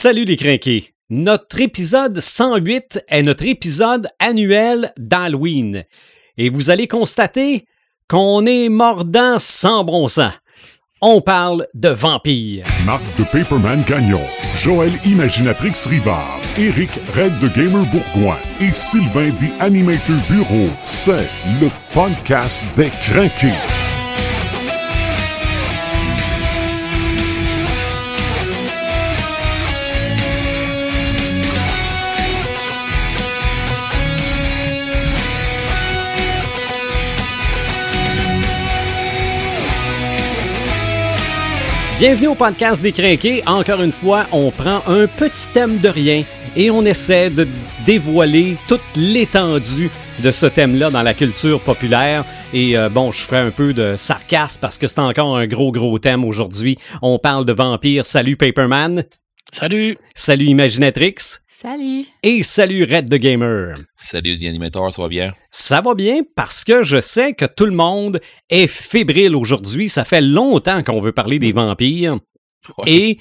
Salut les crinqués! Notre épisode 108 est notre épisode annuel d'Halloween. Et vous allez constater qu'on est mordant sans bon. On parle de vampires. Marc de Paperman Gagnon, Joël Imaginatrix Rivard, Eric Red de Gamer Bourgoin et Sylvain des Animator Bureau. C'est le podcast des crinqués. Bienvenue au podcast des crinqués. Encore une fois, on prend un petit thème de rien et on essaie de dévoiler toute l'étendue de ce thème-là dans la culture populaire. Et euh, bon, je ferai un peu de sarcasme parce que c'est encore un gros, gros thème aujourd'hui. On parle de vampires. Salut Paperman. Salut. Salut Imaginatrix. Salut. Et salut Red the Gamer. Salut l'animateur, ça va bien? Ça va bien parce que je sais que tout le monde est fébrile aujourd'hui. Ça fait longtemps qu'on veut parler des vampires. Ouais. Et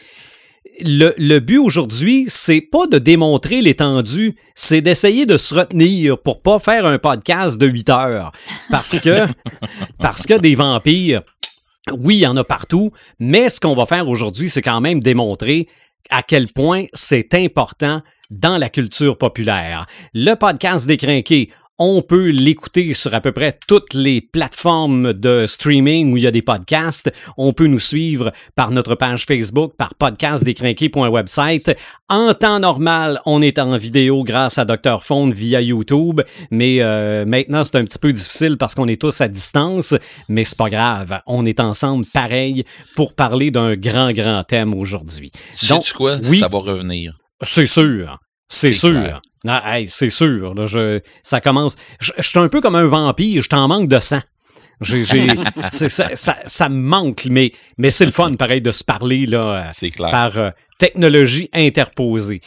le, le but aujourd'hui, c'est pas de démontrer l'étendue, c'est d'essayer de se retenir pour pas faire un podcast de 8 heures. Parce que, parce que des vampires, oui, il y en a partout, mais ce qu'on va faire aujourd'hui, c'est quand même démontrer à quel point c'est important dans la culture populaire. Le podcast des crinqués, on peut l'écouter sur à peu près toutes les plateformes de streaming où il y a des podcasts. On peut nous suivre par notre page Facebook, par podcastdescrinqués.website. En temps normal, on est en vidéo grâce à Dr. Phone via YouTube, mais euh, maintenant c'est un petit peu difficile parce qu'on est tous à distance, mais c'est pas grave. On est ensemble pareil pour parler d'un grand, grand thème aujourd'hui. Donc, quoi? oui. Ça va revenir. C'est sûr. C'est sûr. Ah, hey, c'est sûr. là, je, ça commence. Je, je suis un peu comme un vampire. Je t'en manque de sang. Ça, ça, ça me manque, mais, mais c'est le fun, pareil, de se parler là, clair. par euh, technologie interposée.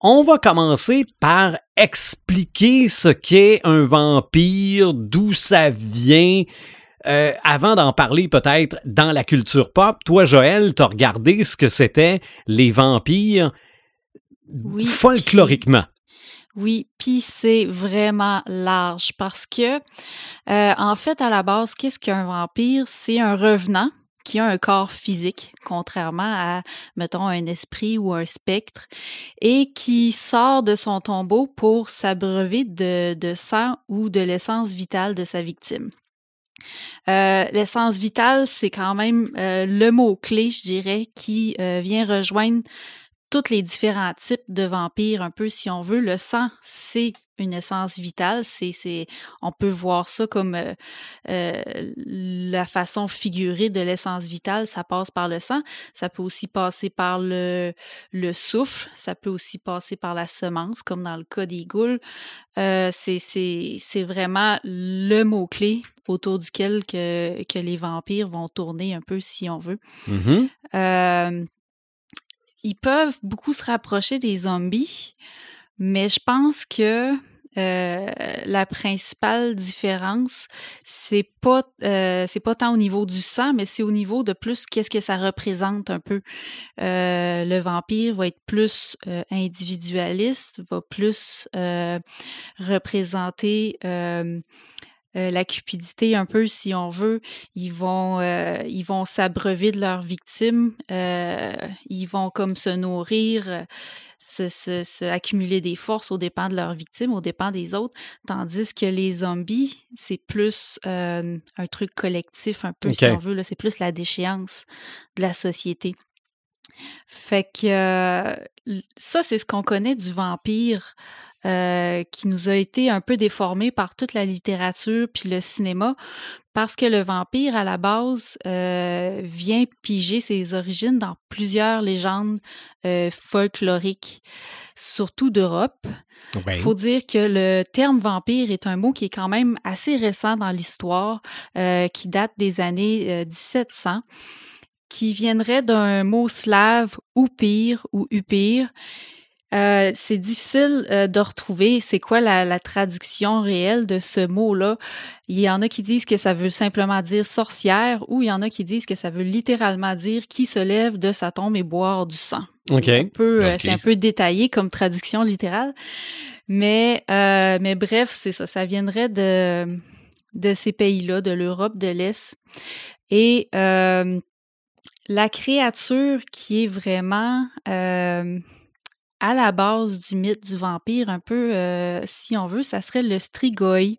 On va commencer par expliquer ce qu'est un vampire, d'où ça vient. Euh, avant d'en parler peut-être dans la culture pop, toi Joël, t'as regardé ce que c'était les vampires Oui. folkloriquement. Oui, puis c'est vraiment large parce que, euh, en fait, à la base, qu'est-ce qu'un vampire? C'est un revenant qui a un corps physique, contrairement à, mettons, un esprit ou un spectre, et qui sort de son tombeau pour s'abreuver de, de sang ou de l'essence vitale de sa victime. Euh, l'essence vitale, c'est quand même euh, le mot-clé, je dirais, qui euh, vient rejoindre tous les différents types de vampires, un peu si on veut. Le sang, c'est une essence vitale. C'est, c'est, on peut voir ça comme euh, euh, la façon figurée de l'essence vitale. Ça passe par le sang. Ça peut aussi passer par le, le souffle. Ça peut aussi passer par la semence, comme dans le cas des goules. Euh, c'est, c'est, c'est vraiment le mot-clé autour duquel que, que les vampires vont tourner un peu, si on veut. Mhm. Euh, ils peuvent beaucoup se rapprocher des zombies, mais je pense que euh, la principale différence, c'est pas euh, c'est pas tant au niveau du sang, mais c'est au niveau de plus qu'est-ce que ça représente un peu. Euh, le vampire va être plus euh, individualiste, va plus euh, représenter euh, la cupidité un peu si on veut ils vont euh, ils vont s'abreuver de leurs victimes euh, ils vont comme se nourrir se, se, se accumuler des forces aux dépens de leurs victimes aux dépens des autres tandis que les zombies c'est plus euh, un truc collectif un peu si on veut là c'est plus la déchéance de la société. Fait que euh, ça c'est ce qu'on connaît du vampire euh, qui nous a été un peu déformé par toute la littérature puis le cinéma, parce que le vampire, à la base, euh, vient piger ses origines dans plusieurs légendes euh, folkloriques, surtout d'Europe. Ouais. Il faut dire que le terme vampire est un mot qui est quand même assez récent dans l'histoire, euh, qui date des années euh, 1700, qui viendrait d'un mot slave upir ou upir, Euh, c'est difficile euh, de retrouver c'est quoi la, la, traduction réelle de ce mot-là. Il y en a qui disent que ça veut simplement dire sorcière ou il y en a qui disent que ça veut littéralement dire qui se lève de sa tombe et boire du sang. Okay. C'est un peu, euh, c'est un peu détaillé comme traduction littérale. Mais, mais bref, c'est ça. Ça viendrait de, de ces pays-là, de l'Europe de l'Est. Et la créature qui est vraiment à la base du mythe du vampire, un peu, euh, si on veut, ça serait le strigoi,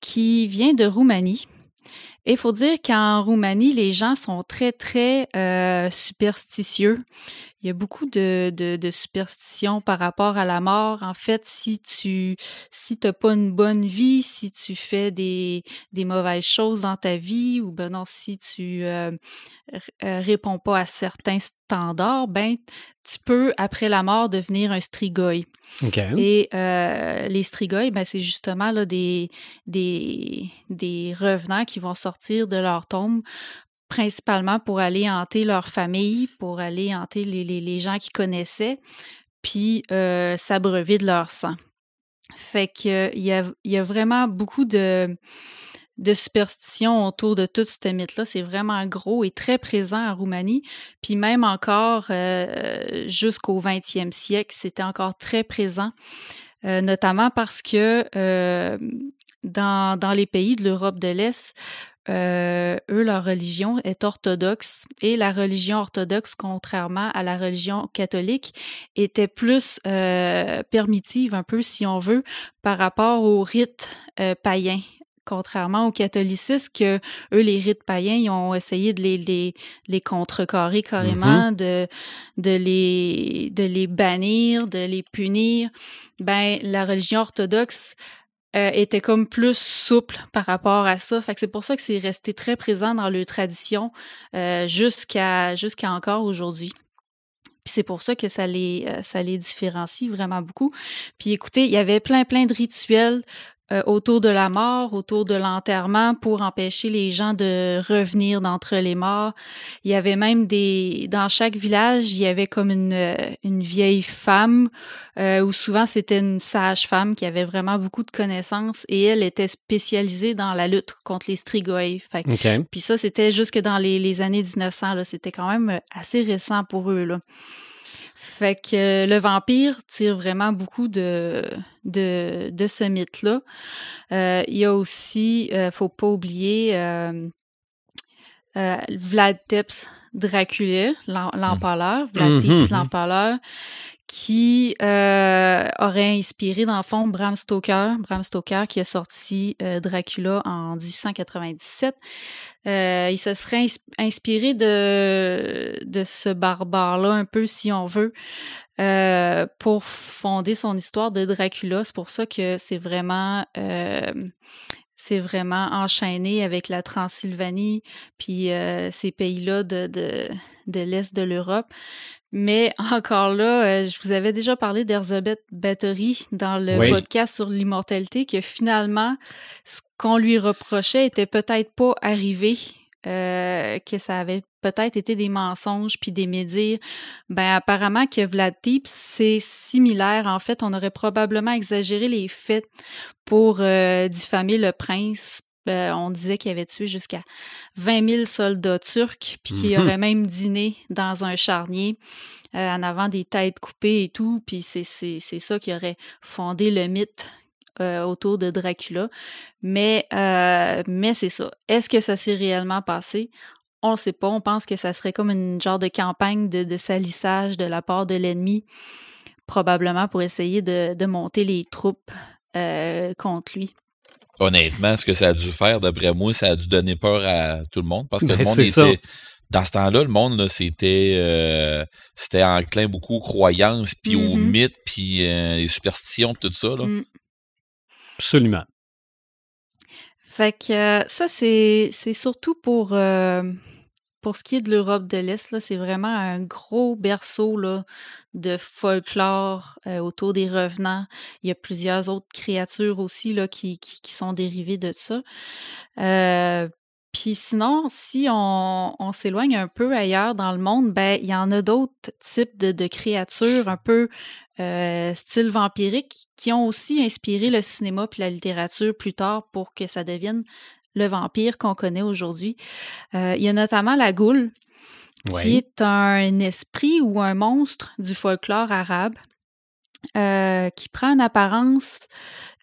qui vient de Roumanie. Et il faut dire qu'en Roumanie, les gens sont très, très euh, superstitieux. Il y a beaucoup de, de, de, superstitions par rapport à la mort. En fait, si tu si t'as pas une bonne vie, si tu fais des, des mauvaises choses dans ta vie, ou ben non, si tu euh, euh, réponds pas à certains standards, ben tu peux après la mort devenir un strigoi. Et euh, les strigoi, ben c'est justement là des des des revenants qui vont sortir de leur tombe principalement pour aller hanter leur famille, pour aller hanter les, les, les gens qu'ils connaissaient, puis euh, s'abreuver de leur sang. Fait que il y a, y a vraiment beaucoup de, de superstitions autour de tout ce mythe-là. C'est vraiment gros et très présent en Roumanie. Puis même encore euh, jusqu'au 20e siècle, c'était encore très présent, euh, notamment parce que dans, dans les pays de l'Europe de l'Est, euh, eux, leur religion est orthodoxe et la religion orthodoxe, contrairement à la religion catholique, était plus euh, permissive, un peu si on veut, par rapport aux rites euh, païens. Contrairement au catholicisme, que eux, les rites païens, ils ont essayé de les, les, les contrecarrer carrément, mm-hmm. de, de, les, de les bannir, de les punir. Ben, la religion orthodoxe euh, était comme plus souple par rapport à ça. Fait que c'est pour ça que c'est resté très présent dans leur tradition euh, jusqu'à jusqu'à encore aujourd'hui. Puis c'est pour ça que ça les euh, ça les différencie vraiment beaucoup. Puis écoutez, il y avait plein plein de rituels euh, autour de la mort, autour de l'enterrement pour empêcher les gens de revenir d'entre les morts. Il y avait même des dans chaque village, il y avait comme une euh, une vieille femme euh, où souvent c'était une sage femme qui avait vraiment beaucoup de connaissances et elle était spécialisée dans la lutte contre les strigoi. Fait Puis ça c'était jusque dans les, les années 1900 là, c'était quand même assez récent pour eux là. Fait que le vampire tire vraiment beaucoup de, de, de ce mythe-là. Euh, il y a aussi, euh, faut pas oublier, euh, euh Vlad Tepes Dracula, l'empaleur, Vlad Tepes mm-hmm. l'empaleur, qui euh, aurait inspiré dans le fond Bram Stoker, Bram Stoker qui a sorti Dracula en 1897. Euh, il se serait inspiré de de ce barbare-là un peu si on veut euh, pour fonder son histoire de Dracula. C'est pour ça que c'est vraiment euh, c'est vraiment enchaîné avec la Transylvanie puis euh, ces pays-là de, de, de l'est de l'Europe. Mais encore là, euh, je vous avais déjà parlé d'Erzabeth Bathory dans le podcast sur l'immortalité, que finalement, ce qu'on lui reprochait était peut-être pas arrivé, euh, que ça avait peut-être été des mensonges puis des médires. Ben apparemment que Vlad Tepes, c'est similaire. En fait, on aurait probablement exagéré les faits pour euh, diffamer le prince euh, on disait qu'il avait tué jusqu'à 20 000 soldats turcs, puis qu'il mhm. aurait même dîné dans un charnier euh, en avant des têtes coupées et tout. Puis c'est ça qui aurait fondé le mythe euh, autour de Dracula. Mais, mais c'est ça. Est-ce que ça s'est réellement passé? On ne sait pas. On pense que ça serait comme une genre de campagne de, de salissage de la part de l'ennemi, probablement pour essayer de, de monter les troupes contre lui. Honnêtement, ce que ça a dû faire, d'après moi, ça a dû donner peur à tout le monde parce que le ben, monde était. Dans ce temps-là, le monde, c'était euh, c'était enclin beaucoup aux croyances, puis aux mm-hmm. mythes, puis euh, les superstitions, tout ça. Là. Mm. Absolument. Fait que euh, ça, c'est surtout pour pour ce qui est de l'Europe de l'Est, c'est vraiment un gros berceau là, de folklore euh, autour des revenants. Il y a plusieurs autres créatures aussi là, qui, qui, sont dérivées de ça. Euh, Puis sinon, si on, s'éloigne un peu ailleurs dans le monde, ben il y en a d'autres types de, créatures un peu euh, style vampirique qui ont aussi inspiré le cinéma puis la littérature plus tard pour que ça devienne le vampire qu'on connaît aujourd'hui. Euh, il y a notamment la goule, qui est un esprit ou un monstre du folklore arabe. Euh, qui prend une apparence,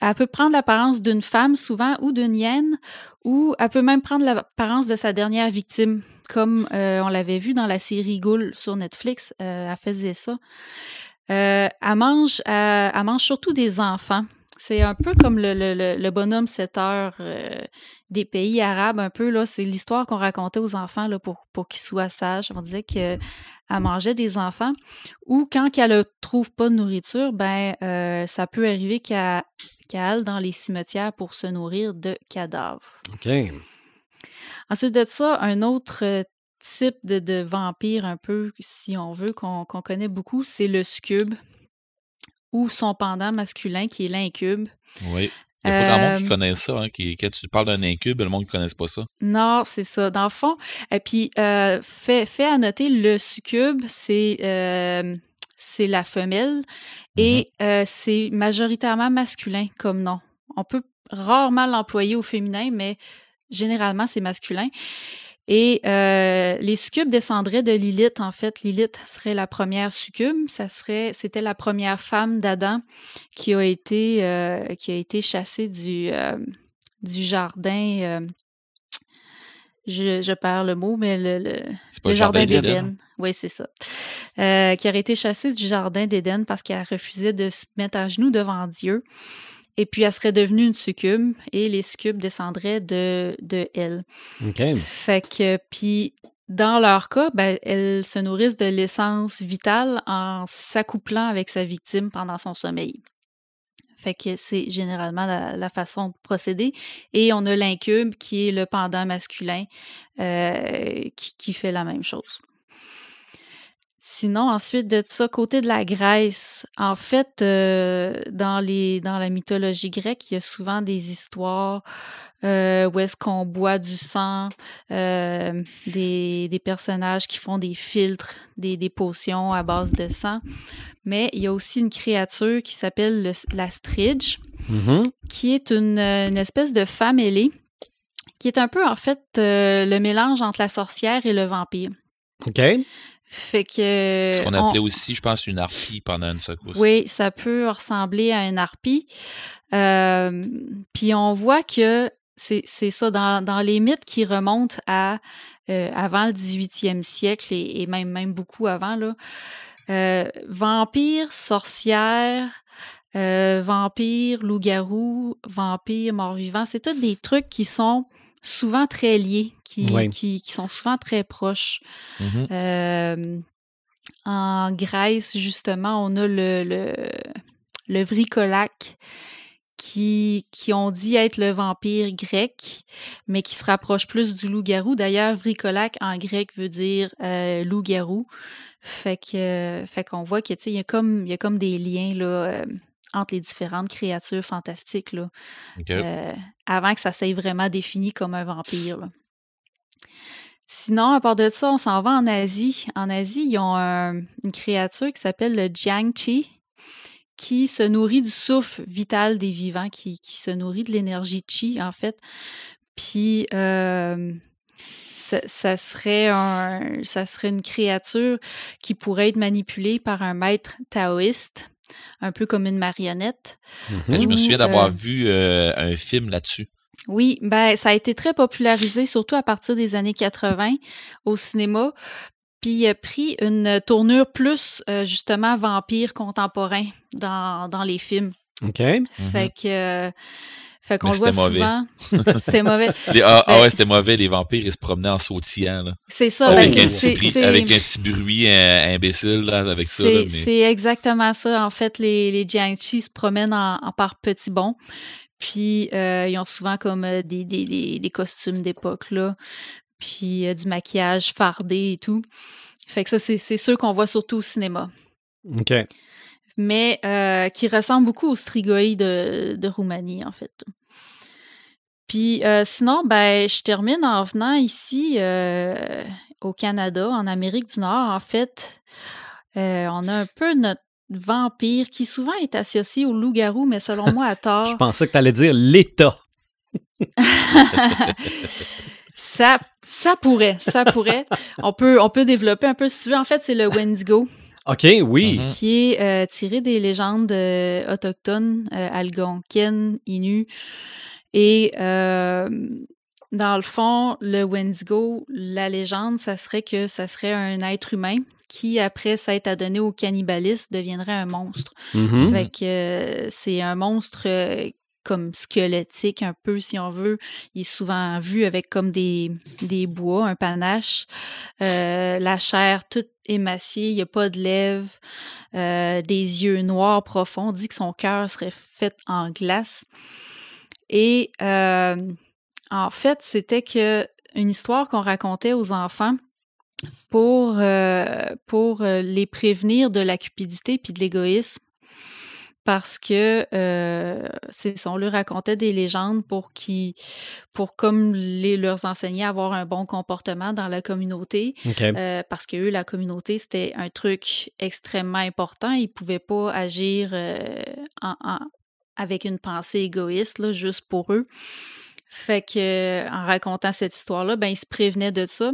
elle peut prendre l'apparence d'une femme souvent ou d'une hyène, ou elle peut même prendre l'apparence de sa dernière victime, comme euh, on l'avait vu dans la série Ghoul sur Netflix, euh, elle faisait ça. elle mange, elle mange surtout des enfants. C'est un peu comme le, le, le bonhomme 7 heures des pays arabes, un peu. là. C'est l'histoire qu'on racontait aux enfants là, pour, pour qu'ils soient sages. On disait qu'elle mangeait des enfants. Ou quand elle ne trouve pas de nourriture, ben euh, ça peut arriver qu'elle aille dans les cimetières pour se nourrir de cadavres. OK. Ensuite de ça, un autre type de, de vampire, un peu, si on veut, qu'on connaît beaucoup, c'est le succube ou son pendant masculin qui est l'incube. Oui. Il n'y a pas grand monde qui euh, connaît ça. Hein, qui, quand tu parles d'un incube, le monde ne connaisse pas ça. Non, c'est ça. Dans le fond, et puis, euh, fait, fait à noter, le succube, c'est euh, la femelle et mm-hmm. c'est majoritairement masculin comme nom. On peut rarement l'employer au féminin, mais généralement, c'est masculin. Et euh, les succubes descendraient de Lilith. En fait, Lilith serait la première succube. Ça serait, c'était la première femme d'Adam qui a été euh, qui a été chassée du euh, du jardin. Je, je, perds le mot, mais le, le, jardin, d'Éden. Oui, c'est ça. qui aurait été chassée du jardin d'Éden parce qu'elle refusait de se mettre à genoux devant Dieu. Et puis, elle serait devenue une succube et les succubes descendraient de, de elle. OK. Fait que, puis, dans leur cas, ben, elles se nourrissent de l'essence vitale en s'accouplant avec sa victime pendant son sommeil. Fait que c'est généralement la, façon de procéder. Et on a l'incube qui est le pendant masculin euh, qui, qui fait la même chose. Sinon, ensuite de ça, côté de la Grèce, en fait, euh, dans, les, dans la mythologie grecque, il y a souvent des histoires euh, où est-ce qu'on boit du sang, euh, des, des, personnages qui font des filtres, des, des, potions à base de sang. Mais il y a aussi une créature qui s'appelle la Stridge, mm-hmm. qui est une, une, espèce de femme ailée, qui est un peu en fait le mélange entre la sorcière et le vampire. OK. Fait que. Ce qu'on appelait aussi, je pense, une harpie pendant une secousse. Oui, ça peut ressembler à une harpie. Euh, puis on voit que c'est ça, dans, dans, les mythes qui remontent à euh, avant le 18e siècle et, même, même beaucoup avant, là, euh, vampire, sorcière, euh, vampire, loup-garou, vampire, mort-vivant, c'est tous des trucs qui sont souvent très liés, qui, qui, qui, sont souvent très proches. Mm-hmm. Euh, en Grèce, justement, on a le, le, le vricolac qui, qui ont dit être le vampire grec, mais qui se rapproche plus du loup-garou. D'ailleurs, vricolac en grec veut dire euh, loup-garou. Fait que fait qu'on voit qu'il y a comme il y a comme des liens là euh, entre les différentes créatures fantastiques, là, euh, avant que ça s'aille vraiment défini comme un vampire. Sinon, à part de ça, on s'en va en Asie. En Asie, ils ont une créature qui s'appelle le Jiangqi, qui se nourrit du souffle vital des vivants, qui, se nourrit de l'énergie chi, en fait. Puis, euh, ça, serait un, ça serait une créature qui pourrait être manipulée par un maître taoïste un peu comme une marionnette. Je me souviens d'avoir euh, vu euh, un film là-dessus. Oui, ben ça a été très popularisé, surtout à partir des années 80 au cinéma. Puis il a pris une tournure plus euh, justement vampire contemporain dans, dans les films. OK. Fait que fait qu'on le voit souvent. c'était mauvais. ah, ah, ouais, c'était mauvais. Les vampires, ils se promenaient en sautillant. C'est ça. Ben, avec, un petit avec, un petit bruit euh, imbécile là, avec ça. C'est exactement ça. En fait, les, les Jiangxi se promènent en, par petits bonds. Puis, euh, ils ont souvent comme euh, des, des, des, des costumes d'époque, là. Puis, euh, du maquillage fardé et tout. Fait que ça, c'est ceux qu'on voit surtout au cinéma. OK mais euh, qui ressemble beaucoup au strigoi de, de Roumanie, en fait. Puis sinon, ben, je termine en venant ici au Canada, en Amérique du Nord. En fait, on a un peu notre vampire qui souvent est associé au loup-garou, mais selon moi à tort. je pensais que tu allais dire l'État. ça, ça pourrait, ça pourrait. On peut, on peut développer un peu si tu veux. En fait, c'est le Wendigo. OK, oui. Mm-hmm. Qui est euh, tiré des légendes euh, autochtones euh, algonquiennes, Innu. Et dans le fond, le Wendigo, la légende, ça serait que ça serait un être humain qui, après s'être adonné au cannibalisme, deviendrait un monstre. Mm-hmm. Fait que c'est un monstre comme squelettique un peu, si on veut. Il est souvent vu avec comme des, des bois, un panache. Euh, la chair toute émaciée, il n'y a pas de lèvres, euh, des yeux noirs profonds. On dit que son cœur serait fait en glace. Et euh, en fait, c'était que une histoire qu'on racontait aux enfants pour, pour les prévenir de la cupidité puis de l'égoïsme parce que euh, c'est ça, on leur racontait des légendes pour qui pour comme les leur enseigner à avoir un bon comportement dans la communauté euh, parce que eux la communauté c'était un truc extrêmement important. Ils pouvaient pas agir euh, en, avec une pensée égoïste là, juste pour eux. Fait que en racontant cette histoire là ben ils se prévenaient de ça.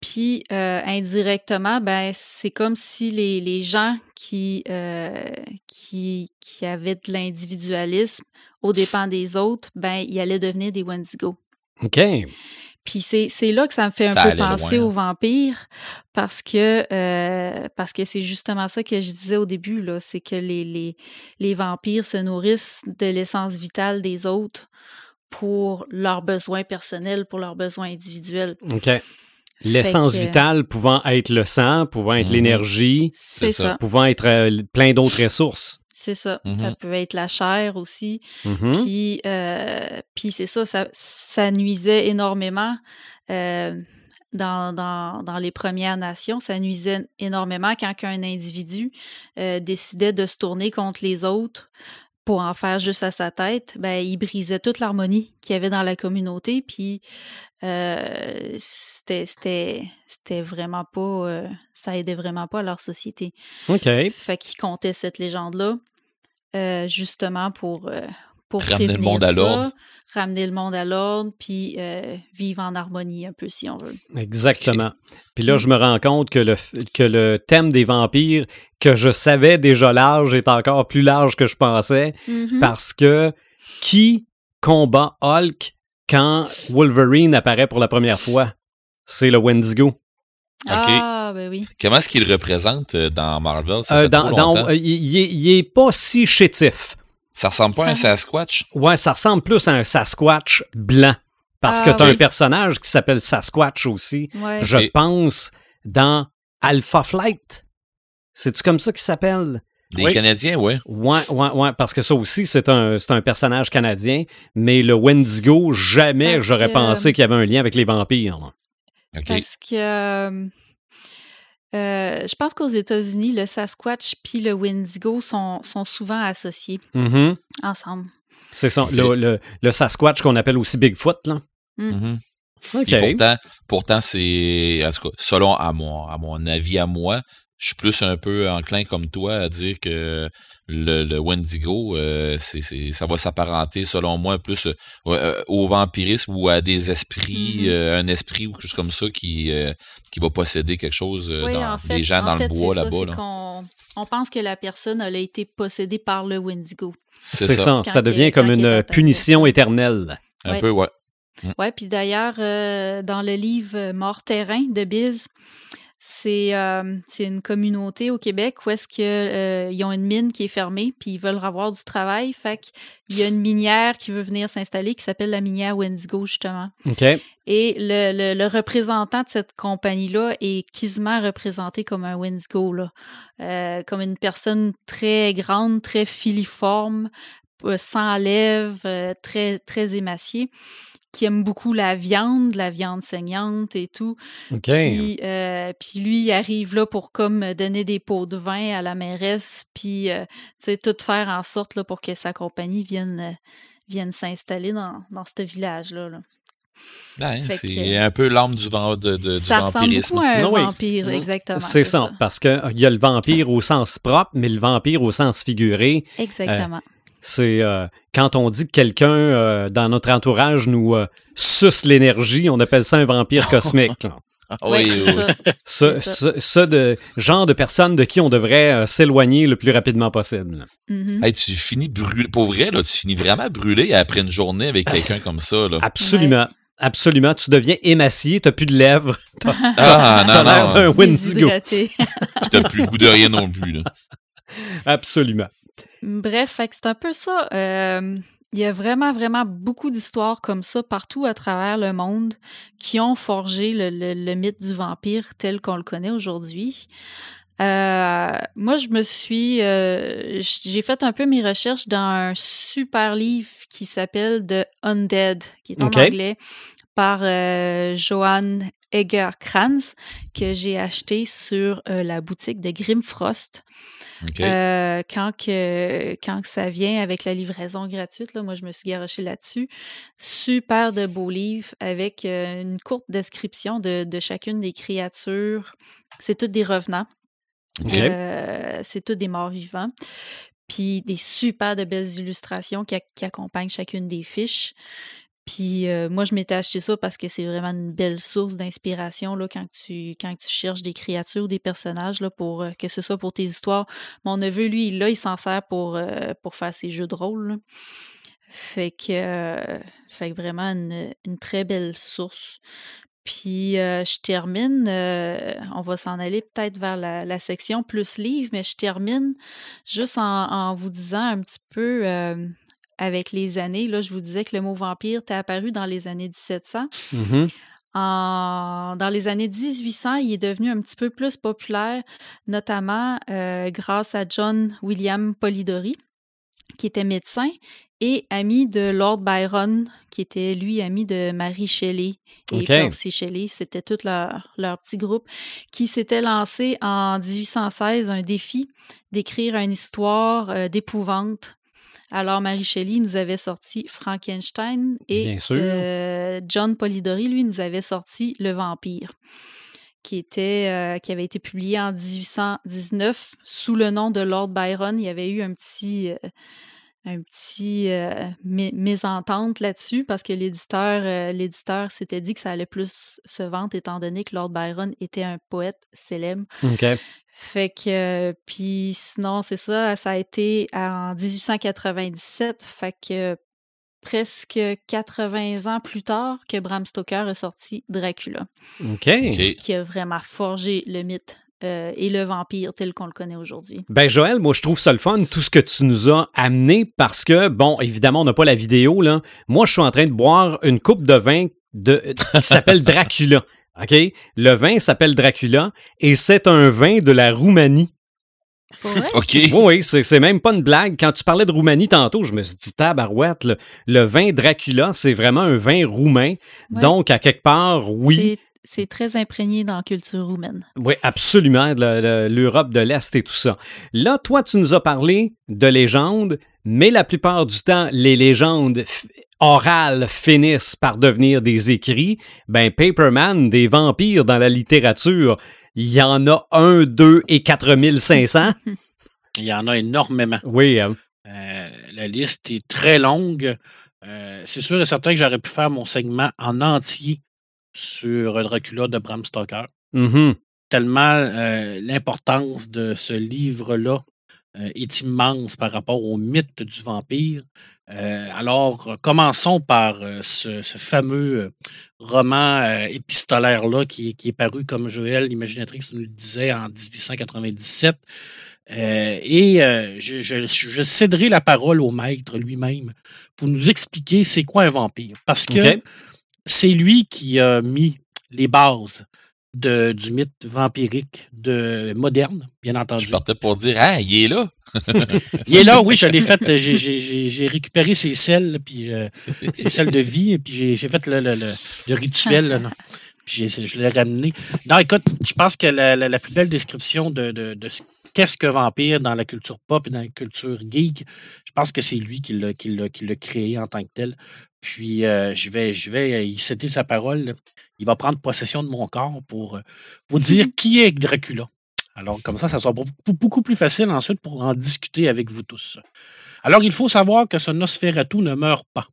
Puis euh, indirectement, ben c'est comme si les, les gens qui, euh, qui, qui avaient de l'individualisme aux dépens des autres, ben ils allaient devenir des Wendigo. OK. Puis c'est là que ça me fait un peu penser aux vampires parce que euh, parce que c'est justement ça que je disais au début là, c'est que les, les, les vampires se nourrissent de l'essence vitale des autres pour leurs besoins personnels, pour leurs besoins individuels. OK. L'essence vitale pouvant être le sang, pouvant être mhm. l'énergie, ça. pouvant être euh, plein d'autres ressources. C'est ça. Ça mhm. peut être la chair aussi. Mhm. Puis, euh, puis c'est ça, ça, nuisait énormément. Euh, dans, dans, dans, les Premières Nations, ça nuisait énormément quand un individu décidait de se tourner contre les autres pour en faire juste à sa tête, ben, il brisait toute l'harmonie qu'il y avait dans la communauté, puis euh, c'était, c'était, vraiment pas, euh, ça aidait vraiment pas à leur société. OK. Fait qu'ils comptaient cette légende-là, euh, justement pour, pour ramener le monde à l'ordre. Ramener le monde à l'ordre, puis vivre en harmonie un peu, si on veut. Exactement. Puis là, je me rends compte que le, que le thème des vampires, que je savais déjà large, est encore plus large que je pensais, mm-hmm. parce que qui combat Hulk quand Wolverine apparaît pour la première fois? C'est le Wendigo. Ah, ben oui. Comment est-ce qu'il représente euh, dans Marvel? Euh, euh, il, est, pas si chétif. Ça ressemble pas à un Sasquatch? Ouais, ça ressemble plus à un Sasquatch blanc. Parce que ah, tu as un personnage qui s'appelle Sasquatch aussi. Je pense dans Alpha Flight. C'est-tu comme ça qu'il s'appelle? Les Canadiens, oui. Ouais, ouais, ouais, parce que ça aussi, c'est un, un personnage canadien, mais le Wendigo, jamais j'aurais pensé qu'il y avait un lien avec les vampires. Parce que euh, je pense qu'aux États-Unis, le Sasquatch puis le Wendigo sont, sont souvent associés mm-hmm. ensemble. C'est ça, le, le, Sasquatch qu'on appelle aussi Bigfoot, là. Mm. Mm-hmm. Pourtant, pourtant c'est, selon à mon, à mon avis à moi, je suis plus un peu enclin comme toi à dire que le, Wendigo, euh, c'est, ça va s'apparenter, selon moi, plus euh, euh, au vampirisme ou à des esprits, mm-hmm. un esprit ou quelque chose comme ça qui, qui va posséder quelque chose dans les gens dans le bois là-bas. on pense que la personne a été possédée par le Wendigo. C'est, ça. Ça, devient comme une punition éternelle. Un peu, ouais. Mm. Ouais, puis d'ailleurs, dans le livre Mort terrain de Biz, euh, c'est une communauté au Québec où est-ce qu'ils euh, ont une mine qui est fermée, puis ils veulent avoir du travail. Fait qu'il y a une minière qui veut venir s'installer qui s'appelle la minière Wendigo, justement. OK. Et le, le, représentant de cette compagnie-là est quasiment représenté comme un Wendigo, là. Euh, comme une personne très grande, très filiforme, sans lèvres, très, très émaciée qui aime beaucoup la viande, la viande saignante et tout. Puis, euh, puis lui, il arrive là pour comme donner des pots de vin à la mairesse, puis euh, tout faire en sorte là, pour que sa compagnie vienne, viennent s'installer dans, dans ce village-là. Ben, c'est un peu l'âme du, vent, de, de, ça ressemble beaucoup à un vampire, exactement. C'est ça, parce qu'il y a le vampire au sens propre, mais le vampire au sens figuré. Exactement. C'est quand on dit que quelqu'un dans notre entourage nous suce l'énergie, on appelle ça un vampire cosmique. oui, oui. Ça, ça, de genre de personne de qui on devrait euh, s'éloigner le plus rapidement possible. Mm-hmm. tu finis brûlé, pour vrai, là, tu finis vraiment brûlé après une journée avec quelqu'un comme ça. Là. Absolument. Absolument, tu deviens émacié, t'as plus de lèvres. Ah, non, non. d'un Wendigo. t'as plus le goût de rien non plus. Là. Absolument. Bref, c'est un peu ça. Euh, il y a vraiment, vraiment beaucoup d'histoires comme ça partout à travers le monde qui ont forgé le, mythe du vampire tel qu'on le connaît aujourd'hui. Euh, moi, je me suis, euh, j'ai fait un peu mes recherches dans un super livre qui s'appelle The Undead, qui est en anglais, par euh, Johan Egerkrans, que j'ai acheté sur la boutique de Grimfrost. Euh, quand, que, quand que ça vient avec la livraison gratuite, là, moi, je me suis garoché là-dessus. Super de beaux livres avec euh, une courte description de, de, chacune des créatures. C'est toutes des revenants. Euh, c'est tous des morts vivants. Puis des super de belles illustrations qui, qui accompagnent chacune des fiches. Puis euh, moi, je m'étais acheté ça parce que c'est vraiment une belle source d'inspiration là, quand, tu, quand tu cherches des créatures des personnages, là, pour, euh, que ce soit pour tes histoires. Mon neveu, lui, là, il s'en sert pour, euh, pour faire ses jeux de rôle. Fait que, fait vraiment une, très belle source. Puis je termine, on va s'en aller peut-être vers la, section plus livre, mais je termine juste en vous disant un petit peu avec les années. Là, je vous disais que le mot vampire t'est apparu dans les années 1700. Mm-hmm. En, dans les années 1800, il est devenu un petit peu plus populaire, notamment euh, grâce à John William Polidori, qui était médecin et ami de Lord Byron, qui était lui ami de Marie Shelley et Percy Shelley. C'était tout leur, leur, petit groupe qui s'était lancé en 1816 un défi d'écrire une histoire euh, d'épouvante alors, Marie Shelley nous avait sorti Frankenstein et euh, John Polidori, lui, nous avait sorti Le Vampire, qui, était, euh, qui avait été publié en 1819 sous le nom de Lord Byron. Il y avait eu un petit. Euh, un petit mésentente là-dessus parce que l'éditeur l'éditeur s'était dit que ça allait plus se vendre étant donné que Lord Byron était un poète célèbre. Fait que, puis sinon, c'est ça, ça a été en 1897, fait que presque 80 ans plus tard que Bram Stoker a sorti Dracula. OK. Qui a vraiment forgé le mythe euh, et le vampire tel qu'on le connaît aujourd'hui. Ben Joël, moi je trouve ça le fun, tout ce que tu nous as amené, parce que, bon, évidemment, on n'a pas la vidéo, là. Moi, je suis en train de boire une coupe de vin de, qui s'appelle Dracula. OK? Le vin s'appelle Dracula et c'est un vin de la Roumanie. OK. Oui, c'est même pas une blague. Quand tu parlais de Roumanie tantôt, je me suis dit, tabarouette, le, le vin Dracula, c'est vraiment un vin roumain. Donc, à quelque part, oui. C'est très imprégné dans la culture roumaine. Oui, absolument, l'Europe de l'Est et tout ça. Là, toi, tu nous as parlé de légendes, mais la plupart du temps, les légendes orales finissent par devenir des écrits. Ben, Paperman, des vampires dans la littérature, il y en a un, deux et 4500. Il y en a énormément. Oui. Hein. Euh, la liste est très longue. Euh, c'est sûr et certain que j'aurais pu faire mon segment en entier sur Dracula de Bram Stoker. Mm-hmm. Tellement euh, l'importance de ce livre-là euh, est immense par rapport au mythe du vampire. Euh, alors, commençons par ce, fameux roman épistolaire-là qui, est paru, comme Joël, l'imaginatrice, nous le disait en 1897. et je, céderai la parole au maître lui-même pour nous expliquer c'est quoi un vampire. Parce que c'est lui qui a mis les bases de, du mythe vampirique de moderne, bien entendu. Je partais pour dire, ah, il est là. il est là, oui, je l'ai fait. J'ai récupéré ses selles, puis euh, ses selles de vie, et puis j'ai fait le, le, le, rituel. puis je l'ai ramené. Non, écoute, je pense que la, la, plus belle description de, de, de, qu'est-ce que vampire dans la culture pop et dans la culture geek. Je pense que c'est lui qui l'a créé en tant que tel. Puis euh, je vais, je vais y citer sa parole. Il va prendre possession de mon corps pour euh, vous dire mm-hmm. qui est Dracula. Alors, comme ça, ça sera beaucoup plus facile ensuite pour en discuter avec vous tous. Alors, il faut savoir que ce Nosferatu ne meurt pas,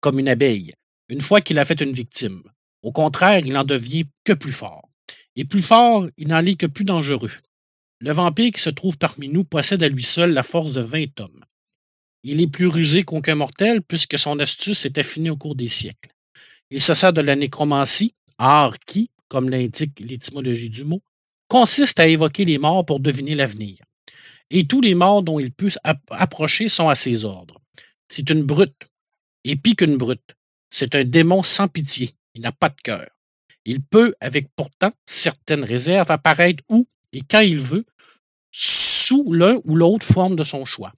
comme une abeille, une fois qu'il a fait une victime. Au contraire, il en devient que plus fort. Et plus fort, il n'en est que plus dangereux. Le vampire qui se trouve parmi nous possède à lui seul la force de vingt hommes. Il est plus rusé qu'aucun mortel puisque son astuce s'est affinée au cours des siècles. Il se sert de la nécromancie, art qui, comme l'indique l'étymologie du mot, consiste à évoquer les morts pour deviner l'avenir. Et tous les morts dont il peut approcher sont à ses ordres. C'est une brute, et pis qu'une brute. C'est un démon sans pitié. Il n'a pas de cœur. Il peut, avec pourtant certaines réserves, apparaître où et quand il veut, sous l'un ou l'autre forme de son choix.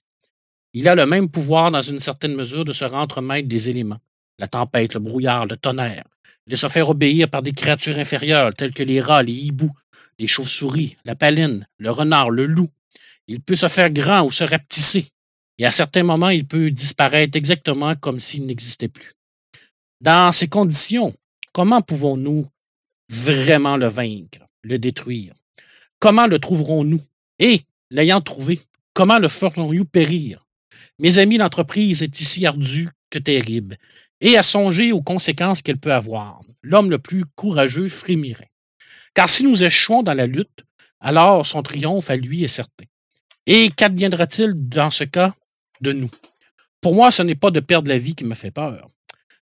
Il a le même pouvoir, dans une certaine mesure, de se rendre maître des éléments, la tempête, le brouillard, le tonnerre, de se faire obéir par des créatures inférieures telles que les rats, les hiboux, les chauves-souris, la paline, le renard, le loup. Il peut se faire grand ou se rapetisser, et à certains moments, il peut disparaître exactement comme s'il n'existait plus. Dans ces conditions, comment pouvons-nous vraiment le vaincre, le détruire? Comment le trouverons-nous? Et, l'ayant trouvé, comment le ferons-nous périr? Mes amis, l'entreprise est ici ardue que terrible, et à songer aux conséquences qu'elle peut avoir. L'homme le plus courageux frémirait. Car si nous échouons dans la lutte, alors son triomphe à lui est certain. Et qu'adviendra-t-il dans ce cas de nous? Pour moi, ce n'est pas de perdre la vie qui me fait peur.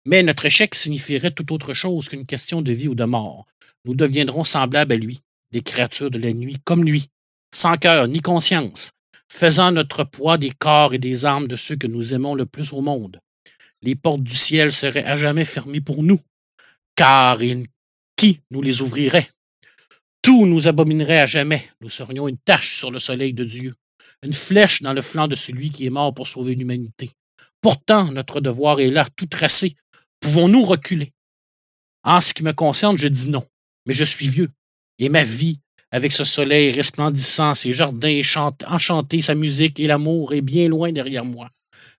Mais notre échec signifierait tout autre chose qu'une question de vie ou de mort. Nous deviendrons semblables à lui, des créatures de la nuit comme lui, sans cœur ni conscience, faisant notre poids des corps et des armes de ceux que nous aimons le plus au monde. Les portes du ciel seraient à jamais fermées pour nous, car qui nous les ouvrirait? Tout nous abominerait à jamais. Nous serions une tache sur le soleil de Dieu, une flèche dans le flanc de celui qui est mort pour sauver l'humanité. Pourtant, notre devoir est là, tout tracé. Pouvons-nous reculer? En ce qui me concerne, je dis non, mais je suis vieux, et ma vie, avec ce soleil resplendissant, ses jardins enchantés, sa musique et l'amour, est bien loin derrière moi.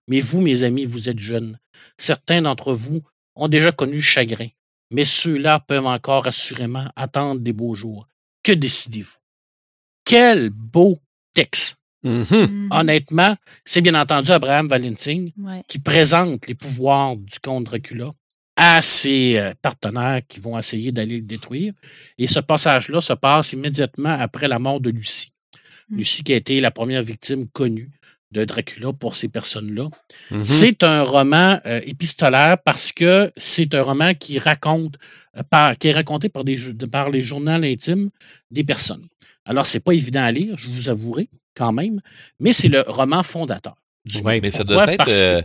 Mais vous, mes amis, vous êtes jeunes. Certains d'entre vous ont déjà connu le chagrin mais ceux-là peuvent encore assurément attendre des beaux jours. Que décidez-vous? Quel beau texte! Mm-hmm. Mm-hmm. Honnêtement, c'est bien entendu Abraham Valentin qui présente les pouvoirs du comte Dracula à ses euh, partenaires qui vont essayer d'aller le détruire. Et ce passage-là se passe immédiatement après la mort de Lucie. Mm. Lucie qui a été la première victime connue de Dracula pour ces personnes-là. Mm-hmm. C'est un roman euh, épistolaire parce que c'est un roman qui raconte, euh, par, qui est raconté par, des, par les journaux intimes des personnes. Alors, c'est pas évident à lire, je vous avouerai quand même, mais c'est le roman fondateur. Oui, mais ça doit être. Euh,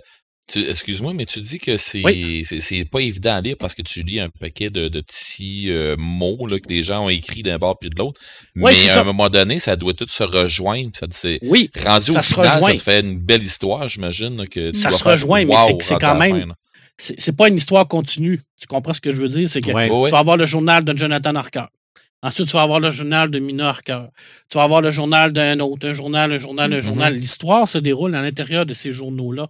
excuse-moi, mais tu dis que c'est c'est pas évident à lire parce que tu lis un paquet de, petits euh, mots là, que les gens ont écrits d'un bord puis de l'autre. mais à un moment donné, ça doit tout se rejoindre. Ça, oui, rendu au final, ça te fait une belle histoire, j'imagine. que Ça se rejoint, mais c'est quand même. C'est pas une histoire continue. Tu comprends ce que je veux dire? C'est que tu vas avoir le journal de Jonathan Harker. Ensuite, tu vas avoir le journal de Mina Harker. Tu vas avoir le journal d'un autre, un journal, un journal, un mm-hmm. journal. L'histoire se déroule à l'intérieur de ces journaux-là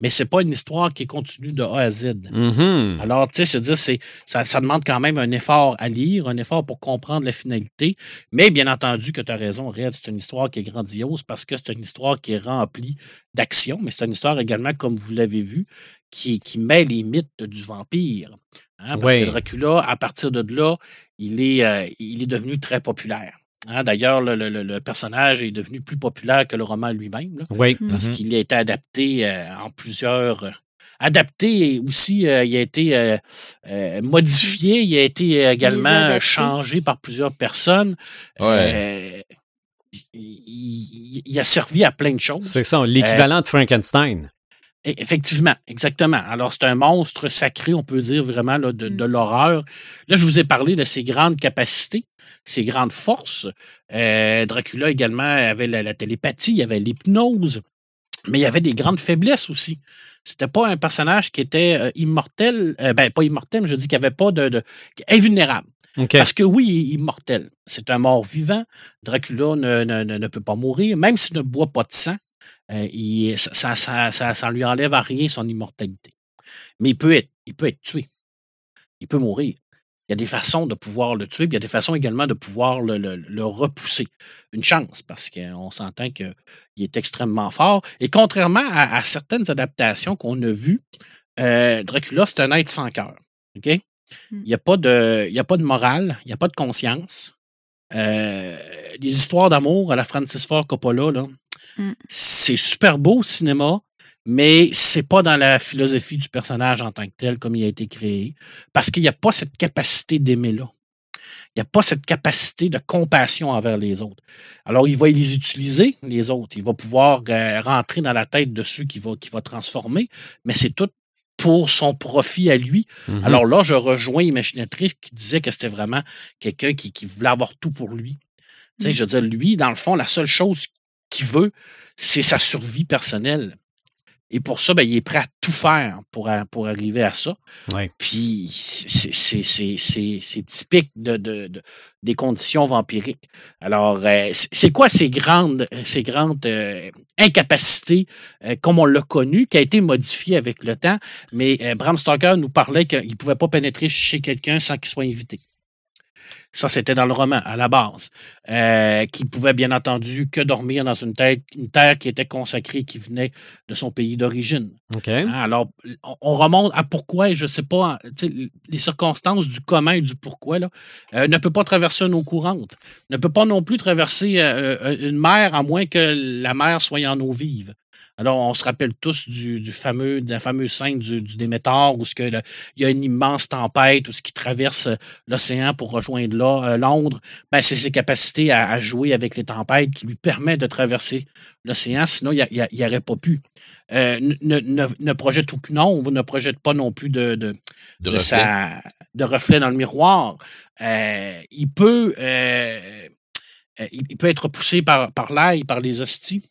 mais c'est pas une histoire qui est continue de A à Z. Mm-hmm. Alors, tu sais, c'est ça, ça demande quand même un effort à lire, un effort pour comprendre la finalité. Mais bien entendu que tu as raison, Red, c'est une histoire qui est grandiose parce que c'est une histoire qui est remplie d'action, mais c'est une histoire également, comme vous l'avez vu, qui, qui met les mythes du vampire. Hein, parce que Dracula, à partir de là, il est, euh, il est devenu très populaire. Hein, d'ailleurs, le, personnage est devenu plus populaire que le roman lui-même. Oui. Parce mm-hmm. qu'il a été adapté euh, en plusieurs. Euh, adapté aussi, euh, il a été modifié, il a été également changé par plusieurs personnes. Ouais. Il, a servi à plein de choses. C'est ça, l'équivalent de Frankenstein. E, effectivement, exactement. Alors, c'est un monstre sacré, on peut dire vraiment de, de mm. l'horreur. Là, je vous ai parlé de ses grandes capacités, ses grandes forces. Euh, Dracula également avait la, télépathie, il avait l'hypnose, mais il y avait des grandes faiblesses aussi. C'était pas un personnage qui était euh, immortel, euh, ben pas immortel, mais je dis qu'il avait pas de, invulnérable. Parce que oui, il est immortel. C'est un mort vivant. Dracula ne, ne, peut pas mourir, même s'il ne boit pas de sang. Il, ça, ça, ça, ça, lui enlève à rien son immortalité. Mais il peut être, il peut être tué. Il peut mourir. Il y a des façons de pouvoir le tuer, puis il y a des façons également de pouvoir le, repousser. Une chance, parce qu'on s'entend qu'il est extrêmement fort. Et contrairement à, certaines adaptations qu'on a vues, euh, Dracula, c'est un être sans cœur. OK? Hmm. Il n'y a, pas de, a pas de morale, il n'y a pas de conscience. Euh, les histoires d'amour à la Francis Ford Coppola, hmm. c'est super beau au cinéma, mais c'est pas dans la philosophie du personnage en tant que tel comme il a été créé, parce qu'il n'y a pas cette capacité d'aimer là. Il n'y a pas cette capacité de compassion envers les autres. Alors, il va les utiliser, les autres. Il va pouvoir euh, rentrer dans la tête de ceux qu'il va, va transformer, mais c'est tout pour son profit à lui. Mm-hmm. Alors là, je rejoins Imaginatrice qui disait que c'était vraiment quelqu'un qui, voulait avoir tout pour lui. Tu sais, mm. je veux dire, lui, dans le fond, la seule chose qu'il veut, c'est sa survie personnelle. Et pour ça, ben, il est prêt à tout faire pour, pour arriver à ça. Puis c'est typique de, de, des conditions vampiriques. Alors, euh, c'est quoi ces grandes, ces grandes euh, incapacités, euh, comme on l'a connu, qui a été modifiée avec le temps? Mais Bram Stoker nous parlait qu'il ne pouvait pas pénétrer chez quelqu'un sans qu'il soit invité. Ça, c'était dans le roman, à la base. Euh, qui pouvait, bien entendu, que dormir dans une terre, une terre qui était consacrée, qui venait de son pays d'origine. Hein, alors, on remonte à pourquoi, je ne sais pas, les circonstances du comment et du pourquoi, là, euh, ne peut pas traverser une eau courante. Ne peut pas non plus traverser euh, une mer, à moins que la mer soit en eau vive. Alors, on se rappelle tous du, fameux, de la fameuse scène du, du Déméter où ce que il y a une immense tempête, où ce qui traverse euh, l'océan pour rejoindre euh, Londres. Ben, c'est ses capacités à, jouer avec les tempêtes qui lui permettent de traverser l'océan. Sinon, il n'y aurait pas pu. Euh, ne, projette aucune ombre, ne projette pas non plus de, de, de, reflet. dans le miroir. il peut. il peut être poussé par, par l'ail, par les hosties.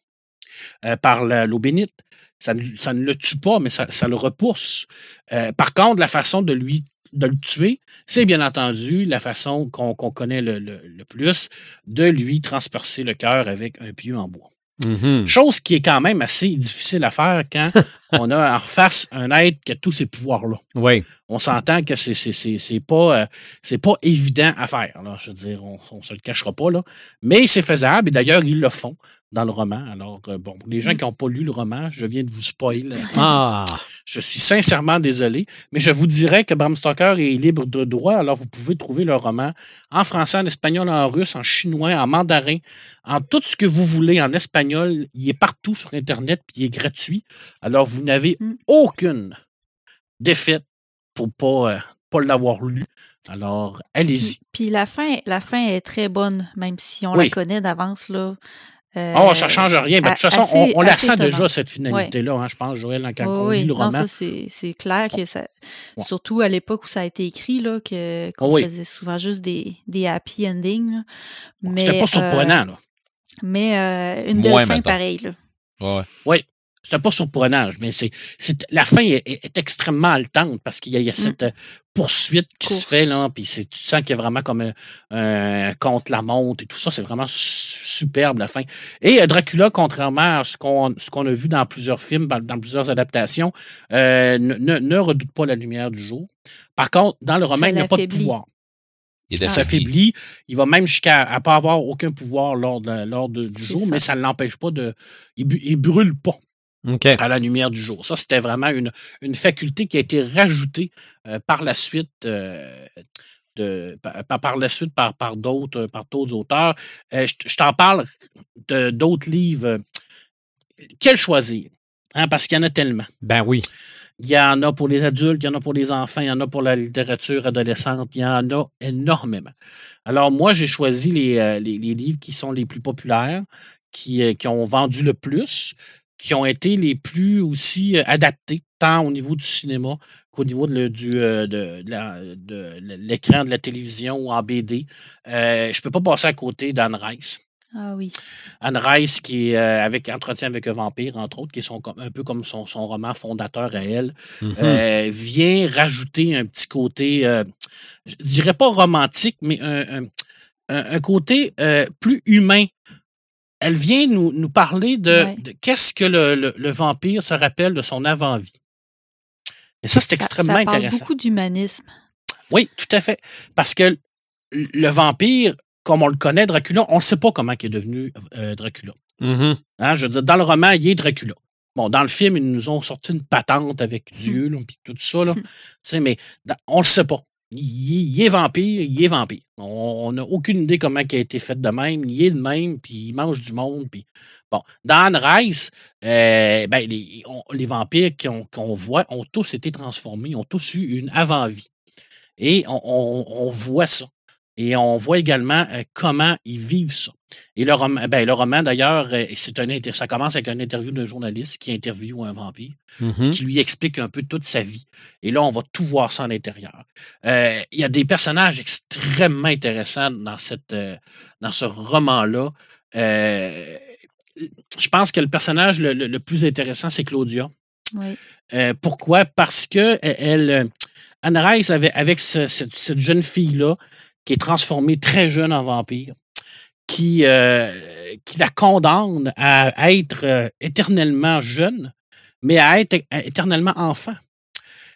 Euh, par l'eau bénite. Ça ne, le tue pas, mais ça, le repousse. Euh, par contre, la façon de lui de le tuer, c'est bien entendu la façon qu'on connaît le, plus de lui transpercer le cœur avec un pieu en bois. Mm-hmm. Chose qui est quand même assez difficile à faire quand on a en face un être qui a tous ces pouvoirs-là. Oui. On s'entend que c'est pas, euh, c'est pas évident à faire. Là. Je veux dire, on ne se le cachera pas. Là. Mais c'est faisable et d'ailleurs, ils le font dans le roman. Alors, euh, bon, les gens mm. qui n'ont pas lu le roman, je viens de vous spoiler. Ah! Je suis sincèrement désolé, mais je vous dirais que Bram Stoker est libre de droit, alors vous pouvez trouver le roman en français, en espagnol, en russe, en chinois, en mandarin, en tout ce que vous voulez, en espagnol. Il est partout sur Internet, puis il est gratuit. Alors, vous n'avez mm. aucune défaite pour ne pas, euh, pas l'avoir lu. Alors, allez-y. Puis la fin, la fin est très bonne, même si on la connaît d'avance. là. Oh, ça ne change rien. Mais de toute façon, on, la sent déjà, cette finalité-là, hein, je pense, Joël, quand on lit le roman. Non, ça, c'est clair que ça. Surtout à l'époque où ça a été écrit, là, qu'on faisait souvent juste des, des happy endings. Mais, C'était pas surprenant, euh, là. Mais euh, une belle fin pareille, là. Ouais. Oui. C'était pas surprenant, mais c'est, la fin est, extrêmement haletante parce qu'il y a, mm. cette euh, poursuite qui se fait, là, puis tu sens qu'il y a vraiment comme un, contre la montre et tout ça. C'est vraiment superbe, la fin. Et euh, Dracula, contrairement à ce qu'on, ce qu'on a vu dans plusieurs films, dans, plusieurs adaptations, euh, ne, redoute pas la lumière du jour. Par contre, dans le roman, il n'a pas de pouvoir. Il s'affaiblit. Il va même jusqu'à ne pas avoir aucun pouvoir lors, lors du jour, mais ça ne l'empêche pas de. Il, il brûle pas à la lumière du jour. Ça, c'était vraiment une, une, faculté qui a été rajoutée euh, par la suite. Euh, de, par, la suite par, par d'autres par d'autres auteurs. Euh, je, t'en parle de d'autres livres. Quel choisir? Hein, parce qu'il y en a tellement. Ben oui. Il y en a pour les adultes, il y en a pour les enfants, il y en a pour la littérature adolescente, il y en a énormément. Alors, moi, j'ai choisi les, les, livres qui sont les plus populaires, qui, qui ont vendu le plus, qui ont été les plus aussi euh, adaptés, tant au niveau du cinéma qu'au niveau de, du, euh, de, l'écran de la télévision ou en BD. Euh, je ne peux pas passer à côté d'Anne Rice. Ah oui. Anne Rice, qui est avec Entretien avec un vampire, entre autres, qui est son, un peu comme son, son, roman fondateur à elle, mm-hmm. vient rajouter un petit côté, je dirais pas romantique, mais un, un côté plus humain elle vient nous, nous parler de, qu'est-ce que le, vampire se rappelle de son avant-vie. Et ça, c'est extrêmement ça parle intéressant. beaucoup d'humanisme. Oui, tout à fait. Parce que le vampire, comme on le connaît, Dracula, on ne sait pas comment il est devenu euh, Dracula. Mm-hmm. Hein, je veux dire, dans le roman, il est Dracula. Bon, dans le film, ils nous ont sorti une patente avec Dieu, et tout ça, là. mais on ne le sait pas il, est vampire, il est vampire. On n'a aucune idée comment il a été fait de même. Il est le même, puis il mange du monde. Puis... Bon, dans Anne Rice, euh, ben, les, vampires qu'on voit ont tous été transformés, ont tous eu une avant-vie. Et on, voit ça. Et on voit également euh, comment ils vivent ça. Et le roman, ben, le roman d'ailleurs, euh, c'est un, ça commence avec une interview d'un journaliste qui interviewe un vampire, mm-hmm. qui lui explique un peu toute sa vie. Et là, on va tout voir ça à l'intérieur. Euh, il y a des personnages extrêmement intéressants dans, cette, dans ce roman-là. je pense que le personnage le, plus intéressant, c'est Claudia. pourquoi? Parce que elle, Anne Rice, avait, avec cette jeune fille-là, qui est transformée très jeune en vampire, qui, euh, qui la condamne à, être euh, éternellement jeune, mais à être éternellement enfant.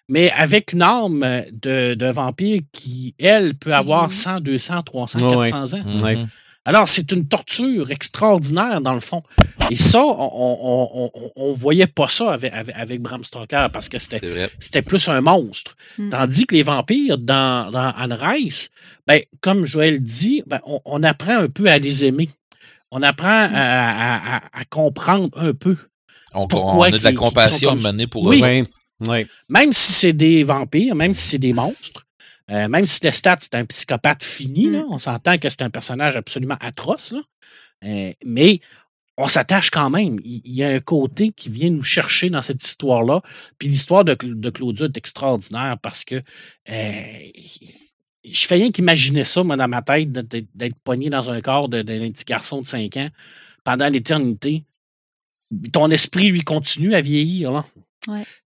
Mais avec une âme de, de vampire qui, elle, peut avoir 100, 200, 300, 400 ans. Mm-hmm. Alors, c'est une torture extraordinaire, dans le fond. Et ça, on ne voyait pas ça avec, avec, Bram Stoker parce que c'était plus un monstre. Hmm. Tandis que les vampires, dans, dans Anne Rice, ben, comme Joël dit, ben, on, apprend un peu à les aimer. On apprend hmm. à, comprendre un peu. On, pourquoi on a de la compassion menée pour eux. Oui. Oui. Même si c'est des vampires, même si c'est des monstres, euh, même si Lestat, c'est un psychopathe fini, mm. on s'entend que c'est un personnage absolument atroce, euh, mais on s'attache quand même. Il, y a un côté qui vient nous chercher dans cette histoire-là. Puis l'histoire de, de, Claudia est extraordinaire parce que euh, je fais rien qu'imaginer ça, moi, dans ma tête, d'être pogné dans un corps d'un petit garçon de 5 ans pendant l'éternité. Ton esprit, lui, continue à vieillir. Là.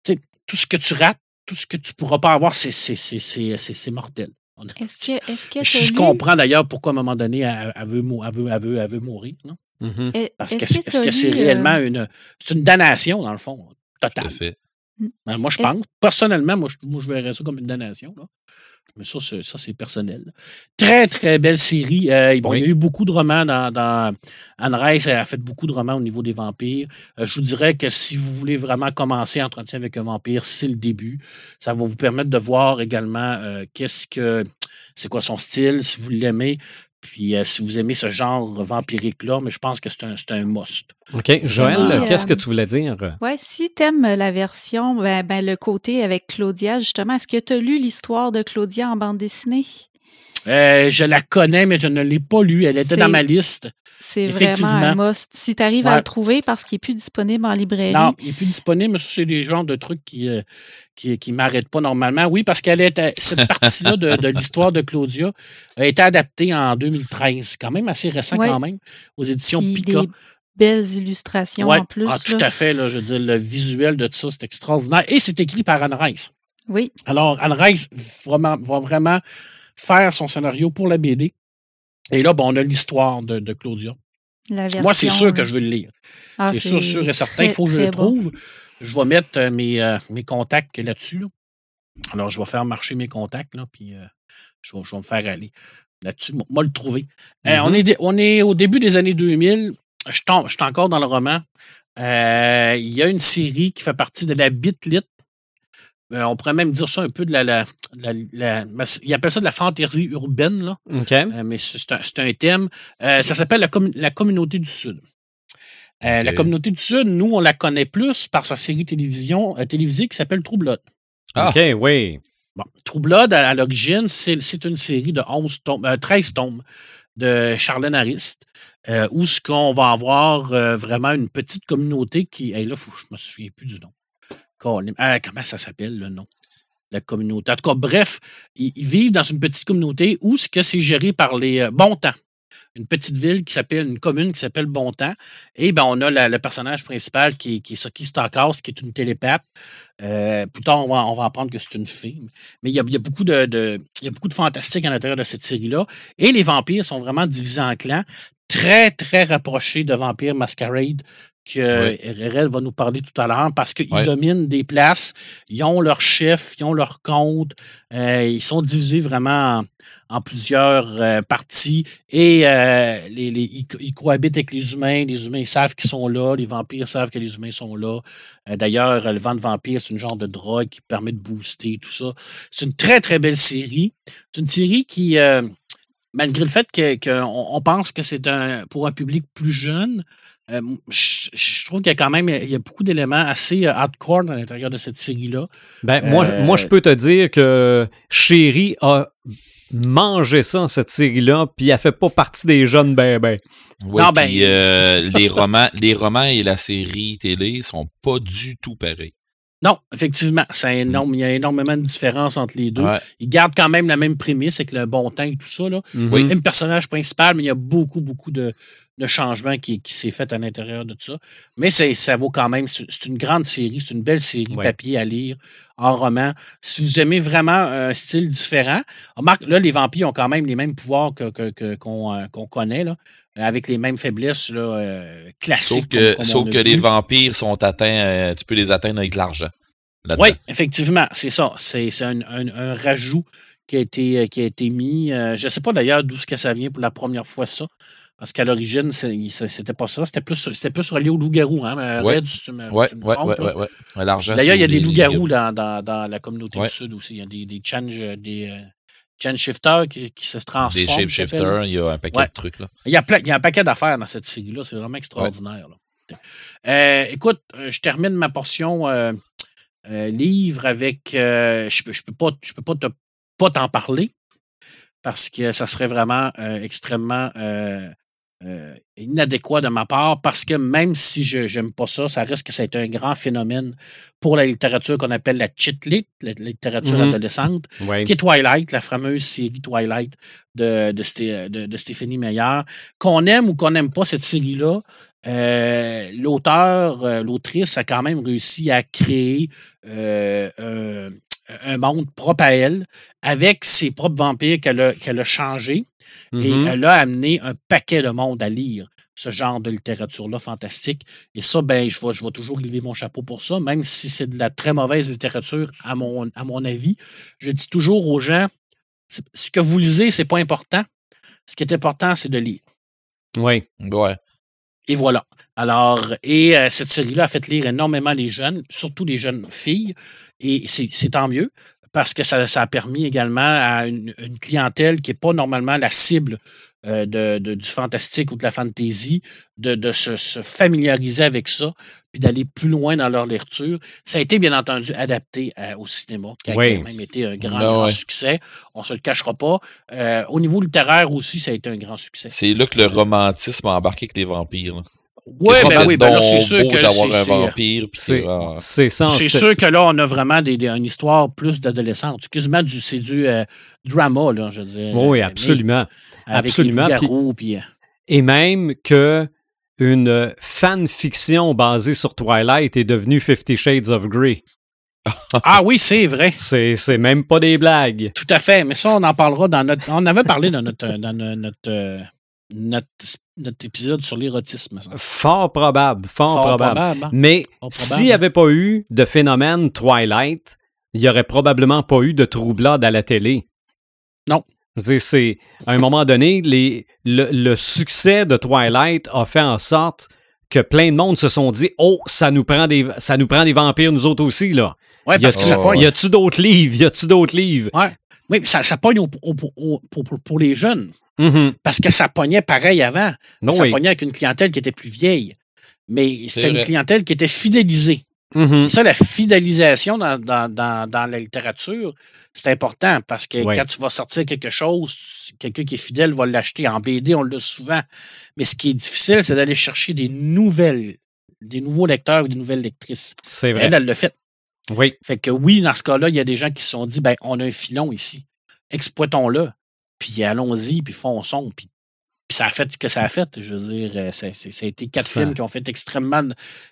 Tout ce que tu rates, tout ce que tu ne pourras pas avoir, c'est mortel. Est-ce que, je comprends d'ailleurs pourquoi à un moment donné, elle, veut, mourir. Non? Mm-hmm. Parce que est-ce que c'est réellement euh, une. C'est une damnation, dans le fond, totale. Mm. Ben, moi, je pense. Personnellement, moi je, moi, je verrais ça comme une damnation. Là. Mais ça, c'est personnel. Très, très belle série. Euh, Il y a eu beaucoup de romans dans, dans Anne Rice. Elle a fait beaucoup de romans au niveau des vampires. Euh, je vous dirais que si vous voulez vraiment commencer Entretien avec un vampire, c'est le début. Ça va vous permettre de voir également euh, qu'est-ce que c'est quoi son style, si vous l'aimez. Puis euh, si vous aimez ce genre vampirique-là, mais je pense que c'est un, un must. OK. Joël, qu'est-ce que tu voulais dire? Oui, si tu aimes la version, ben, ben, le côté avec Claudia, justement, est-ce que tu as lu l'histoire de Claudia en bande dessinée? Euh, je la connais, mais je ne l'ai pas lue. Elle était dans ma liste. C'est vraiment un must. Si tu arrives à le trouver parce qu'il n'est plus disponible en librairie. Non, il n'est plus disponible, mais ça, c'est des genres de trucs qui ne euh, qui, qui m'arrêtent pas normalement. Oui, parce qu'elle est cette partie-là de, l'histoire de Claudia a été adaptée en 2013. Quand même assez récent, quand même, aux éditions Pika. Des belles illustrations en plus. Ah, tout à fait. Là, je veux dire, le visuel de tout ça, c'est extraordinaire. Et c'est écrit par Anne Rice. Oui. Alors, Anne Rice va vraiment faire son scénario pour la BD. Et là, bon, on a l'histoire de, Claudia. Moi, c'est sûr que je veux le lire. Ah, c'est sûr, sûr et certain. Il faut que je le trouve. Je vais mettre euh, mes, euh, mes contacts là-dessus. Alors, je vais faire marcher mes contacts, là, puis euh, je, vais, me faire aller là-dessus. Moi, le trouver. on, mm-hmm. est, on est au début des années 2000. Je, je suis encore dans le roman. Il y a une série qui fait partie de la Bitlit. Euh, on pourrait même dire ça un peu de la. la, la, il appelle ça de la fantaisie urbaine, là. Euh, mais c'est un, un, thème. Euh, ça s'appelle la, la, communauté du Sud. La communauté du Sud, nous, on la connaît plus par sa série télévision, télévisée qui s'appelle Blood. Ah. OK, oui. Bon, True Blood, à, l'origine, c'est une série de 11 tomes, 13 tomes de Charlène Arist, où ce qu'on va avoir vraiment une petite communauté qui. Hey, là, faut, je me souviens plus du nom. Ah, comment ça s'appelle le nom? La communauté. En tout cas, bref, ils, vivent dans une petite communauté où ce que c'est géré par les euh, bons temps. une petite ville qui s'appelle, une commune qui s'appelle Bontemps. Et ben, on a le personnage principal qui, est Saki Stackhouse, qui est une télépathe. Euh, plus tard, on va, on va apprendre que c'est une fille. Mais il y a, y a beaucoup de, il y a beaucoup de fantastique à l'intérieur de cette série-là. Et les vampires sont vraiment divisés en clans, très, très rapprochés de Vampire Masquerade que oui. va nous parler tout à l'heure parce qu'ils dominent des places, ils ont leur chef, ils ont leur compte, euh, ils sont divisés vraiment en, plusieurs euh, parties et euh, les, ils, cohabitent avec les humains. Les humains savent qu'ils sont là, les vampires savent que les humains sont là. D'ailleurs, le vent de vampire, c'est une genre de drogue qui permet de booster tout ça. C'est une très, très belle série. C'est une série qui malgré le fait qu'on on pense que c'est un pour un public plus jeune, euh, je, trouve qu'il y a quand même il y a beaucoup d'éléments assez euh, hardcore à l'intérieur de cette série-là. Ben, moi, moi, je euh, peux te dire que Chéri a mangé ça, cette série-là, puis elle fait pas partie des jeunes ben ben. non, ben... les, romans, les romans et la série télé sont pas du tout pareils. Non, effectivement, c'est énorme. Il y a énormément de différences entre les deux. Ils gardent quand même la même prémisse avec le bon temps et tout ça. Là. Mm Même personnage principal, mais il y a beaucoup, beaucoup de, de changement qui, qui s'est fait à l'intérieur de tout ça. Mais ça vaut quand même, c'est une grande série, c'est une belle série papier à lire, en roman. Si vous aimez vraiment un style différent, remarque, là, les vampires ont quand même les mêmes pouvoirs qu'on que, que, euh, connaît, là, avec les mêmes faiblesses là, euh, classiques. Sauf que, sauf que les vampires sont atteints, euh, tu peux les atteindre avec l'argent. Oui, effectivement, c'est ça. C'est un, un, rajout qui a été, qui a été mis. je ne sais pas d'ailleurs d'où ça vient pour la première fois, ça. Parce qu'à l'origine, c'était pas ça. C'était plus, plus relié aux loups-garous. Hein? Oui, oui, oui. D'ailleurs, il y a des loups-garous dans, dans, dans, la communauté du Sud aussi. Il y a des, des change, des change shifters qui, qui, se transforment. Des shapeshifters, il y a un paquet de trucs. Là. Il, y a il y a un paquet d'affaires dans cette série-là. C'est vraiment extraordinaire. Euh, écoute, euh, je termine ma portion euh, livre avec. je ne je peux pas, je peux pas pas t'en parler parce que ça serait vraiment extrêmement euh, inadéquat de ma part parce que même si je n'aime pas ça, ça risque que ça a été un grand phénomène pour la littérature qu'on appelle la cheat lit, la littérature mm-hmm. adolescente, qui est Twilight, la fameuse série Twilight de, de, de, Stéphanie Meyer. Qu'on aime ou qu'on n'aime pas cette série-là, euh, l'auteur, euh, l'autrice a quand même réussi à créer un monde propre à elle, avec ses propres vampires qu'elle a, qu'elle a changés. Et mm-hmm. elle a amené un paquet de monde à lire ce genre de littérature-là fantastique. Et ça, ben, je vais, je vais toujours lever mon chapeau pour ça, même si c'est de la très mauvaise littérature, à mon, à mon avis. Je dis toujours aux gens, ce que vous lisez, c'est pas important. Ce qui est important, c'est de lire. Oui. Ouais. Et voilà. Alors, et euh, cette série-là a fait lire énormément les jeunes, surtout les jeunes filles, et c'est tant mieux parce que ça, a permis également à une, clientèle qui n'est pas normalement la cible euh, de, du fantastique ou de la fantasy, de, se, familiariser avec ça, puis d'aller plus loin dans leur lecture. Ça a été bien entendu adapté euh, au cinéma, qui a quand même été un grand, ben succès. On ne se le cachera pas. Euh, au niveau littéraire aussi, ça a été un grand succès. C'est là que le romantisme a embarqué avec les vampires. Ouais, ben oui, ben là, c'est sûr que d'avoir un vampire. C'est ça. C'est sûr que là, on a vraiment des, une histoire plus d'adolescente. C'est du euh, drama, là, je veux dire. Oui, absolument. avec absolument. puis, euh. Et même que une fanfiction basée sur Twilight est devenue Fifty Shades of Grey. ah oui, c'est vrai. C'est même pas des blagues. Tout à fait. Mais ça, on en parlera dans notre. On avait parlé dans notre, dans notre, euh, notre notre épisode sur l'érotisme. Fort probable, fort, probable. Hein. Mais s'il n'y avait pas eu de phénomène Twilight, il n'y aurait probablement pas eu de troublade à la télé. Non. C'est, à un moment donné, les, le, succès de Twilight a fait en sorte que plein de monde se sont dit Oh, ça nous prend des, ça nous prend des vampires, nous autres aussi, là. Ouais, parce que ça Y a-tu d'autres livres? Y a-tu d'autres livres? Ouais. Oui, ça, ça pogne pour, pour, les jeunes. Mm-hmm. Parce que ça pognait pareil avant. ça pognait avec une clientèle qui était plus vieille. Mais c'était une clientèle qui était fidélisée. Mm-hmm. ça, la fidélisation dans, la littérature, c'est important parce que quand tu vas sortir quelque chose, quelqu'un qui est fidèle va l'acheter. En BD, on l'a souvent. Mais ce qui est difficile, c'est d'aller chercher des nouvelles, des nouveaux lecteurs ou des nouvelles lectrices. C'est vrai. Elle, elle l'a fait. Oui. Fait que oui, dans ce cas-là, il y a des gens qui se sont dit, ben, on a un filon ici. Exploitons-le puis allons-y, puis fonçons, puis, puis ça a fait ce que ça a fait. Je veux dire, ça, a été quatre films qui ont fait extrêmement.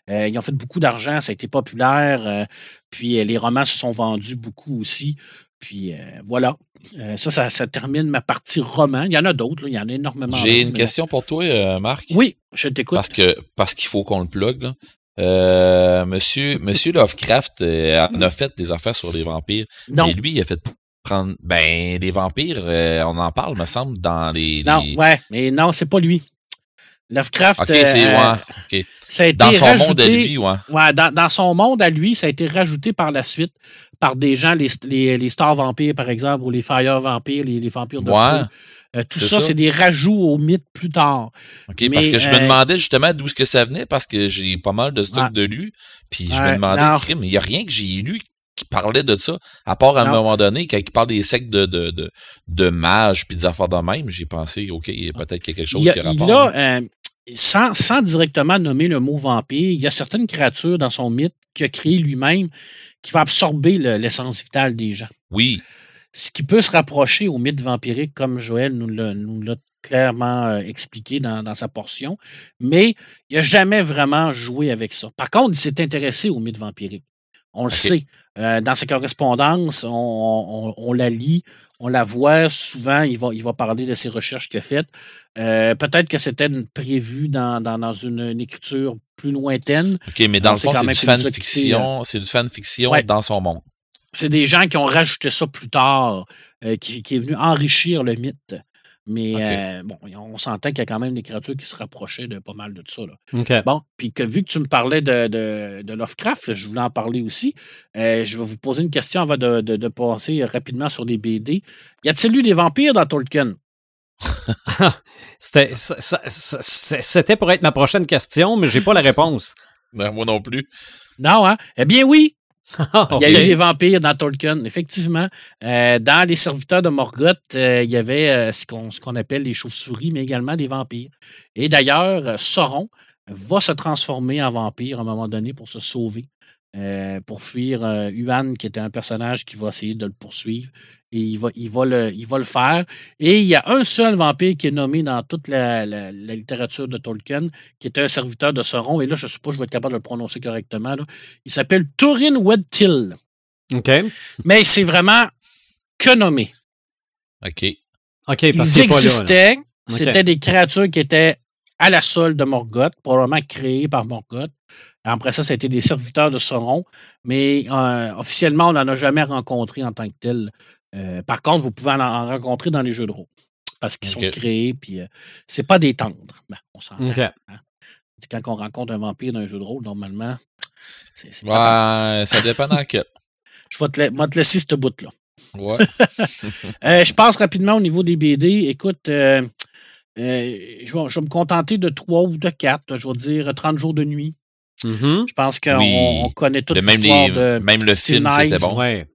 ils ont fait beaucoup d'argent, ça a été populaire. puis les romans se sont vendus beaucoup aussi. Puis voilà. ça, ça, termine ma partie roman. Il y en a d'autres, il y en a énormément. J'ai une question pour toi, Marc. Oui, je t'écoute. Parce que parce qu'il faut qu'on le plug. Euh, monsieur, monsieur Lovecraft euh, en a fait des affaires sur les vampires. Non. Et lui, il a fait prendre. Ben, les vampires, euh, on en parle, me semble, dans les. Non, ouais, mais non, c'est pas lui. Lovecraft. OK, c'est. Ouais, Ça a été dans son monde à lui, ouais. ouais dans, dans, son monde à lui, ça a été rajouté par la suite par des gens, les, les, les Star Vampires, par exemple, ou les Fire Vampires, les, les vampires de ouais. feu. Euh, tout ça, c'est des rajouts au mythe plus tard. OK, parce que je me euh, demandais justement d'où ce que ça venait, parce que j'ai pas mal de stocks de lu, puis je me demandais, mais il n'y a rien que j'ai lu qui parlait de ça, à part à un moment donné, quand il parle des sectes de, de, de, de mages puis des affaires de même, j'ai pensé, OK, il y a peut-être quelque chose qui a, euh, sans, sans directement nommer le mot vampire, il y a certaines créatures dans son mythe qu'il a créé lui-même qui va absorber l'essence vitale des gens. Oui ce qui peut se rapprocher au mythe vampirique, comme Joël nous l'a clairement euh, expliqué dans, sa portion, mais il n'a jamais vraiment joué avec ça. Par contre, il s'est intéressé au mythe vampirique. On le sait. Euh, dans sa correspondance, on, la lit, on la voit. Souvent, il va, il va parler de ses recherches qu'il a faites. Euh, peut-être que c'était prévu dans, dans, une, écriture plus lointaine. OK, mais dans le fond, c'est du fan-fiction. C'est du fan-fiction dans son monde. C'est des gens qui ont rajouté ça plus tard, euh, qui, est venu enrichir le mythe. Mais euh, bon, on s'entend qu'il y a quand même des créatures qui se rapprochaient de pas mal de ça. Là. Bon, puis que vu que tu me parlais de, de, Lovecraft, je voulais en parler aussi. Euh, je vais vous poser une question avant de, de, passer rapidement sur les BD. Y a-t-il eu des vampires dans Tolkien? C'était pour être ma prochaine question, mais j'ai pas la réponse. Ben, moi non plus. Non, hein? Eh bien oui, il y a eu des vampires dans Tolkien, effectivement. Euh, dans les serviteurs de Morgoth, euh, il y avait euh, ce qu'on appelle les chauves-souris, mais également des vampires. Et d'ailleurs, Sauron va se transformer en vampire à un moment donné pour se sauver. Pour fuir Huan, qui était un personnage qui va essayer de le poursuivre. Et il va, il, va le, il va le faire. Et il y a un seul vampire qui est nommé dans toute la, littérature de Tolkien, qui était un serviteur de Sauron. Et là, je ne sais pas si je vais être capable de le prononcer correctement. Il s'appelle Turin Wedtil. OK. Mais c'est vraiment que nommé. OK. OK, parce Ils existaient. C'était des créatures qui étaient à la solde de Morgoth, probablement créées par Morgoth. Après ça, ça a été des serviteurs de Sauron, mais euh, officiellement, on n'en a jamais rencontré en tant que tel. Euh, par contre, vous pouvez en, rencontrer dans les jeux de rôle parce qu'ils sont créés, puis euh, c'est pas des tendres. Ben, on s'entend. Hein. Quand on rencontre un vampire dans un jeu de rôle, normalement, c'est. Ouais, ça dépend dans quel. Je vais te, laisser ce bout-là. Ouais. je passe rapidement au niveau des BD. Écoute, je, vais, me contenter de trois ou de quatre. Je vais dire 30 jours de nuit. Mm-hmm. Je pense qu'on connaît toute l'histoire de. Même le film, c'était bon. Ouais.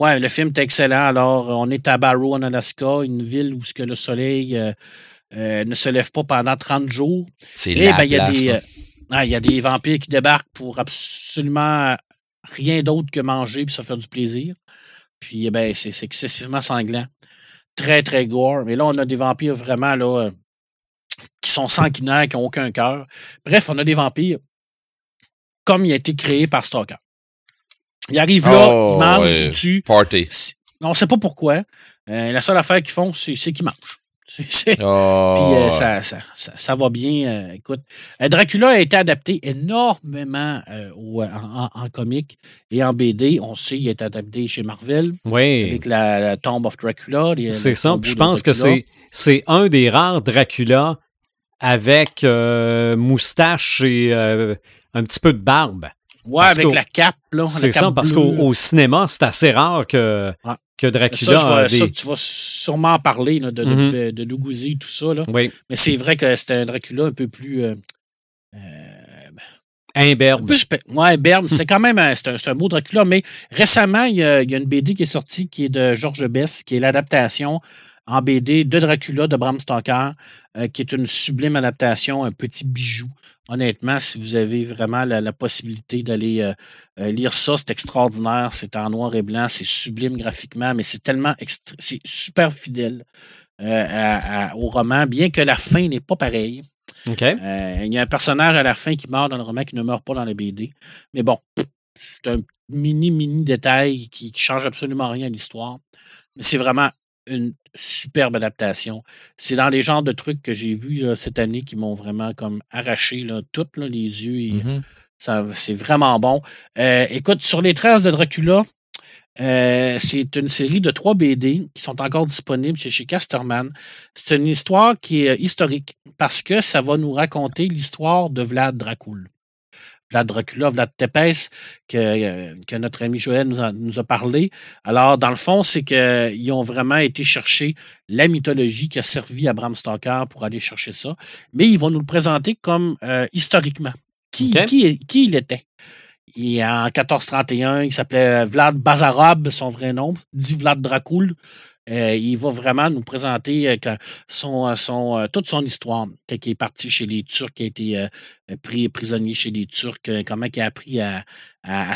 ouais. le film est excellent. Alors, on est à Barrow, en Alaska, une ville où que le soleil euh, euh, ne se lève pas pendant 30 jours. C'est Et ben, il y, a des, euh, y a des vampires qui débarquent pour absolument rien d'autre que manger et se faire du plaisir. Puis, eh ben, c'est excessivement sanglant. Très, très gore. Mais là, on a des vampires vraiment là, qui sont sanguinaires, qui n'ont aucun cœur. Bref, on a des vampires comme il a été créé par Stalker. Il arrive là, il oh, mange, il tue. Party. On ne sait pas pourquoi. Euh, la seule affaire qu'ils font, c'est qu'ils mangent. Oh, Puis euh, ça, ça, ça, va bien. Euh, écoute, Dracula a été adapté énormément en, en, comics et en BD. On sait qu'il a été adapté chez Marvel. Oui. Avec la, Tomb of Dracula. C'est ça. Je pense que c'est un des rares Dracula avec moustache et un petit peu de barbe. Ouais, avec la cape, là. C'est ça, parce qu'au cinéma, c'est assez rare que, que Dracula. Ça, ça, tu vas sûrement en parler de, de, mm -hmm. tout ça. Là. Oui. Mais c'est vrai que c'était un Dracula un peu plus. Euh, euh, Imberbe. Ouais, imberbe. c'est quand même un, un, un, beau Dracula, mais récemment, il y, a, il y, a, une BD qui est sortie qui est de Georges Bess, qui est l'adaptation en BD de Dracula de Bram Stoker, euh, qui est une sublime adaptation, un petit bijou. Honnêtement, si vous avez vraiment la, possibilité d'aller euh, euh, lire ça, c'est extraordinaire. C'est en noir et blanc, c'est sublime graphiquement, mais c'est tellement c'est super fidèle. au roman, bien que la fin n'est pas pareille. il y a un personnage à la fin qui meurt dans le roman qui ne meurt pas dans la BD. Mais bon, c'est un mini, mini détail qui, ne change absolument rien à l'histoire. Mais c'est vraiment une superbe adaptation. C'est dans les genres de trucs que j'ai vus cette année qui m'ont vraiment comme arraché là, tout, les yeux. Et, mm-hmm. C'est vraiment bon. Euh, écoute, sur les traces de Dracula, euh, c'est une série de trois BD qui sont encore disponibles chez, chez Casterman. C'est une histoire qui est historique parce que ça va nous raconter l'histoire de Vlad Dracul. Vlad Dracula, Vlad Tepes, que, euh, que notre ami Joël nous a, nous a parlé. Alors, dans le fond, c'est qu'ils ont vraiment été chercher la mythologie qui a servi à Bram Stoker pour aller chercher ça, mais ils vont nous le présenter comme historiquement qui, qui, il était? Et en 1431, il s'appelait Vlad Bazarab, son vrai nom, dit Vlad Dracul. Euh, il va vraiment nous présenter euh, son, euh, son, toute son histoire, quand il est parti chez les Turcs, qui a été pris prisonnier chez les Turcs, comment il a appris à,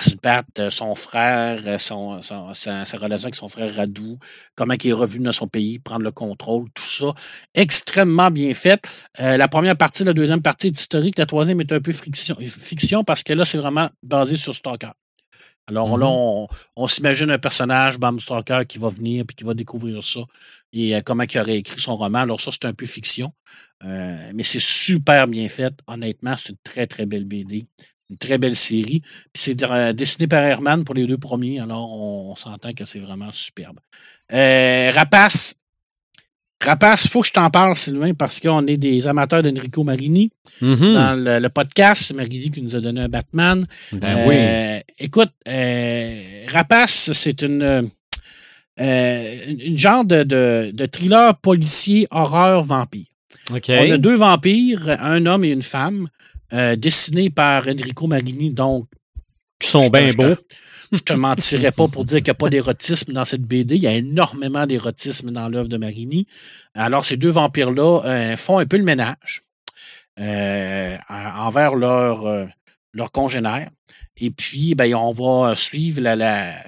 se battre, son frère, son, sa, relation avec son frère Radou, comment il est revenu dans son pays, prendre le contrôle, tout ça. Extrêmement bien fait. la première partie, la deuxième partie est historique, la troisième est un peu fiction, fiction parce que là, c'est vraiment basé sur Stalker. Alors là, mm-hmm. on, s'imagine un personnage, Bam Stoker, qui va venir et qui va découvrir ça et euh, comment il aurait écrit son roman. Alors ça, c'est un peu fiction, euh, mais c'est super bien fait. Honnêtement, c'est une très, très belle BD. Une très belle série. Puis c'est euh, dessiné par Herman pour les deux premiers, alors on, s'entend que c'est vraiment superbe. Rapace, Rapace, il faut que je t'en parle, Sylvain, parce qu'on est des amateurs d'Enrico Marini. Mm-hmm. Dans le, podcast, Marini qui nous a donné un Batman. Ben oui. Euh, écoute, euh, Rapace, c'est une, euh, une, genre de, de, thriller policier horreur vampire. On a deux vampires, un homme et une femme, dessinés par Enrico Marini, donc. Qui sont bien beaux. Je te mentirais pas pour dire qu'il n'y a pas d'érotisme dans cette BD. Il y a énormément d'érotisme dans l'œuvre de Marini. Alors, ces deux vampires-là euh, font un peu le ménage euh, envers leur, euh, leur congénère. Et puis, ben, on va suivre la,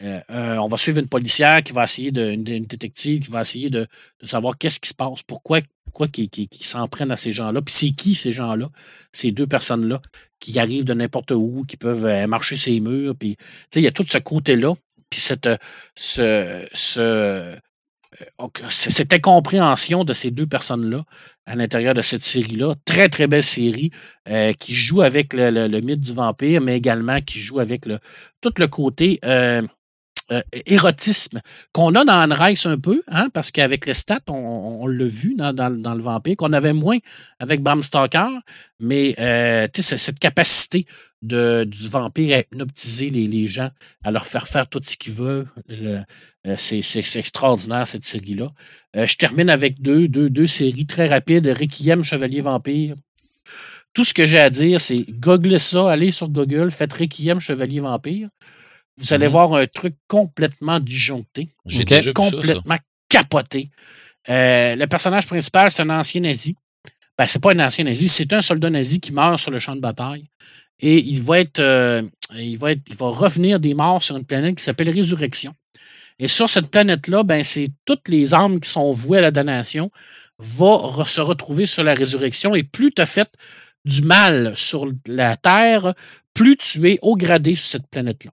va suivre une policière qui va essayer de, une, détective qui va essayer de, savoir qu'est-ce qui se passe, pourquoi, pourquoi qui, s'en prennent à ces gens-là, puis c'est qui ces gens-là, ces deux personnes-là qui arrivent de n'importe où, qui peuvent euh, marcher ces murs. Puis, il y a tout ce côté-là. Puis cette, euh, ce, ce, euh, cette incompréhension de ces deux personnes-là à l'intérieur de cette série-là. Très, très belle série qui joue avec le, mythe du vampire, mais également qui joue avec le, tout le côté érotisme qu'on a dans Anne Rice un peu, hein, parce qu'avec les stats, on, l'a vu dans, le vampire, qu'on avait moins avec Bram Stoker, mais euh, cette capacité de, du vampire à hypnotiser les, gens, à leur faire faire tout ce qu'ils veulent, euh, c'est extraordinaire cette série-là. je termine avec deux, deux, deux séries très rapides, Requiem, Chevalier Vampire. Tout ce que j'ai à dire, c'est googlez ça, allez sur Google, faites Requiem, Chevalier Vampire vous allez mhm. voir un truc complètement disjoncté. J'ai déjà complètement capoté. Euh, le personnage principal, c'est un ancien nazi. Ben, c'est pas un ancien nazi, c'est un soldat nazi qui meurt sur le champ de bataille. Et il va être, euh, il va être, il va revenir des morts sur une planète qui s'appelle Résurrection. Et sur cette planète-là, ben, c'est toutes les âmes qui sont vouées à la damnation vont se retrouver sur la résurrection. Et plus tu as fait du mal sur la Terre, plus tu es au gradé sur cette planète-là.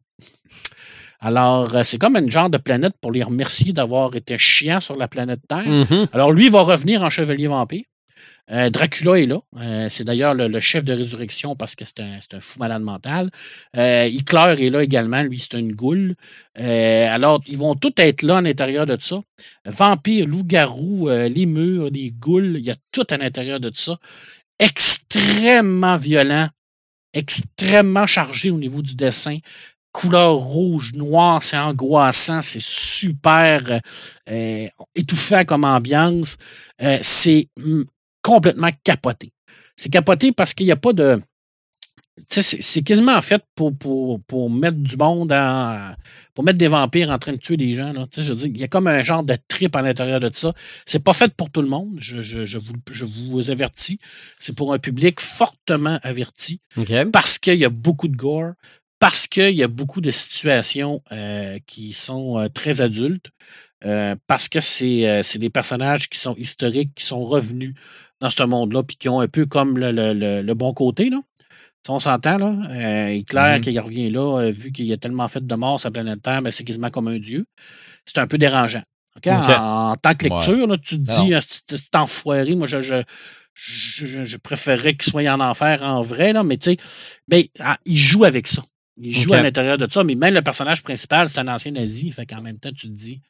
Alors, euh, c'est comme un genre de planète pour les remercier d'avoir été chiant sur la planète Terre. Mm-hmm. Alors, lui, il va revenir en chevalier vampire. Euh, Dracula est là. Euh, c'est d'ailleurs le, chef de résurrection parce que c'est un, fou malade mental. Hitler est là également. Lui, c'est une goule. alors, ils vont tous être là à l'intérieur de ça. Vampire, loup-garou, les murs, les goules, il y a tout à l'intérieur de ça. Extrêmement violent, extrêmement chargé au niveau du dessin couleur rouge, noir, c'est angoissant, c'est super euh, étouffant comme ambiance. Euh, c'est complètement capoté. C'est capoté parce qu'il n'y a pas de. C'est quasiment fait pour, pour, pour, mettre du monde en, pour mettre des vampires en train de tuer des gens. Là. Je il y a comme un genre de trip à l'intérieur de ça. C'est pas fait pour tout le monde, je, je, je, vous, je vous avertis. C'est pour un public fortement averti. Parce qu'il y a beaucoup de gore, parce qu'il y a beaucoup de situations euh, qui sont euh, très adultes. parce que c'est des personnages qui sont historiques, qui sont revenus dans ce monde-là, puis qui ont un peu comme le, bon côté. Là. Si on s'entend, là, il est clair qu'il revient là, vu qu'il a tellement fait de morts sur la planète Terre, mais c'est quasiment comme un dieu. C'est un peu dérangeant. En, tant que lecture, là, tu te dis, c'est enfoiré, moi, je, je, je, préférerais qu'il soit en enfer en vrai, là, mais tu sais, ben, ah, il joue avec ça. Il joue à l'intérieur de ça, mais même le personnage principal, c'est un ancien nazi. Fait qu'en même temps, tu te dis,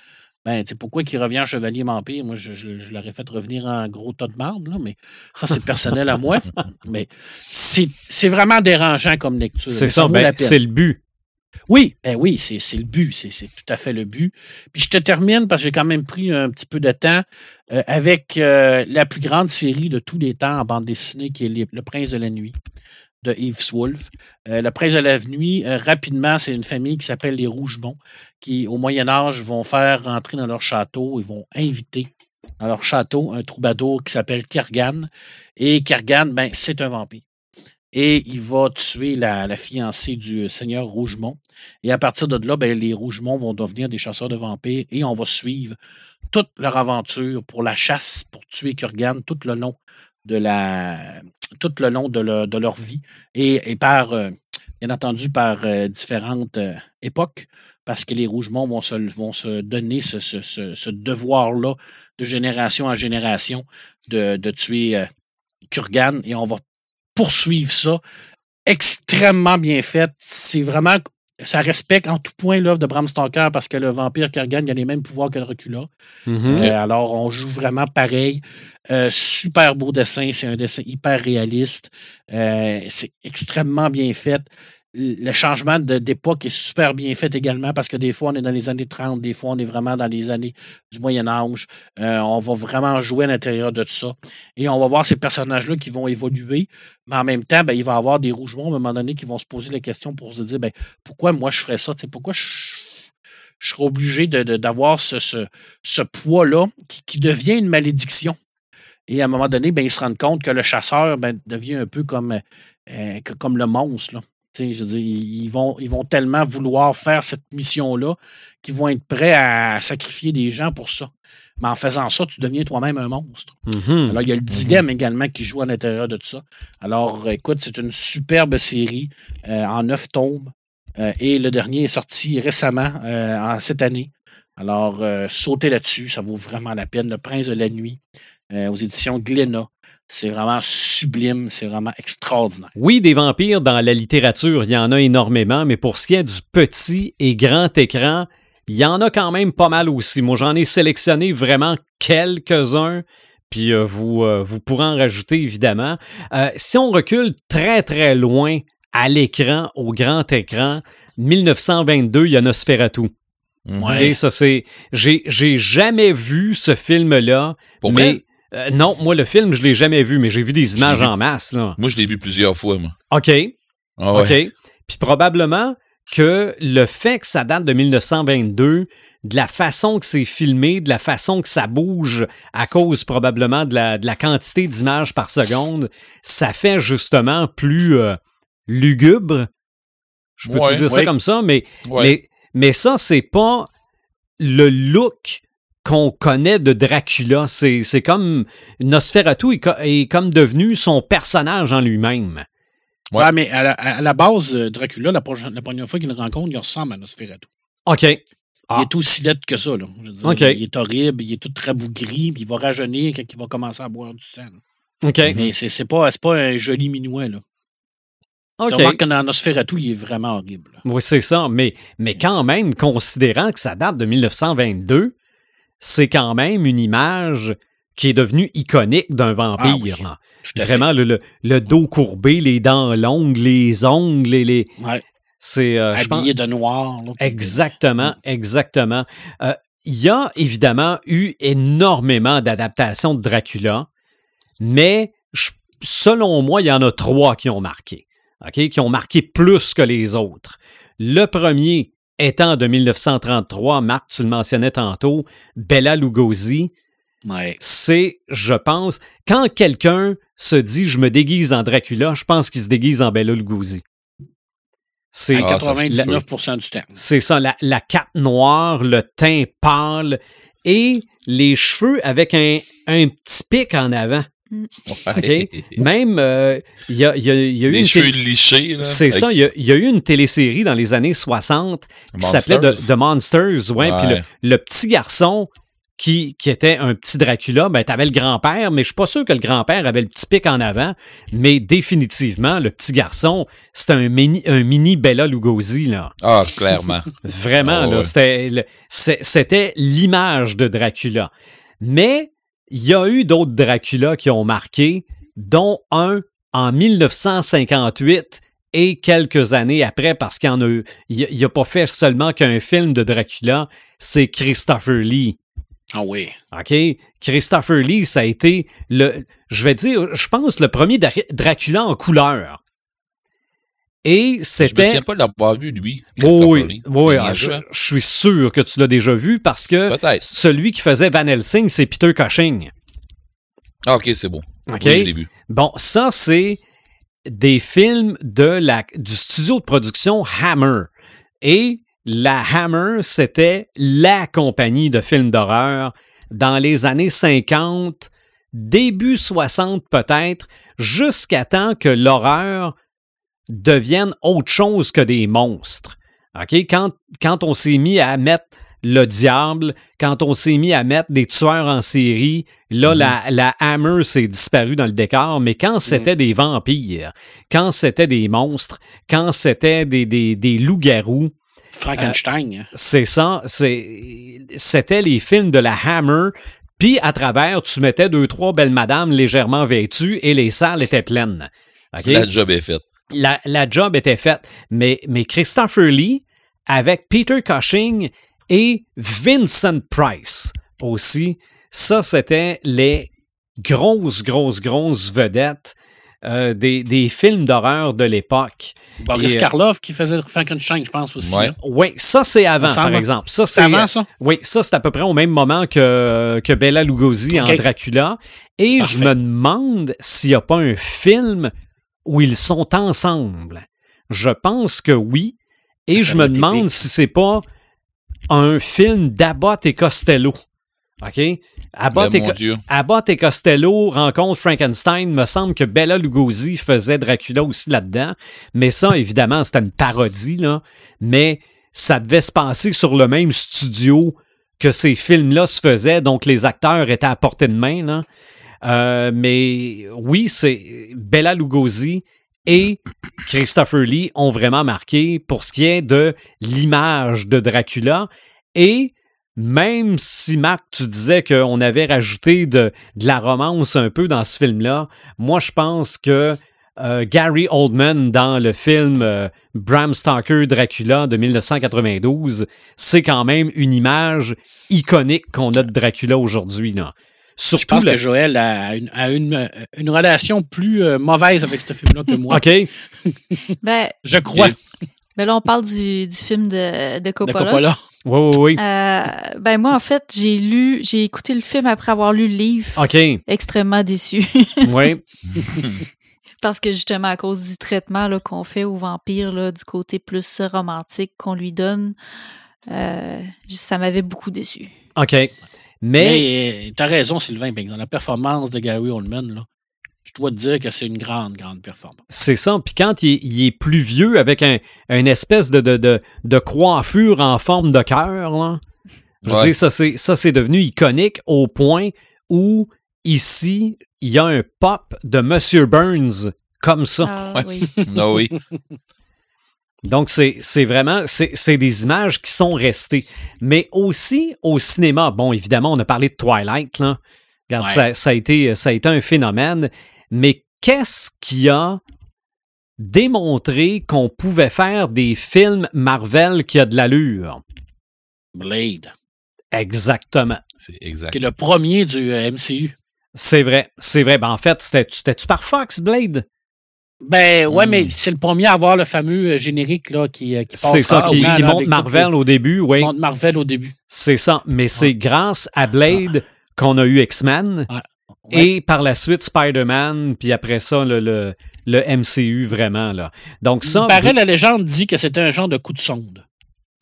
ben, tu pourquoi qu'il revient en chevalier vampire? Moi, je, l'aurais fait revenir en gros tas de marbre, là, mais ça, c'est personnel à moi. Mais c'est vraiment dérangeant comme lecture. C'est ça, ben, c'est le but. Oui, ben oui, c'est le but, c'est tout à fait le but. Puis je te termine parce que j'ai quand même pris un petit peu de temps euh, avec euh, la plus grande série de tous les temps en bande dessinée qui est Le Prince de la Nuit de Yves Wolf. Euh, le de la Nuit, rapidement, c'est une famille qui s'appelle les Rougemont, qui au Moyen Âge vont faire rentrer dans leur château, ils vont inviter dans leur château un troubadour qui s'appelle Kergan. Et Kergan, ben, c'est un vampire et il va tuer la, fiancée du seigneur Rougemont. Et à partir de là, ben, les Rougemont vont devenir des chasseurs de vampires et on va suivre toute leur aventure pour la chasse, pour tuer Kurgan tout le long de la tout le long de, leur vie et, par euh, bien entendu par euh, différentes euh, époques parce que les Rougemont vont se, vont se donner ce, devoir-là de génération en génération de, de tuer Kurgan et on va poursuivre ça. Extrêmement bien fait. C'est vraiment. Ça respecte en tout point l'œuvre de Bram Stoker parce que le vampire Kurgan a les mêmes pouvoirs que le recula. Mm-hmm. Euh, alors, on joue vraiment pareil. Euh, super beau dessin. C'est un dessin hyper réaliste. Euh, c'est extrêmement bien fait le changement d'époque est super bien fait également parce que des fois, on est dans les années 30, des fois, on est vraiment dans les années du Moyen Âge. Euh, on va vraiment jouer à l'intérieur de tout ça. Et on va voir ces personnages-là qui vont évoluer, mais en même temps, ben, il va y avoir des rougements à un moment donné qui vont se poser la question pour se dire ben, pourquoi moi je ferais ça? pourquoi je, je serais obligé d'avoir ce, ce, poids-là qui, devient une malédiction? Et à un moment donné, ben, ils se rendent compte que le chasseur devient un peu comme, euh, comme le monstre. Je veux ils vont, ils vont tellement vouloir faire cette mission-là qu'ils vont être prêts à sacrifier des gens pour ça. Mais en faisant ça, tu deviens toi-même un monstre. Mm-hmm. Alors, il y a le mm-hmm. dilemme également qui joue à l'intérieur de tout ça. Alors, écoute, c'est une superbe série euh, en neuf tomes. Euh, et le dernier est sorti récemment, euh, en cette année. Alors, sautez là-dessus, ça vaut vraiment la peine. Le Prince de la Nuit, aux éditions Glénat. C'est vraiment sublime, c'est vraiment extraordinaire. Oui, des vampires dans la littérature, il y en a énormément, mais pour ce qui est du petit et grand écran, il y en a quand même pas mal aussi. Moi, j'en ai sélectionné vraiment quelques-uns, puis euh, vous, euh, vous pourrez en rajouter évidemment. Euh, si on recule très très loin à l'écran, au grand écran, 1922, il y a Nosferatu. Ouais. ça c'est. J'ai, j'ai jamais vu ce film-là, mais. Euh, non, moi, le film, je l'ai jamais vu, mais j'ai vu des images en masse. Là. Moi, je l'ai vu plusieurs fois, moi. OK. Ah OK. Puis probablement que le fait que ça date de 1922, de la façon que c'est filmé, de la façon que ça bouge, à cause probablement de la, de la quantité d'images par seconde, ça fait justement plus euh, lugubre. Je peux te dire ça comme ça, mais, mais, mais ça, c'est pas le look qu'on connaît de Dracula. C'est comme Nosferatu est, comme devenu son personnage en lui-même. Ouais. mais à la, base, euh, Dracula, la, première fois qu'il le rencontre, il ressemble à Nosferatu. OK. Il ah. est aussi laid que ça. Là. Il est horrible, il est tout très bougri, puis il va rajeunir quand il va commencer à boire du sang. OK. Mais c'est pas, pas un joli minouin. Là. OK. Tu que dans Nosferatu, il est vraiment horrible. Oui, c'est ça. Mais, mais quand même, considérant que ça date de 1922, c'est quand même une image qui est devenue iconique d'un vampire. Ah Vraiment, le, le, dos courbé, les dents longues, les ongles, les... les... C'est, euh, Habillé de noir. exactement, exactement. Euh, il y a évidemment eu énormément d'adaptations de Dracula, mais selon moi, il y en a trois qui ont marqué. qui ont marqué plus que les autres. Le premier, étant de 1933, Marc, tu le mentionnais tantôt, Bella Lugosi, c'est, je pense, quand quelqu'un se dit je me déguise en Dracula, je pense qu'il se déguise en Bella Lugosi. C'est 99% du temps. C'est ça, la, la cape noire, le teint pâle, et les cheveux avec un, un petit pic en avant. Ouais. Même, euh, il y, a, y a- il y a eu Les une cheveux télé- lichés, là. C'est ça, il y, a, il y a eu une télésérie dans les années 60 qui s'appelait The, Monsters. The Monsters, ouais, Ouais. puis le, le petit garçon qui, qui était un petit Dracula, ben t'avais le grand-père, mais je suis pas sûr que le grand-père avait le petit pic en avant, mais définitivement, le petit garçon, c'était un mini, un mini Bella Lugosi, là. Ah, clairement. Vraiment, Ah là, ouais. c'était l'image de Dracula. Mais il y a eu d'autres Dracula qui ont marqué, dont un en 1958 et quelques années après, parce qu'il a eu, il n'a pas fait seulement qu'un film de Dracula, c'est Christopher Lee. Ah oui. OK? Christopher Lee, ça a été le, je vais dire, je pense, le premier Dra- Dracula en couleur. Et Je me c'était. souviens pas de l'avoir vu, lui. Oui, oui, ah, je, hein? je suis sûr que tu l'as déjà vu parce que celui qui faisait Van Helsing, c'est Peter Cushing. Ah, ok, c'est bon. OK? Oui, je l'ai vu. Bon, ça, c'est des films de la, du studio de production Hammer. Et la Hammer, c'était la compagnie de films d'horreur dans les années 50, début 60 peut-être, jusqu'à temps que l'horreur devienne autre chose que des monstres. OK? Quand, quand on s'est mis à mettre le diable, quand on s'est mis à mettre des tueurs en série, là, la, la Hammer s'est disparue dans le décor, mais quand c'était des vampires, quand c'était des monstres, quand c'était des, des, des loups-garous, Frankenstein. hein. c'est ça, c'est, c'était les films de la Hammer, puis à travers, tu mettais deux, trois belles madames légèrement vêtues et les salles étaient pleines. OK? La job est faite. La, la job était faite. Mais, mais Christopher Lee, avec Peter Cushing et Vincent Price aussi, ça, c'était les grosses, grosses, grosses vedettes euh, des, des films d'horreur de l'époque. Boris Et, euh, Karloff qui faisait Frankenstein, je pense aussi. Ouais. hein. Oui, ça, c'est avant, Ça par exemple. Ça, C'est avant ça? Oui, ça, c'est à peu près au même moment que, que Bella Lugosi en. Dracula. Et je me demande s'il n'y a pas un film où ils sont ensemble. Je pense que oui. Et Ça je me demande épique. si c'est pas un film d'Abbott et Costello. OK? Abbott et, Dieu. Abbott et Costello rencontrent Frankenstein. Me semble que Bella Lugosi faisait Dracula aussi là-dedans. Mais ça, évidemment, c'était une parodie, là. Mais ça devait se passer sur le même studio que ces films-là se faisaient, donc les acteurs étaient à portée de main, là. Euh, mais oui, c'est Bella Lugosi et Christopher Lee ont vraiment marqué pour ce qui est de l'image de Dracula. Et même si, Marc, tu disais qu'on avait rajouté de, la romance un peu dans ce film-là, moi, je pense que euh, Gary Oldman dans le film euh, Bram Stoker Dracula de 1992, c'est quand même une image iconique qu'on a de Dracula aujourd'hui. Je Surtout pense le- que Joël a une, a une, euh, une relation plus euh, mauvaise avec ce film-là que moi. OK. Ben, Je crois. Ben là, on parle du, du film de, de De Coppola. Coppola. Oui, oui, oui. Euh, ben moi, en fait, j'ai lu, j'ai écouté le film après avoir lu le livre. OK. Extrêmement déçu. Oui. Parce que justement, à cause du traitement qu'on fait au vampire, là, du côté plus romantique qu'on lui donne, euh, ça m'avait beaucoup déçu. OK. Mais, Mais euh, t'as raison, Sylvain. Ben, dans la performance de Gary Oldman, là, je dois te dire que c'est une grande, grande performance. c'est ça. Puis quand il, est- il est plus vieux avec un, une espèce de, de, de, de coiffure en forme de cœur, là, je veux Ouais. dire, ça c'est, ça c'est devenu iconique au point où ici, il y a un pop de Monsieur Burns comme ça. Ah Ouais. oui. Ah oui. Donc, c'est c'est vraiment, c'est c'est des images qui sont restées. Mais aussi au cinéma, bon, évidemment, on a parlé de Twilight, là. Regarde, Ouais. ça, ça a été, ça a été un phénomène. Mais qu'est-ce qui a démontré qu'on pouvait faire des films Marvel qui a de l'allure? Blade, Exactement. C'est exact. qui est le premier du euh, MCU. C'est vrai, c'est vrai. Ben, en fait, c'était- c'était-tu par Fox, Blade? Ben ouais, Hmm. mais c'est le premier à avoir le fameux euh, générique là, qui, euh, qui passe C'est ça, qui, là, avec Marvel au début, oui. qui montre Marvel au début. C'est ça. Mais c'est grâce à Blade qu'on a eu X-Men. Ouais. Et par la suite, Spider-Man, puis après ça, le, le, le MCU, vraiment. Là. Donc ça... Il paraît, la légende dit que c'était un genre de coup de sonde.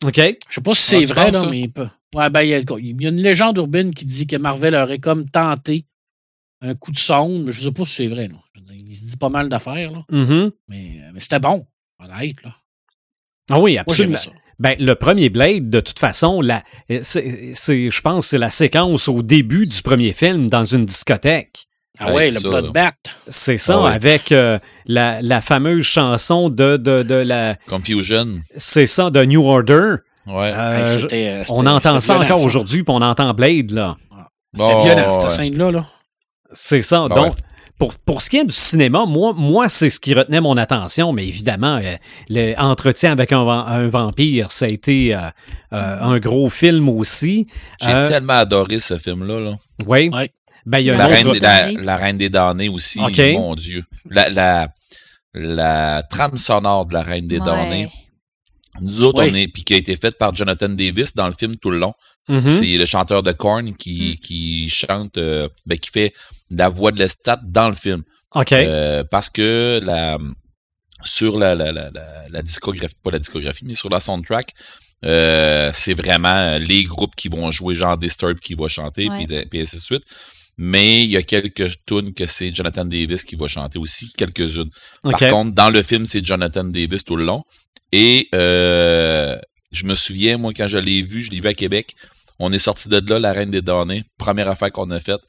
OK. Je sais pas si Ah, c'est vrai, là, mais il peut- Ouais, ben, il y, a, une légende urbaine qui dit que Marvel aurait comme tenté un coup de sonde, mais je ne sais pas si c'est vrai. Là. il se dit pas mal d'affaires, là. Mm-hmm. mais, mais c'était bon, honnête, là. Ah oui, absolument. ben, le premier Blade, de toute façon, la, c'est, je pense c'est la séquence au début du premier film dans une discothèque. Ah ouais, le Bloodbath. C'est ça, ah avec euh, la, la, fameuse chanson de, de, de la... Confusion. C'est ça, de New Order. Ouais. Euh, euh, on entend ça encore aujourd'hui, puis on entend Blade, là. C'était violent, cette scène-là. Là. C'est ça. Ah Donc, pour, pour ce qui est du cinéma, moi, moi c'est ce qui retenait mon attention, mais évidemment, l'entretien avec un, un, vampire, ça a été un gros film aussi. J'ai tellement adoré ce film-là. Là. Oui. Ben, il y a la, reine, la, reine, des damnés aussi, mon Dieu. La, la, la, trame sonore de la Reine des damnés. Nous autres, on est, puis qui a été faite par Jonathan Davis dans le film tout le long. Mm-hmm. C'est le chanteur de Korn qui, mm. qui chante, euh, ben, qui fait la voix de l'estat dans le film. OK. Euh, parce que la, sur la, la, la, la, discographie, pas la discographie, mais sur la soundtrack, euh, c'est vraiment les groupes qui vont jouer, genre Disturb qui va chanter, puis, puis ainsi de suite mais il y a quelques tunes que c'est Jonathan Davis qui va chanter aussi, quelques-unes. Par contre, dans le film, c'est Jonathan Davis tout le long. Et euh, je me souviens, moi, quand je l'ai vu, je l'ai vu à Québec. On est sorti de là, la Reine des Données. Première affaire qu'on a faite.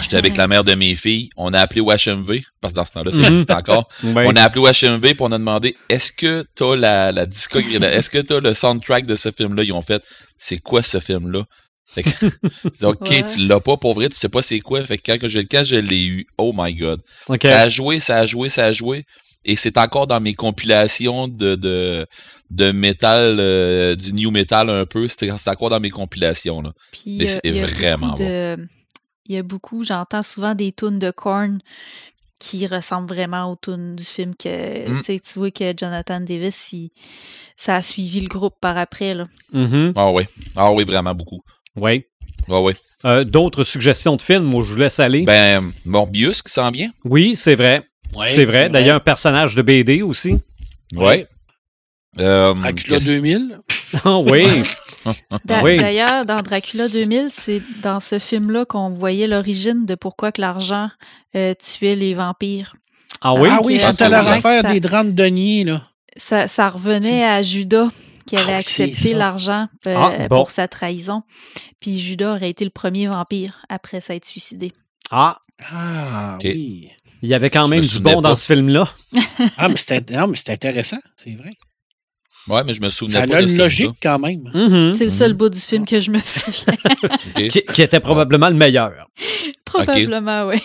J'étais avec la mère de mes filles. On a appelé WHMV, parce que dans ce temps-là, ça mhm. existe encore. On a appelé WHMV puis on a demandé est-ce que t'as la, la discographie, est-ce que t'as le soundtrack de ce film-là? Ils ont fait c'est quoi ce film-là? Fait que, ok, tu l'as pas pour vrai, tu sais pas c'est quoi. Fait que quand, je, quand je l'ai eu, oh my god. Ça a joué, ça a joué, ça a joué. Et c'est encore dans mes compilations de, de, de métal, euh, du new metal un peu. C'est encore dans mes compilations. Là. Mais c'est vraiment bon. Il y a beaucoup, j'entends souvent des tunes de Korn qui ressemblent vraiment aux tunes du film que mm. tu vois que Jonathan Davis, ça a suivi le groupe par après. Là. Mm-hmm. Ah oui. Ah oui, vraiment beaucoup. Oui. Ouais, oui. Euh, d'autres suggestions de films, moi je vous laisse aller. Ben, Morbius qui s'en vient. Oui, c'est vrai. C'est vrai. D'ailleurs, un personnage de BD aussi. Oui. Euh, Dracula 2000. Ah oui. D'ailleurs, dans Dracula 2000, c'est dans ce film-là qu'on voyait l'origine de pourquoi que l'argent euh, tuait les vampires. Ah oui? Ah oui, c'était la affaire des drames de deniers, là. Ça, ça revenait à Judas qui avait ah, accepté l'argent euh, ah, pour sa trahison. Puis Judas aurait été le premier vampire après s'être suicidé. Ah! Ah, oui. Il y avait quand même du bon dans ce film-là. ah, mais c'était intéressant, c'est vrai. Ouais, mais je me souviens pas. Ça a une logique quand même. Mm-hmm. C'est le seul bout du film que je me souviens. qui, était probablement le meilleur. Probablement, oui.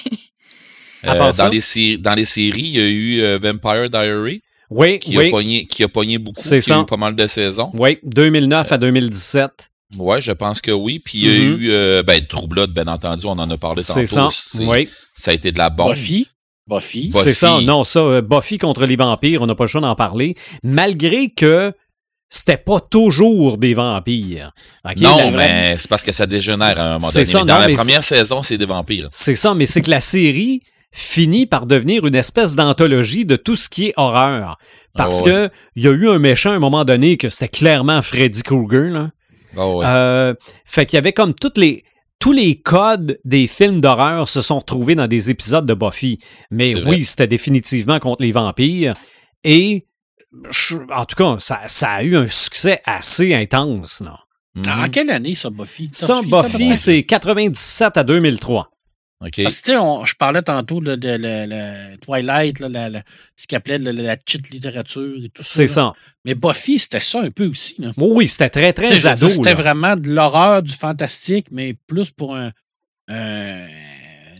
Euh, dans, les dans les séries, il y a eu euh, Vampire Diary. Oui, qui A pogné, qui a pogné beaucoup. C'est ça. a eu pas mal de saisons. Oui, 2009 à 2017. Oui, je pense que oui. Puis il y a mm-hmm. eu euh, ben, True Blood, bien entendu, on en a parlé tantôt. C'est ça. Oui. Ça a été de la bombe. Buffy. Buffy. C'est ça, non, ça, euh, Buffy contre les vampires, on n'a pas le choix d'en parler. Malgré que c'était pas toujours des vampires. non, mais c'est parce que ça dégénère à un moment donné. Ça, dans la première saison, c'est des vampires. C'est ça, mais c'est que la série finit par devenir une espèce d'anthologie de tout ce qui est horreur. Parce qu'il ah que il y a eu un méchant à un moment donné que c'était clairement Freddy Krueger. Là. Ah euh, fait qu'il y avait comme toutes les tous les codes des films d'horreur se sont retrouvés dans des épisodes de Buffy. Mais oui, c'était définitivement contre les vampires. Et en tout cas, ça, a eu un succès assez intense. Non? En quelle année ça, Buffy? Ça, Buffy, c'est 97 à 2003. Okay. Parce que, je parlais tantôt de, Twilight, ce qu'il appelait la cheat littérature et tout ça. C'est ça. Mais Buffy, c'était ça un peu aussi. oui, c'était très, très ado. C'était vraiment de l'horreur, du fantastique, mais plus pour un.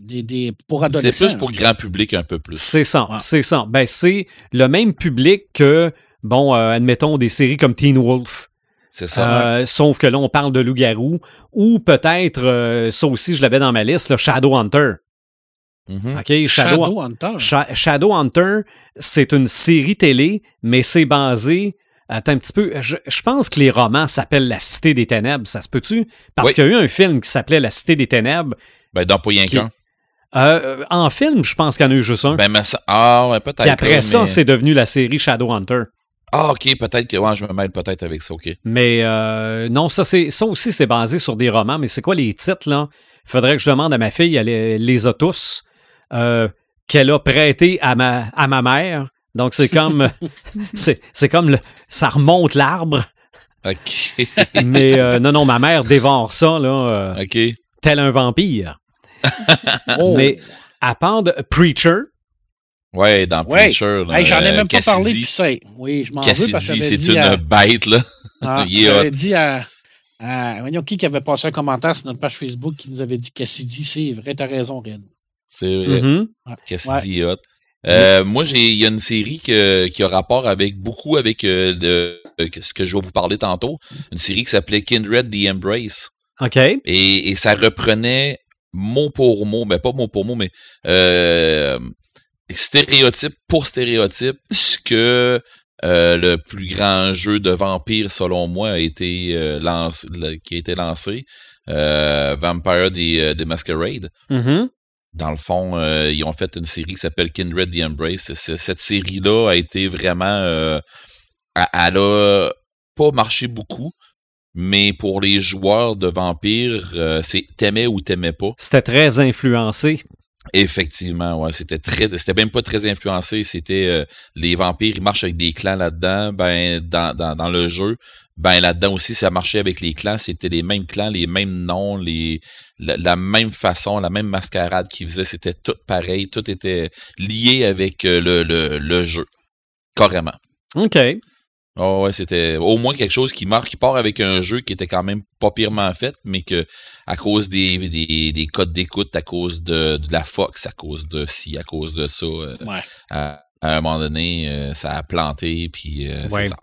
des, des, pour adolescents. C'est plus pour grand public un peu plus. C'est ça, c'est ça. Ben, c'est le même public que, bon, euh, admettons, des séries comme Teen Wolf. C'est ça. Euh, sauf que là, on parle de loup-garou. Ou peut-être, euh, ça aussi, je l'avais dans ma liste, le Shadowhunter. Mm OK, Shadow, Hunter. Shadowhunter, c'est une série télé, mais c'est basé. Attends un petit peu. Je, pense que les romans s'appellent La Cité des Ténèbres. Ça se peut-tu? Parce qu'il y a eu un film qui s'appelait La Cité des Ténèbres. Ben, dans pas rien qu'un. Euh, en film, je pense qu'il y en a eu juste un. Ben, mais ça, ah, ouais, peut-être. Puis après ça, c'est devenu la série Shadowhunter. Ah, ok, peut-être que ouais, je me mêle peut-être avec ça, ok. Mais euh, non, ça, c'est, ça aussi, c'est basé sur des romans, mais c'est quoi les titres, là? Faudrait que je demande à ma fille, elle les a tous, euh, qu'elle a prêté à ma, à ma mère. Donc, c'est comme, c'est, c'est comme, le, ça remonte l'arbre. OK. mais euh, non, non, ma mère dévore ça, là. Euh, OK. Tel un vampire. oh. Mais à part de Preacher, Ouais, dans Preacher. Hey, J'en ai même pas parlé, puis ça. Oui, je m'en veux parce que c'est une bête, là. Ah, J'avais dit à, Voyons qui qui avait passé un commentaire sur notre page Facebook qui nous avait dit Cassidy, c'est vrai, t'as raison, Red. C'est vrai. Mm-hmm. Cassidy hot. Euh, moi, j'ai, il y a une série que, qui a rapport avec beaucoup avec euh, euh, ce que je vais vous parler tantôt. Une série qui s'appelait Kindred the Embrace. OK. Et, et ça reprenait mot pour mot, ben pas mot pour mot, mais euh, stéréotype pour stéréotype, ce que euh, le plus grand jeu de vampire, selon moi, a été euh, lancé, qui a été lancé, euh, Vampire the, Masquerade. Mm-hmm. Dans le fond, ils ont fait une série qui s'appelle Kindred the Embrace. Cette série-là a été vraiment, elle a pas marché beaucoup, mais pour les joueurs de vampires, c'est t'aimais ou t'aimais pas. C'était très influencé Effectivement, ouais, c'était très, c'était même pas très influencé. C'était euh, les vampires, ils marchent avec des clans là-dedans. Ben dans, dans, dans le jeu, ben là-dedans aussi, ça marchait avec les clans. C'était les mêmes clans, les mêmes noms, les la, même façon, la même mascarade qu'ils faisaient. C'était tout pareil, tout était lié avec euh, le, le, le jeu, carrément. Ok. Oh ouais, c'était au moins quelque chose qui marque, qui part avec un jeu qui était quand même pas pirement fait, mais que à cause des, des, des codes d'écoute, à cause de, de, la Fox, à cause de ci, à cause de ça, euh, à, un moment donné, euh, ça a planté, puis euh, c'est ça.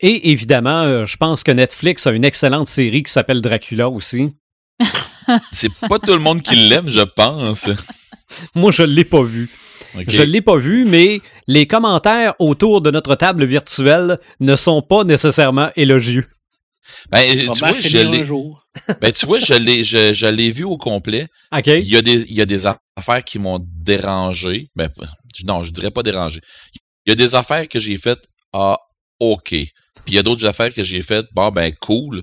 Et évidemment, je pense que Netflix a une excellente série qui s'appelle Dracula aussi. c'est pas tout le monde qui l'aime, je pense. Moi, je l'ai pas vu. Je l'ai pas vu, mais les commentaires autour de notre table virtuelle ne sont pas nécessairement élogieux. Ben, tu, vois, je l'ai, ben, tu vois, je l'ai, je, l'ai vu au complet. Il, y a des, il y a des affaires qui m'ont dérangé. Ben, non, je dirais pas dérangé. Il y a des affaires que j'ai faites, ah, OK. Puis il y a d'autres affaires que j'ai faites, bon, ben, cool.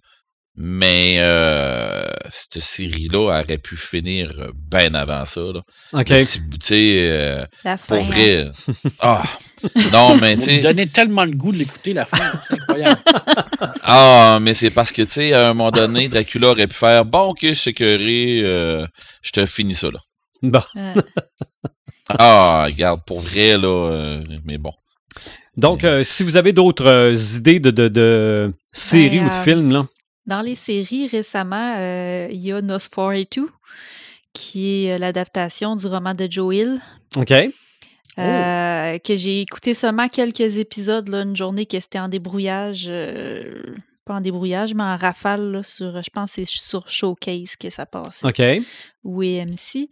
Mais euh, cette série-là aurait pu finir bien avant ça. Là. OK. Tu sais, euh, pour vrai. ah, non, mais tu sais. donnait tellement de goût de l'écouter, la fin. C'est incroyable. ah, mais c'est parce que, tu sais, à un moment donné, Dracula aurait pu faire Bon, ok, sécuré, euh, je te finis ça, là. Bon. ah, regarde, pour vrai, là, euh, mais bon. Donc, euh, si vous avez d'autres idées de, de, de séries ou de films, là. Dans les séries, récemment, euh, il y a Nosferatu, qui est euh, l'adaptation du roman de Joe Hill. OK. Euh, que j'ai écouté seulement quelques épisodes, là, une journée que c'était en débrouillage, pas en débrouillage, mais en rafale, sur, je pense que c'est sur Showcase que ça passe. OK. Ou AMC.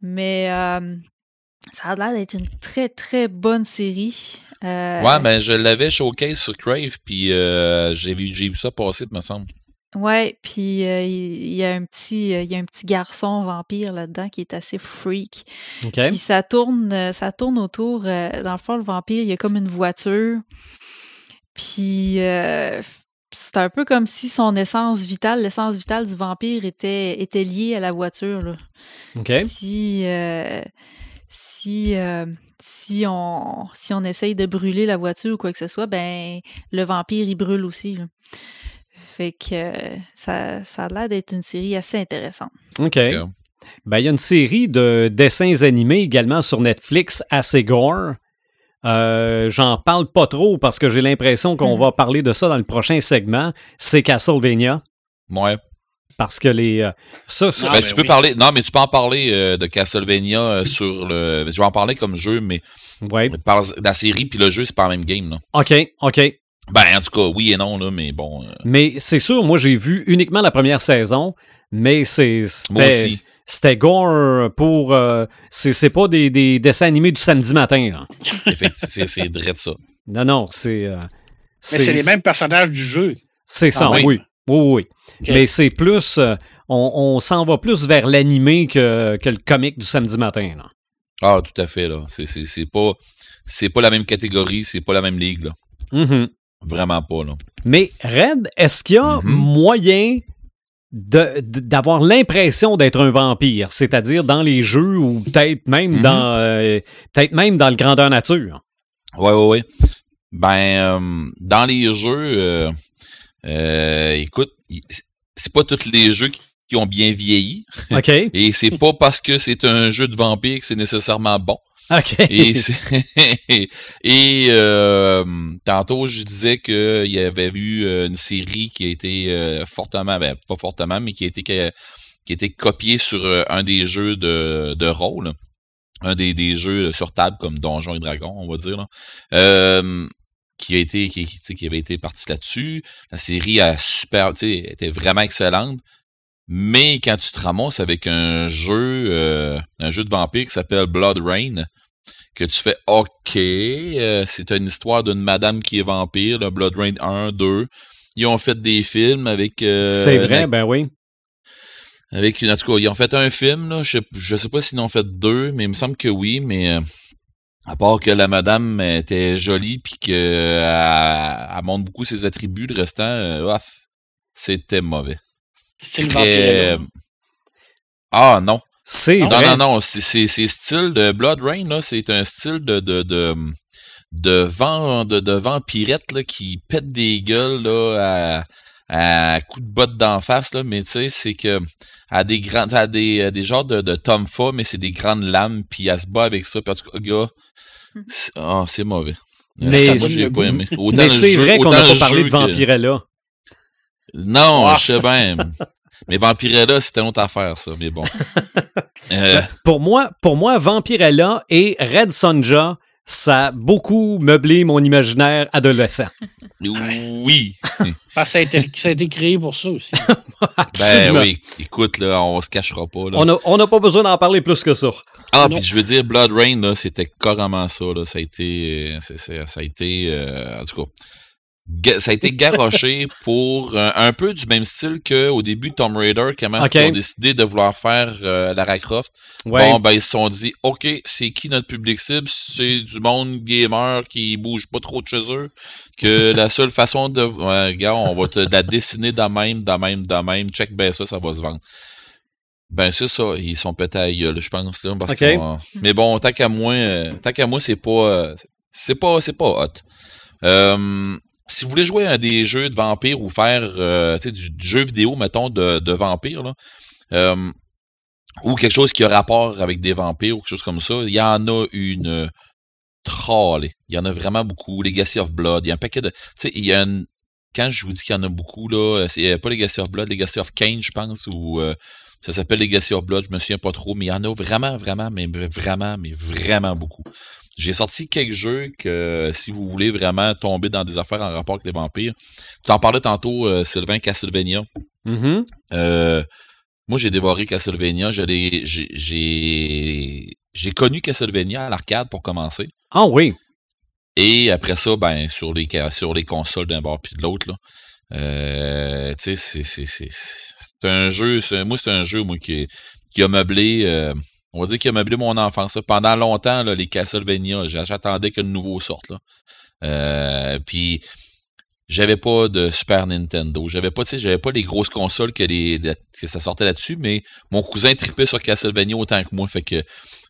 Mais ça a l'air d'être une très, très bonne série. Ouais, ben je l'avais Showcase sur Crave, puis j'ai vu, vu ça passer, me semble. Ouais, puis euh, il y a un petit euh, il y a un petit garçon vampire là-dedans qui est assez freak. Puis ça tourne euh, ça tourne autour dans le fond le vampire, il y a comme une voiture. Puis c'est un peu comme si son essence vitale, l'essence vitale du vampire était était liée à la voiture là. Si si si on si on essaye de brûler la voiture ou quoi que ce soit, ben le vampire il brûle aussi. Fait que ça, ça a l'air d'être une série assez intéressante. OK. Ben, il y a une série de dessins animés également sur Netflix, assez gore. Euh, j'en parle pas trop parce que j'ai l'impression qu'on mm. va parler de ça dans le prochain segment. C'est Castlevania. Ouais. Parce que les. Euh, ça, ben, ben tu peux parler. Non, mais tu peux en parler euh, de Castlevania sur le. Je vais en parler comme jeu, mais. Ouais. La série puis le jeu, c'est pas la même game. Là. OK, OK. Ben, en tout cas, oui et non, là, mais bon. Euh. Mais c'est sûr, moi, j'ai vu uniquement la première saison, mais c'est. C'était gore pour. Euh, c'est pas des, des, dessins animés du samedi matin. Là. Effectivement, c'est de ça. Non, non, c'est. Euh, mais c'est les mêmes personnages du jeu. C'est ça, ah oui. Oui, oui. Mais c'est plus. on, on s'en va plus vers l'animé que, que le comique du samedi matin. Là. Ah, tout à fait, là. C'est pas. C'est pas la même catégorie, c'est pas la même ligue, là. Mm-hmm. Vraiment pas, là. Mais Red, est-ce qu'il y a mm-hmm. moyen d'avoir l'impression d'être un vampire, c'est-à-dire dans les jeux ou peut-être même mm-hmm. dans euh, peut-être même dans le grandeur nature? Ouais, ouais, ouais. Ben, euh, dans les jeux, euh, écoute, c'est pas tous les jeux qui, ont bien vieilli. OK. Et c'est pas parce que c'est un jeu de vampire que c'est nécessairement bon. OK. Et, et euh, tantôt, je disais qu'il y avait eu euh, une série qui a été euh, fortement, ben, pas fortement, mais qui a été, qui a, été copiée sur un des jeux de, de rôle. Un des, des jeux sur table comme Donjons et Dragons, on va dire. Là qui a été qui, qui avait été parti là-dessus. La série a super, était vraiment excellente. Mais quand tu te ramasses avec un jeu, euh, un jeu de vampire qui s'appelle Blood Rain, que tu fais OK, euh, c'est une histoire d'une madame qui est vampire, le Blood Rain 1, 2. Ils ont fait des films avec. Euh, c'est vrai, ben oui. Avec une, en tout cas, ils ont fait un film, là, je, je sais pas s'ils en ont fait deux, mais il me semble que oui, mais à part que la madame était jolie puis qu'elle elle montre beaucoup ses attributs, le restant, euh, c'était mauvais. C'est le Ah non. C'est Non, non, non. C'est style de Blood Rain, là. C'est un style de, de, de, de, vent, de, de vampirette là, qui pète des gueules là, à, à coups de botte d'en face. Là. Mais tu sais, c'est que à des grands, à des, des genres de, de tomfa, mais c'est des grandes lames, puis elle se bat avec ça. Puis en tout cas, gars, ah, c'est mauvais. Mais, c'est vrai qu'on n'a pas parlé de Vampirella. Non, ah. je sais bien. mais Vampirella, c'était une autre affaire, ça. Mais bon. Euh, pour moi, pour moi, Vampirella et Red Sonja, ça a beaucoup meublé mon imaginaire adolescent. Oui. Ah, ça, a été, créé pour ça aussi. ben oui, écoute, là, on se cachera pas. On n'a pas besoin d'en parler plus que ça. Ah, puis je veux dire, Blood Rain, c'était carrément ça. Ça a été, ça a été euh, en tout cas, ça a été garoché pour euh, un peu du même style qu'au début Tomb Raider, comment ils ont décidé de vouloir faire euh, Lara Croft. Bon, ben ils se sont dit, OK, c'est qui notre public cible? C'est du monde gamer qui bouge pas trop de chez eux. Que la seule façon de... Ouais, gars, on va te la dessiner de même, de même, de même. Check ben ça, ça va se vendre. Ben c'est ça, ils sont pétés à gueule, je pense. Là, parce mais bon, tant qu'à moi, euh, tant qu'à moi, c'est pas, c'est pas, c'est pas hot. Euh, si vous voulez jouer à des jeux de vampires ou faire euh, du, jeu vidéo, mettons, de, vampires, là, euh, ou quelque chose qui a rapport avec des vampires ou quelque chose comme ça, il y en a une trollée. Il y en a vraiment beaucoup. Legacy of Blood, il y a un paquet de... Tu sais, il y a une... Quand je vous dis qu'il y en a beaucoup, là, c'est pas Legacy of Blood, Legacy of Kane, je pense, ou... Euh, ça s'appelle Legacy of Blood, je me souviens pas trop, mais il y en a vraiment, vraiment, mais vraiment, mais vraiment beaucoup. J'ai sorti quelques jeux que si vous voulez vraiment tomber dans des affaires en rapport avec les vampires. Tu en parlais tantôt, euh, Sylvain Castlevania. Euh, moi, j'ai dévoré Castlevania. J'ai j'ai connu Castlevania à l'arcade pour commencer. Ah oui. Et après ça, ben sur les sur les consoles d'un bord puis de l'autre là. Euh, tu sais, c'est un jeu. Moi, c'est un jeu moi qui qui a meublé. Euh, on va dire qu'il a meublé mon enfance. Pendant longtemps, là, les Castlevania, j'attendais que le nouveau sorte. Là. Euh, puis j'avais pas de Super Nintendo. J'avais pas, j'avais pas les grosses consoles que les que ça sortait là-dessus, mais mon cousin tripait sur Castlevania autant que moi. Fait que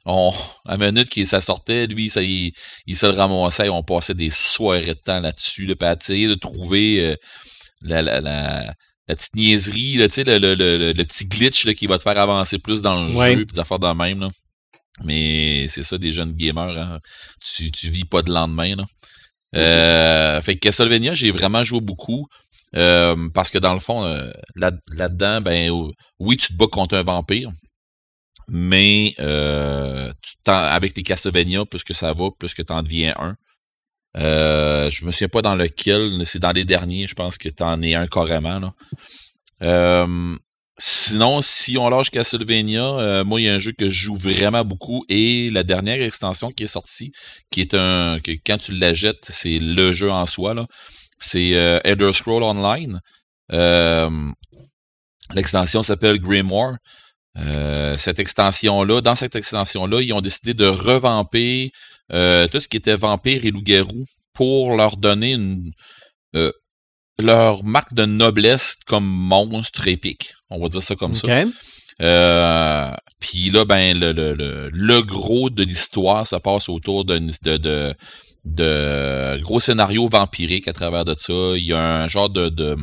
on, à la minute que ça sortait, lui, ça, il, il se le ramassait on passait des soirées de temps là-dessus, là, à essayer de trouver euh, la, la, la petite niaiserie, là, le, le, le, le, petit glitch là, qui va te faire avancer plus dans le jeu, puis des affaires de même. Là. Mais c'est ça, des jeunes gamers. Hein. Tu, tu vis pas de lendemain. Là. Euh, fait que Castlevania, j'ai vraiment joué beaucoup. Euh, parce que dans le fond, euh, là, là-dedans, ben oui, tu te bats contre un vampire. Mais tu avec les Castlevania, plus que ça va, plus que tu en deviens un. Euh, je me souviens pas dans lequel, c'est dans les derniers, je pense que t'en es un carrément. Là. Euh, sinon, si on lâche Castlevania, euh, moi, il y a un jeu que je joue vraiment beaucoup et la dernière extension qui est sortie, qui est un. que quand tu la jettes, c'est le jeu en soi, là. C'est euh, Elder Scroll Online. Euh, l'extension s'appelle Grimoire. cette extension-là, dans cette extension-là, ils ont décidé de revamper euh, tout ce qui était vampire et loup-garou pour leur donner une, leur marque de noblesse comme monstre épique. On va dire ça comme ça. Euh, Puis là, ben, le, le, le, gros de l'histoire, ça passe autour de, de, de, de, gros scénario vampirique à travers de ça. Il y a un genre de, de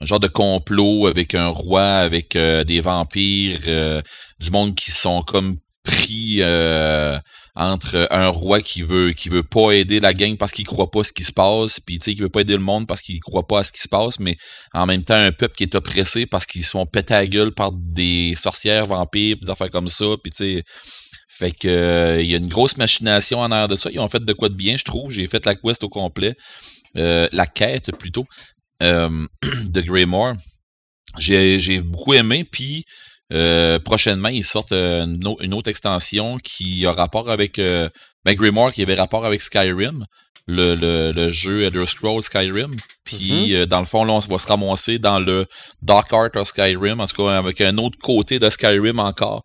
un genre de complot avec un roi, avec euh, des vampires, euh, du monde qui sont comme pris euh, entre un roi qui veut qui veut pas aider la gang parce qu'il croit pas ce qui se passe, puis tu sais qui veut pas aider le monde parce qu'il croit pas à ce qui se passe, mais en même temps un peuple qui est oppressé parce qu'ils sont pétés à gueule par des sorcières, vampires, des affaires comme ça, puis tu sais fait que euh, il y a une grosse machination en arrière de ça. Ils ont fait de quoi de bien, je trouve. J'ai fait la quest au complet, euh, la quête plutôt de Greymore. J'ai j'ai beaucoup aimé, puis euh, prochainement, ils sortent euh, une, autre extension qui a rapport avec euh, ben Grimoire qui avait rapport avec Skyrim, le, le, jeu Elder Scrolls Skyrim. Puis mm-hmm. dans le fond, là, on va se ramasser dans le Dark Art of Skyrim, en tout cas avec un autre côté de Skyrim encore.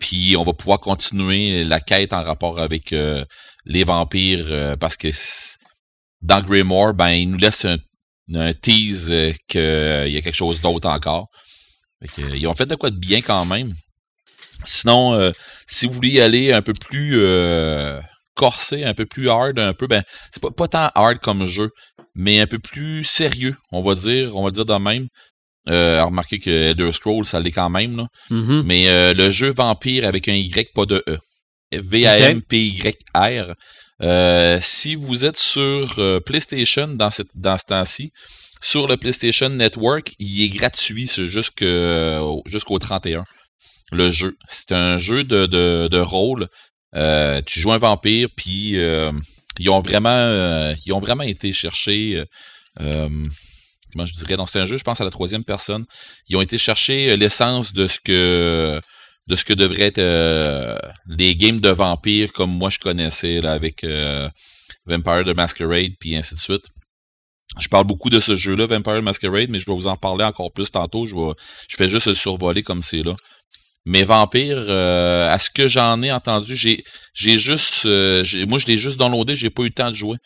puis on va pouvoir continuer la quête en rapport avec les vampires parce que dans Grimoire, ben il nous laisse un, un tease qu'il y a quelque chose d'autre encore ils ont fait de quoi de bien quand même. Sinon, euh, si vous voulez y aller un peu plus euh, corsé, un peu plus hard, un peu, ben, c'est pas, pas tant hard comme jeu, mais un peu plus sérieux, on va dire, on va dire de même. Euh, remarquez que Elder Scrolls, ça l'est quand même, là. Mm-hmm. Mais euh, le jeu Vampire avec un Y, pas de E. V-A-M-P-Y-R. si vous êtes sur PlayStation dans, cette, dans ce temps-ci, sur le PlayStation Network, il est gratuit jusqu'au 31. Le jeu. C'est un jeu de, de, de rôle. Euh, tu joues un vampire, puis euh, ils ont vraiment euh, ils ont vraiment été chercher comment je dirais, dans c'est un jeu, je pense à la troisième personne. Ils ont été chercher l'essence de ce que de ce que devraient être les games de vampires comme moi je connaissais là, avec Vampire the Masquerade puis ainsi de suite. Je parle beaucoup de ce jeu-là, Vampire Masquerade, mais je vais vous en parler encore plus tantôt. Je, vais, je fais juste le survoler comme c'est là. Mais Vampire, euh, à ce que j'en ai entendu, j'ai j'ai juste euh, moi je l'ai juste downloadé, j'ai pas eu le temps de jouer.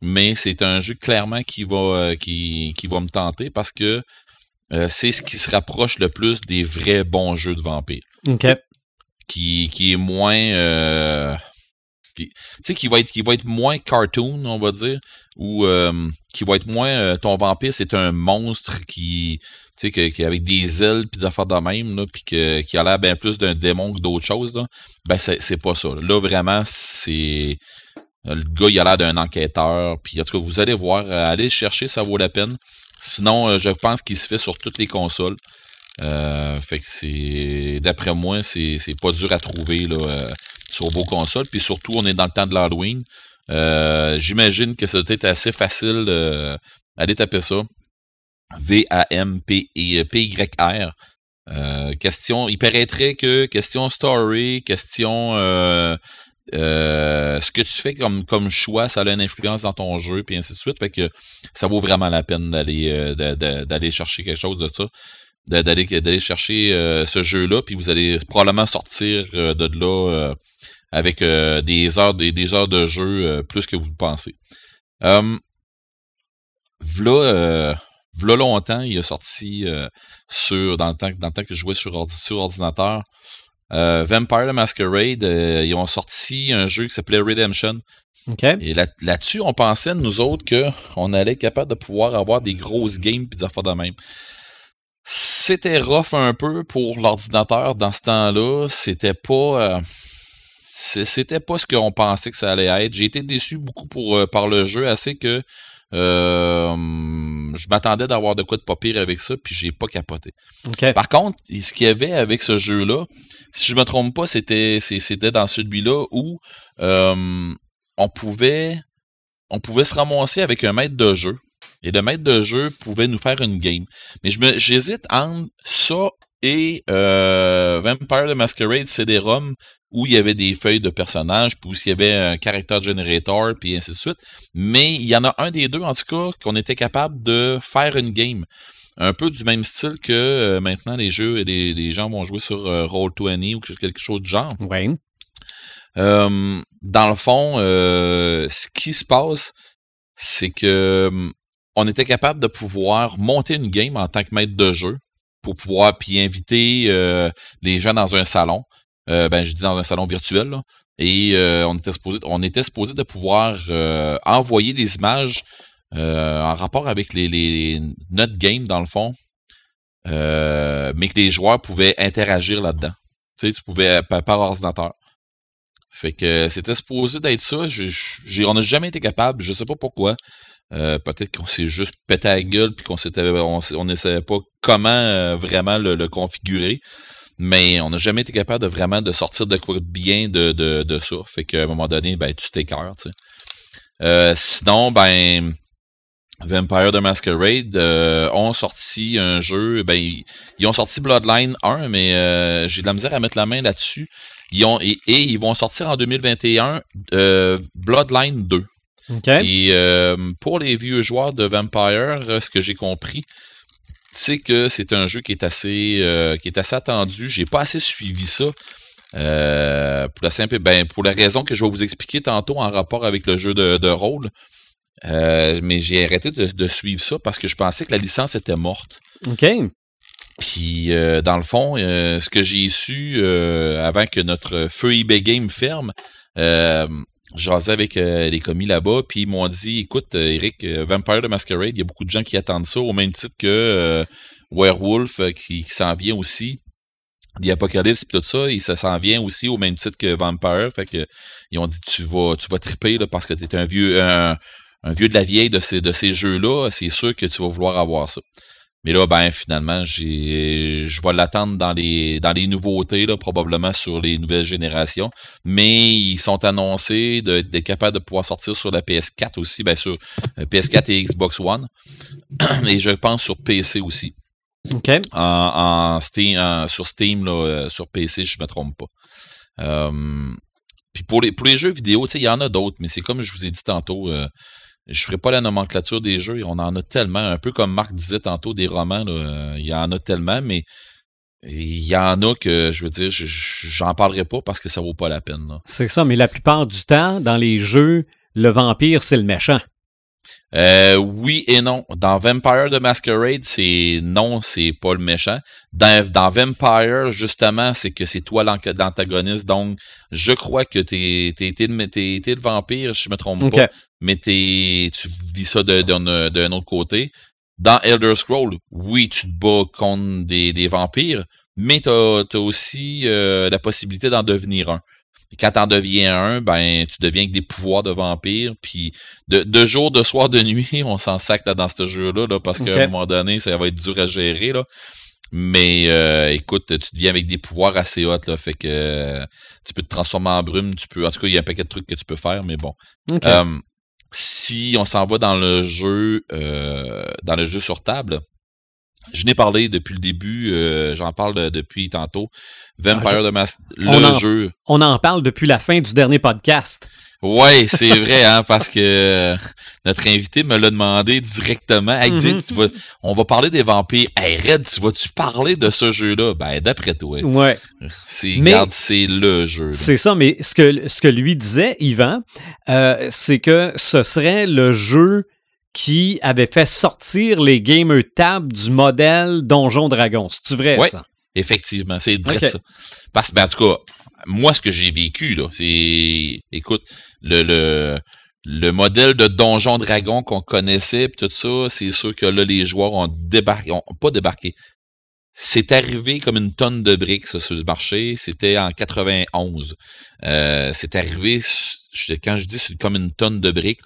Mais c'est un jeu clairement qui va euh, qui, qui va me tenter parce que c'est ce qui se rapproche le plus des vrais bons jeux de Vampire. OK. Qui, qui est moins tu sais, qui va être qui va être moins cartoon, on va dire, ou euh, qui va être moins euh, ton vampire, c'est un monstre qui tu sais qui avec des ailes puis des affaires de même là, puis qui a l'air bien plus d'un démon que d'autres choses là. Ben c'est pas ça. Là vraiment c'est le gars il a l'air d'un enquêteur puis en tout cas vous allez voir euh, allez chercher ça vaut la peine. Sinon je pense qu'il se fait sur toutes les consoles. fait que c'est d'après moi c'est pas dur à trouver là sur vos consoles. Puis surtout, on est dans le temps de l'Halloween. Euh, j'imagine que c'était assez facile d'aller taper ça. V-A-M-P-Y-R. Euh, question, il paraîtrait que question story, question euh, ce que tu fais comme, comme choix, ça a une influence dans ton jeu, puis ainsi de suite. Fait que ça vaut vraiment la peine d'aller d'aller chercher quelque chose de ça d'aller d'aller chercher euh, ce jeu-là, puis vous allez probablement sortir euh, de là euh, avec des heures des, des, heures de jeu plus que vous le pensez. Euh, v'là, v'là longtemps, il a sorti sur dans le temps dans le temps que je jouais sur, sur ordinateur. Vampire the Masquerade, ils ont sorti un jeu qui s'appelait Redemption. Et là, là-dessus, on pensait, nous autres, qu'on allait être capable de pouvoir avoir des grosses games puis des affaires de même. C'était rough un peu pour l'ordinateur dans ce temps-là. C'était pas. Euh, c'était pas ce qu'on pensait que ça allait être. J'ai été déçu beaucoup pour, euh, par le jeu, assez que euh, je m'attendais d'avoir de quoi de pas pire avec ça, puis j'ai pas capoté. Par contre, ce qu'il y avait avec ce jeu-là, si je me trompe pas, c'était c'était dans celui-là où on pouvait on pouvait se ramasser avec un maître de jeu et le maître de jeu pouvait nous faire une game. Mais je me, j'hésite entre ça et euh, Vampire the Masquerade CD-ROM où il y avait des feuilles de personnages, puis où il y avait un character generator, puis ainsi de suite. Mais il y en a un des deux, en tout cas, qu'on était capable de faire une game. Un peu du même style que euh, maintenant les jeux, les, les gens vont jouer sur euh, Roll20 ou quelque chose de genre. Ouais. dans le fond, ce qui se passe, c'est que on était capable de pouvoir monter une game en tant que maître de jeu pour pouvoir puis inviter les gens dans un salon. ben, je dis dans un salon virtuel, et on était supposé, on était supposé de pouvoir envoyer des images en rapport avec les, les notre game dans le fond, mais que les joueurs pouvaient interagir là-dedans. Tu sais, tu pouvais par, ordinateur. Fait que c'était supposé d'être ça. On n'a jamais été capable. Je sais pas pourquoi. Euh, peut-être qu'on s'est juste pété à la gueule puis qu'on s'était on, ne savait pas comment euh, vraiment le, configurer. Mais on n'a jamais été capable de vraiment de sortir de quoi bien de, de, de ça. Fait qu'à un moment donné, ben tu t'écœures, tu sais. Euh, sinon, ben Vampire the Masquerade ont sorti un jeu. Ben, ils, ont sorti Bloodline 1, mais j'ai de la misère à mettre la main là-dessus. Ils ont, et, et, ils vont sortir en 2021 Bloodline 2. Et euh, pour les vieux joueurs de Vampire, euh, ce que j'ai compris, c'est que c'est un jeu qui est assez euh, qui est assez attendu. J'ai pas assez suivi ça. pour la simple ben pour la raison que je vais vous expliquer tantôt en rapport avec le jeu de, rôle. mais j'ai arrêté de, suivre ça parce que je pensais que la licence était morte. OK. Puis dans le fond, ce que j'ai su avant que notre feu eBay Game ferme, jasais avec euh, les commis là-bas, puis ils m'ont dit écoute, euh, Eric, euh, Vampire the Masquerade, il y a beaucoup de gens qui attendent ça, au même titre que Werewolf qui, s'en vient aussi. The Apocalypse puis tout ça, et ça s'en vient aussi au même titre que Vampire. Fait que ils ont dit tu vas tu vas triper parce que tu es un vieux un, vieux de la vieille de ces de ces jeux-là, c'est sûr que tu vas vouloir avoir ça. Mais là, ben finalement, j'ai, je vais l'attendre dans les dans les nouveautés là, probablement sur les nouvelles générations. Mais ils sont annoncés d'être capables de pouvoir sortir sur la PS4 aussi, ben sur euh, PS4 et Xbox One, et je pense sur PC aussi. Ok. En, Steam, sur Steam là, euh, sur PC, je me trompe pas. Euh, puis pour les pour les jeux vidéo, tu sais, il y en a d'autres, mais c'est comme je vous ai dit tantôt. Euh, je ferai pas la nomenclature des jeux, on en a tellement, un peu comme Marc disait tantôt des romans, il y en a tellement, mais il y en a que, je veux dire, j'en parlerai pas parce que ça vaut pas la peine. C'est ça, mais la plupart du temps, dans les jeux, le vampire, c'est le méchant. Euh, oui et non. Dans Vampire the Masquerade, c'est non, c'est pas le méchant. Dans, dans Vampire, justement, c'est que c'est toi l'antagoniste. Donc, je crois que t'es es, le vampire, je me trompe pas. Mais tu vis ça d'un autre côté. Dans Elder Scroll, oui, tu te bats contre des, des vampires, mais t'as as aussi euh, la possibilité d'en devenir un. Et quand t'en deviens un, ben tu deviens avec des pouvoirs de vampire. Puis de, jour, de soir, de nuit, on s'en sac là, dans ce jeu-là, là, parce qu'à un moment donné, ça va être dur à gérer. Là. Mais euh, écoute, tu deviens avec des pouvoirs assez hauts, là, fait que euh, tu peux te transformer en brume, tu peux. En tout cas, il y a un paquet de trucs que tu peux faire, mais bon. Euh, si on s'en va dans le jeu, dans le jeu sur table, je n'ai parlé depuis le début, euh, j'en parle depuis tantôt. Vampire ah, de Mas le jeu. On en parle depuis la fin du dernier podcast. Ouais, c'est vrai, hein, parce que euh, notre invité me l'a demandé directement. Hey, mm-hmm. tu vas, on va parler des vampires. Hey, Red, tu vas-tu parler de ce jeu-là? Ben, d'après toi. Ouais. C'est, c'est le jeu. C'est ça, mais ce que, ce que lui disait, Yvan, euh, c'est que ce serait le jeu qui avait fait sortir les gamer tab du modèle Donjon Dragon. C'est vrai ouais, ça? Effectivement, c'est vrai ça. Parce que, ben, en tout cas, moi, ce que j'ai vécu, là, c'est. Écoute, le, le, le modèle de Donjon Dragon qu'on connaissait, pis tout ça, c'est sûr que là, les joueurs ont débarqué. Ont pas débarqué. C'est arrivé comme une tonne de briques sur le marché. C'était en 91. Euh, c'est arrivé, quand je dis c'est comme une tonne de briques,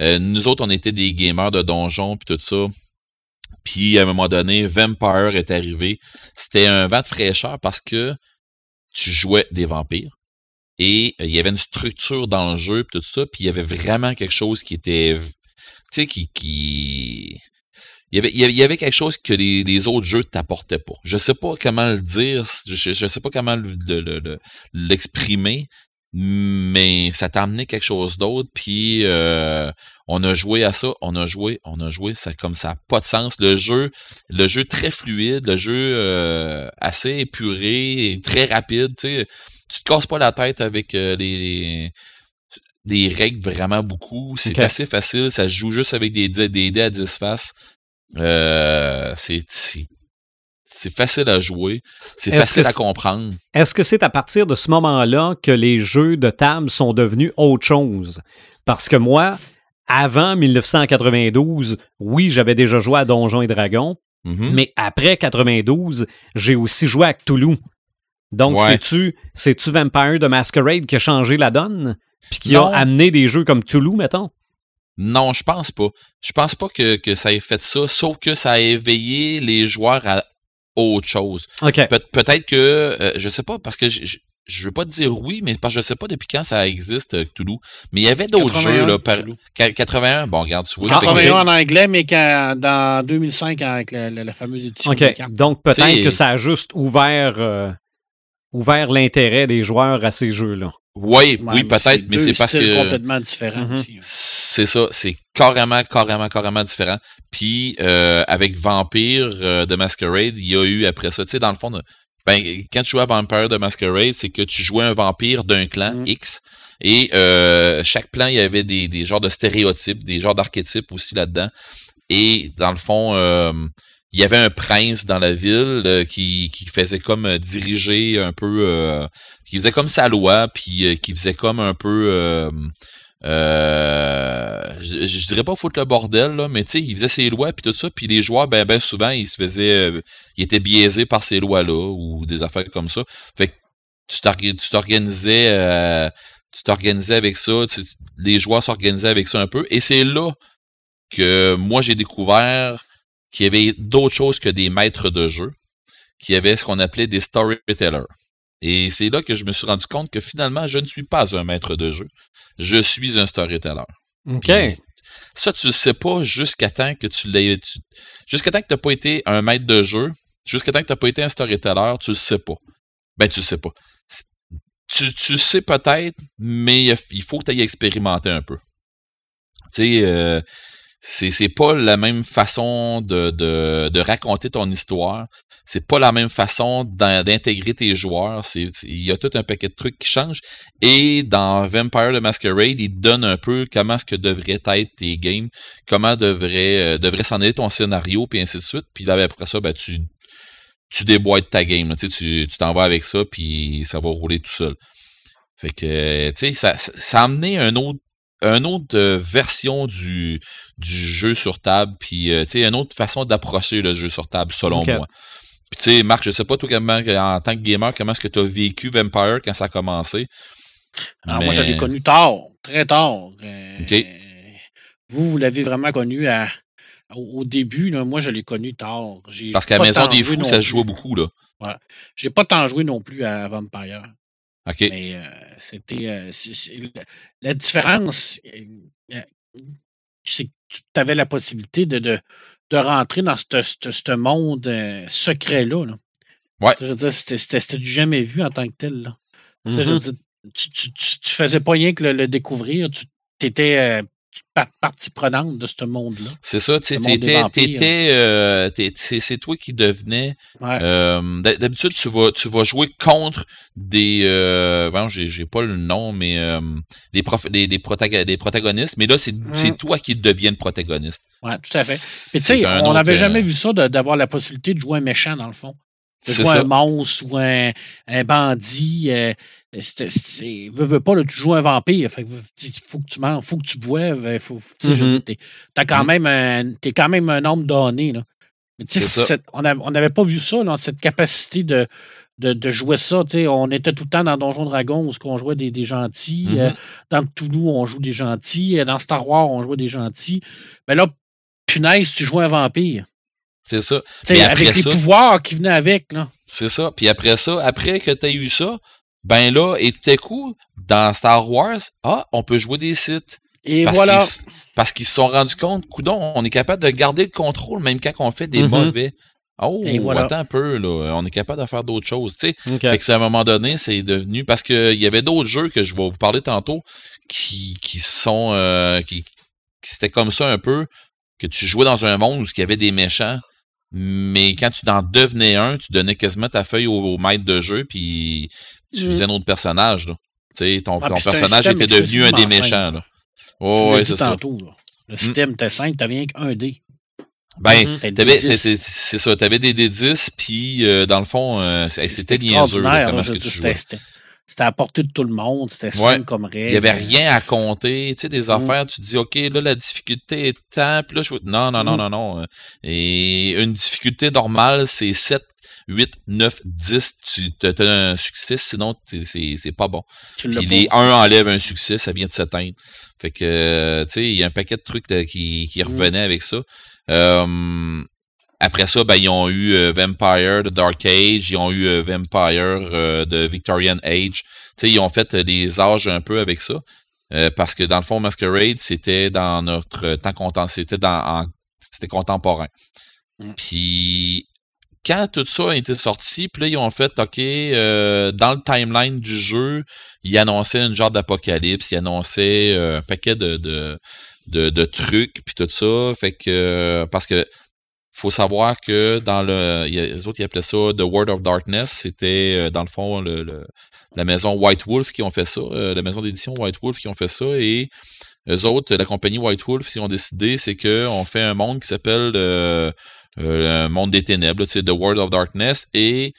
euh, nous autres, on était des gamers de donjons puis tout ça. Puis à un moment donné, Vampire est arrivé. C'était un vent de fraîcheur parce que tu jouais des vampires. Et euh, il y avait une structure dans le jeu puis tout ça. Puis il y avait vraiment quelque chose qui était. Tu sais, qui. qui... Il y, avait, il y avait quelque chose que les, les autres jeux t'apportaient pas. Je sais pas comment le dire, je, je sais pas comment l'exprimer, le, mais ça t'a amené quelque chose d'autre. Puis euh, On a joué à ça, on a joué, on a joué, ça comme ça pas de sens. Le jeu, le jeu très fluide, le jeu euh, assez épuré, très rapide, tu sais. Tu te casses pas la tête avec euh, les, des règles vraiment beaucoup. C'est assez facile, ça se joue juste avec des, des dés à 10 faces. Euh, c'est c'est facile à jouer, c'est facile à comprendre. Est-ce que c'est à partir de ce moment-là que les jeux de table sont devenus autre chose? Parce que moi, avant 1992, oui, j'avais déjà joué à Donjons et Dragons, mm-hmm. mais après 92, j'ai aussi joué à Cthulhu. Donc, c'est-tu, c'est-tu Vampire de Masquerade qui a changé la donne? Puis qui a amené des jeux comme Cthulhu, mettons? Non, je pense pas. Je pense pas que, que, ça ait fait ça, sauf que ça a éveillé les joueurs à autre chose. peut-être que, euh, je sais pas, parce que je, je veux pas dire oui, mais parce que je sais pas depuis quand ça existe, euh, Cthulhu. Mais il y avait d'autres jeux, là. 81, bon, regarde, tu vois. 81 en anglais, mais dans 2005, avec la, fameuse édition. OK. Donc, peut-être que ça a juste ouvert, euh, ouvert l'intérêt des joueurs à ces jeux-là. Oui, oui, peut-être, mais c'est parce que. complètement différent mhm. aussi. C'est ça, c'est carrément, carrément, carrément différent. Puis, euh, avec Vampire euh, de Masquerade, il y a eu après ça, tu sais, dans le fond, ben, quand tu jouais à Vampire de Masquerade, c'est que tu jouais un vampire d'un clan mhm. X. Et euh, chaque plan, il y avait des, des genres de stéréotypes, des genres d'archétypes aussi là-dedans. Et dans le fond, euh, il y avait un prince dans la ville euh, qui, qui faisait comme euh, diriger un peu euh, qui faisait comme sa loi puis qui faisait comme un peu je, dirais pas foutre le bordel là mais tu sais il faisait ses lois puis tout ça puis les joueurs ben ben souvent ils se faisaient ils étaient biaisés par ces lois là ou des affaires comme ça fait que tu t'organisais tu t'organisais avec ça les joueurs s'organisaient avec ça un peu et c'est là que moi j'ai découvert qu'il y avait d'autres choses que des maîtres de jeu, qui avait ce qu'on appelait des storytellers. Et c'est là que je me suis rendu compte que finalement, je ne suis pas un maître de jeu. Je suis un storyteller. OK. ça, tu le sais pas jusqu'à temps que tu l'aies. Jusqu'à temps que tu n'as pas été un maître de jeu, jusqu'à temps que tu n'as pas été un storyteller, tu le sais pas. Ben, tu le sais pas. Tu, tu sais peut-être, mais il faut que tu ailles expérimenter un peu. Tu sais, euh, c'est c'est pas la même façon de, de, de raconter ton histoire. C'est pas la même façon d'intégrer tes joueurs. C'est il y a tout un paquet de trucs qui changent. Et dans Vampire the Masquerade, il donne un peu comment est-ce que devraient être tes games, comment devrait euh, devrait s'en aller ton scénario, puis ainsi de suite. Puis là après ça, ben tu tu déboîtes ta game. tu tu t'en vas avec ça, puis ça va rouler tout seul. Fait que, tu sais, ça, ça a amené un autre une autre euh, version du, du jeu sur table, puis euh, une autre façon d'approcher le jeu sur table, selon moi. Puis tu sais, Marc, je sais pas toi comment, en tant que gamer, comment est-ce que tu as vécu Vampire quand ça a commencé? Alors, Moi, j'avais connu tard, très tard. Euh, vous, vous l'avez vraiment connu à, au, début. Là, moi, je l'ai connu tard. Parce qu'à la Maison des Fous, ça se jouait beaucoup. là. Ouais. J'ai pas tant joué non plus à Vampire. Mais euh, c'était. Euh, la différence, euh, c'est que tu avais la possibilité de, de, de rentrer dans ce monde secret-là. Ouais. Veux dire, c'était du jamais vu en tant que tel. Là. mm-hmm. tu, tu, tu, faisais pas rien que le, le découvrir. Tu étais partie prenante de ce monde-là. C'est ça, tu euh, c'est toi qui devenais. Euh, d'habitude, tu vas, tu vas jouer contre des, euh, bon, j'ai pas le nom, mais euh, des, des, des, protagonistes. Mais là, c'est mmh. toi qui deviens le protagoniste. Oui, tout à fait. tu sais, on n'avait jamais vu ça d'avoir la possibilité de jouer un méchant dans le fond. Jouer un monstre ou un, un bandit. C'est, veux, pas, là, tu joues un vampire. Fait faut que tu manges, faut que tu boives. Euh, faut, t'es, quand même un, t'es quand même un homme donné. Là. Mais on n'avait pas vu ça, là, cette capacité de, de, de, jouer ça. On était tout le temps dans Donjon Dragon où on jouait des, des gentils. Euh, mm-hmm. dans Toulouse, on joue des gentils. Euh, dans Star Wars, on jouait des gentils. Mais là, punaise, tu joues un vampire. C'est ça. avec les pouvoirs qui venaient avec. là. C'est ça. Puis après ça, après que tu as eu ça, ben là, et tout à coup, dans Star Wars, ah, on peut jouer des sites. Et voilà. parce qu'ils se sont rendus compte, coudon, on est capable de garder le contrôle même quand on fait des mm-hmm. mauvais. Oh, attends un peu, là. On est capable de faire d'autres choses, tu sais. Fait que à un moment donné, c'est devenu parce qu'il y avait d'autres jeux que je vais vous parler tantôt qui, qui sont euh, qui, c'était comme ça un peu, que tu jouais dans un monde où il y avait des méchants, mais quand tu en devenais un, tu donnais quasiment ta feuille au, maître de jeu, puis tu faisais un autre personnage. Là. ton, ton personnage était devenu un des méchants. Là. Oh, ouais, c'est ça. Le système était simple, t'avais qu'un dé. Ben, mm c'est ça, t'avais des D10, puis euh, dans le fond, euh, c'était niaiseux. C'était à portée de tout le monde, c'était simple comme règle. Il n'y avait rien à compter, tu sais, des mm. affaires, tu dis, OK, là, la difficulté est tant, puis là, je Non, non, non, mm. non, non. Et une difficulté normale, c'est 7, 8, 9, 10, tu as un succès, sinon, c'est pas bon. Puis les 1 enlèvent un succès, ça vient de s'éteindre. Fait que, tu sais, il y a un paquet de trucs qui, qui revenaient avec ça. Euh, après ça, ben, ils ont eu euh, Vampire de Dark Age, ils ont eu euh, Vampire de Victorian Age. sais, ils ont fait des âges un peu avec ça. parce que dans le fond, Masquerade, c'était dans notre temps contemporain. C'était dans c'était contemporain. Mm. Puis quand tout ça a été sorti, puis là, ils ont fait, OK, dans le timeline du jeu, ils annonçaient une genre d'apocalypse, ils annonçaient un paquet de, de, de, de trucs puis tout ça. Fait que parce que faut savoir que dans le. les autres, ils appelaient ça The World of Darkness. C'était euh, dans le fond le, la maison White Wolf qui ont fait ça, euh, la maison d'édition White Wolf qui ont fait ça. Et eux autres, la compagnie White Wolf, ils ont décidé, c'est qu'on fait un monde qui s'appelle euh, le monde des ténèbres, c'est The World of Darkness. Et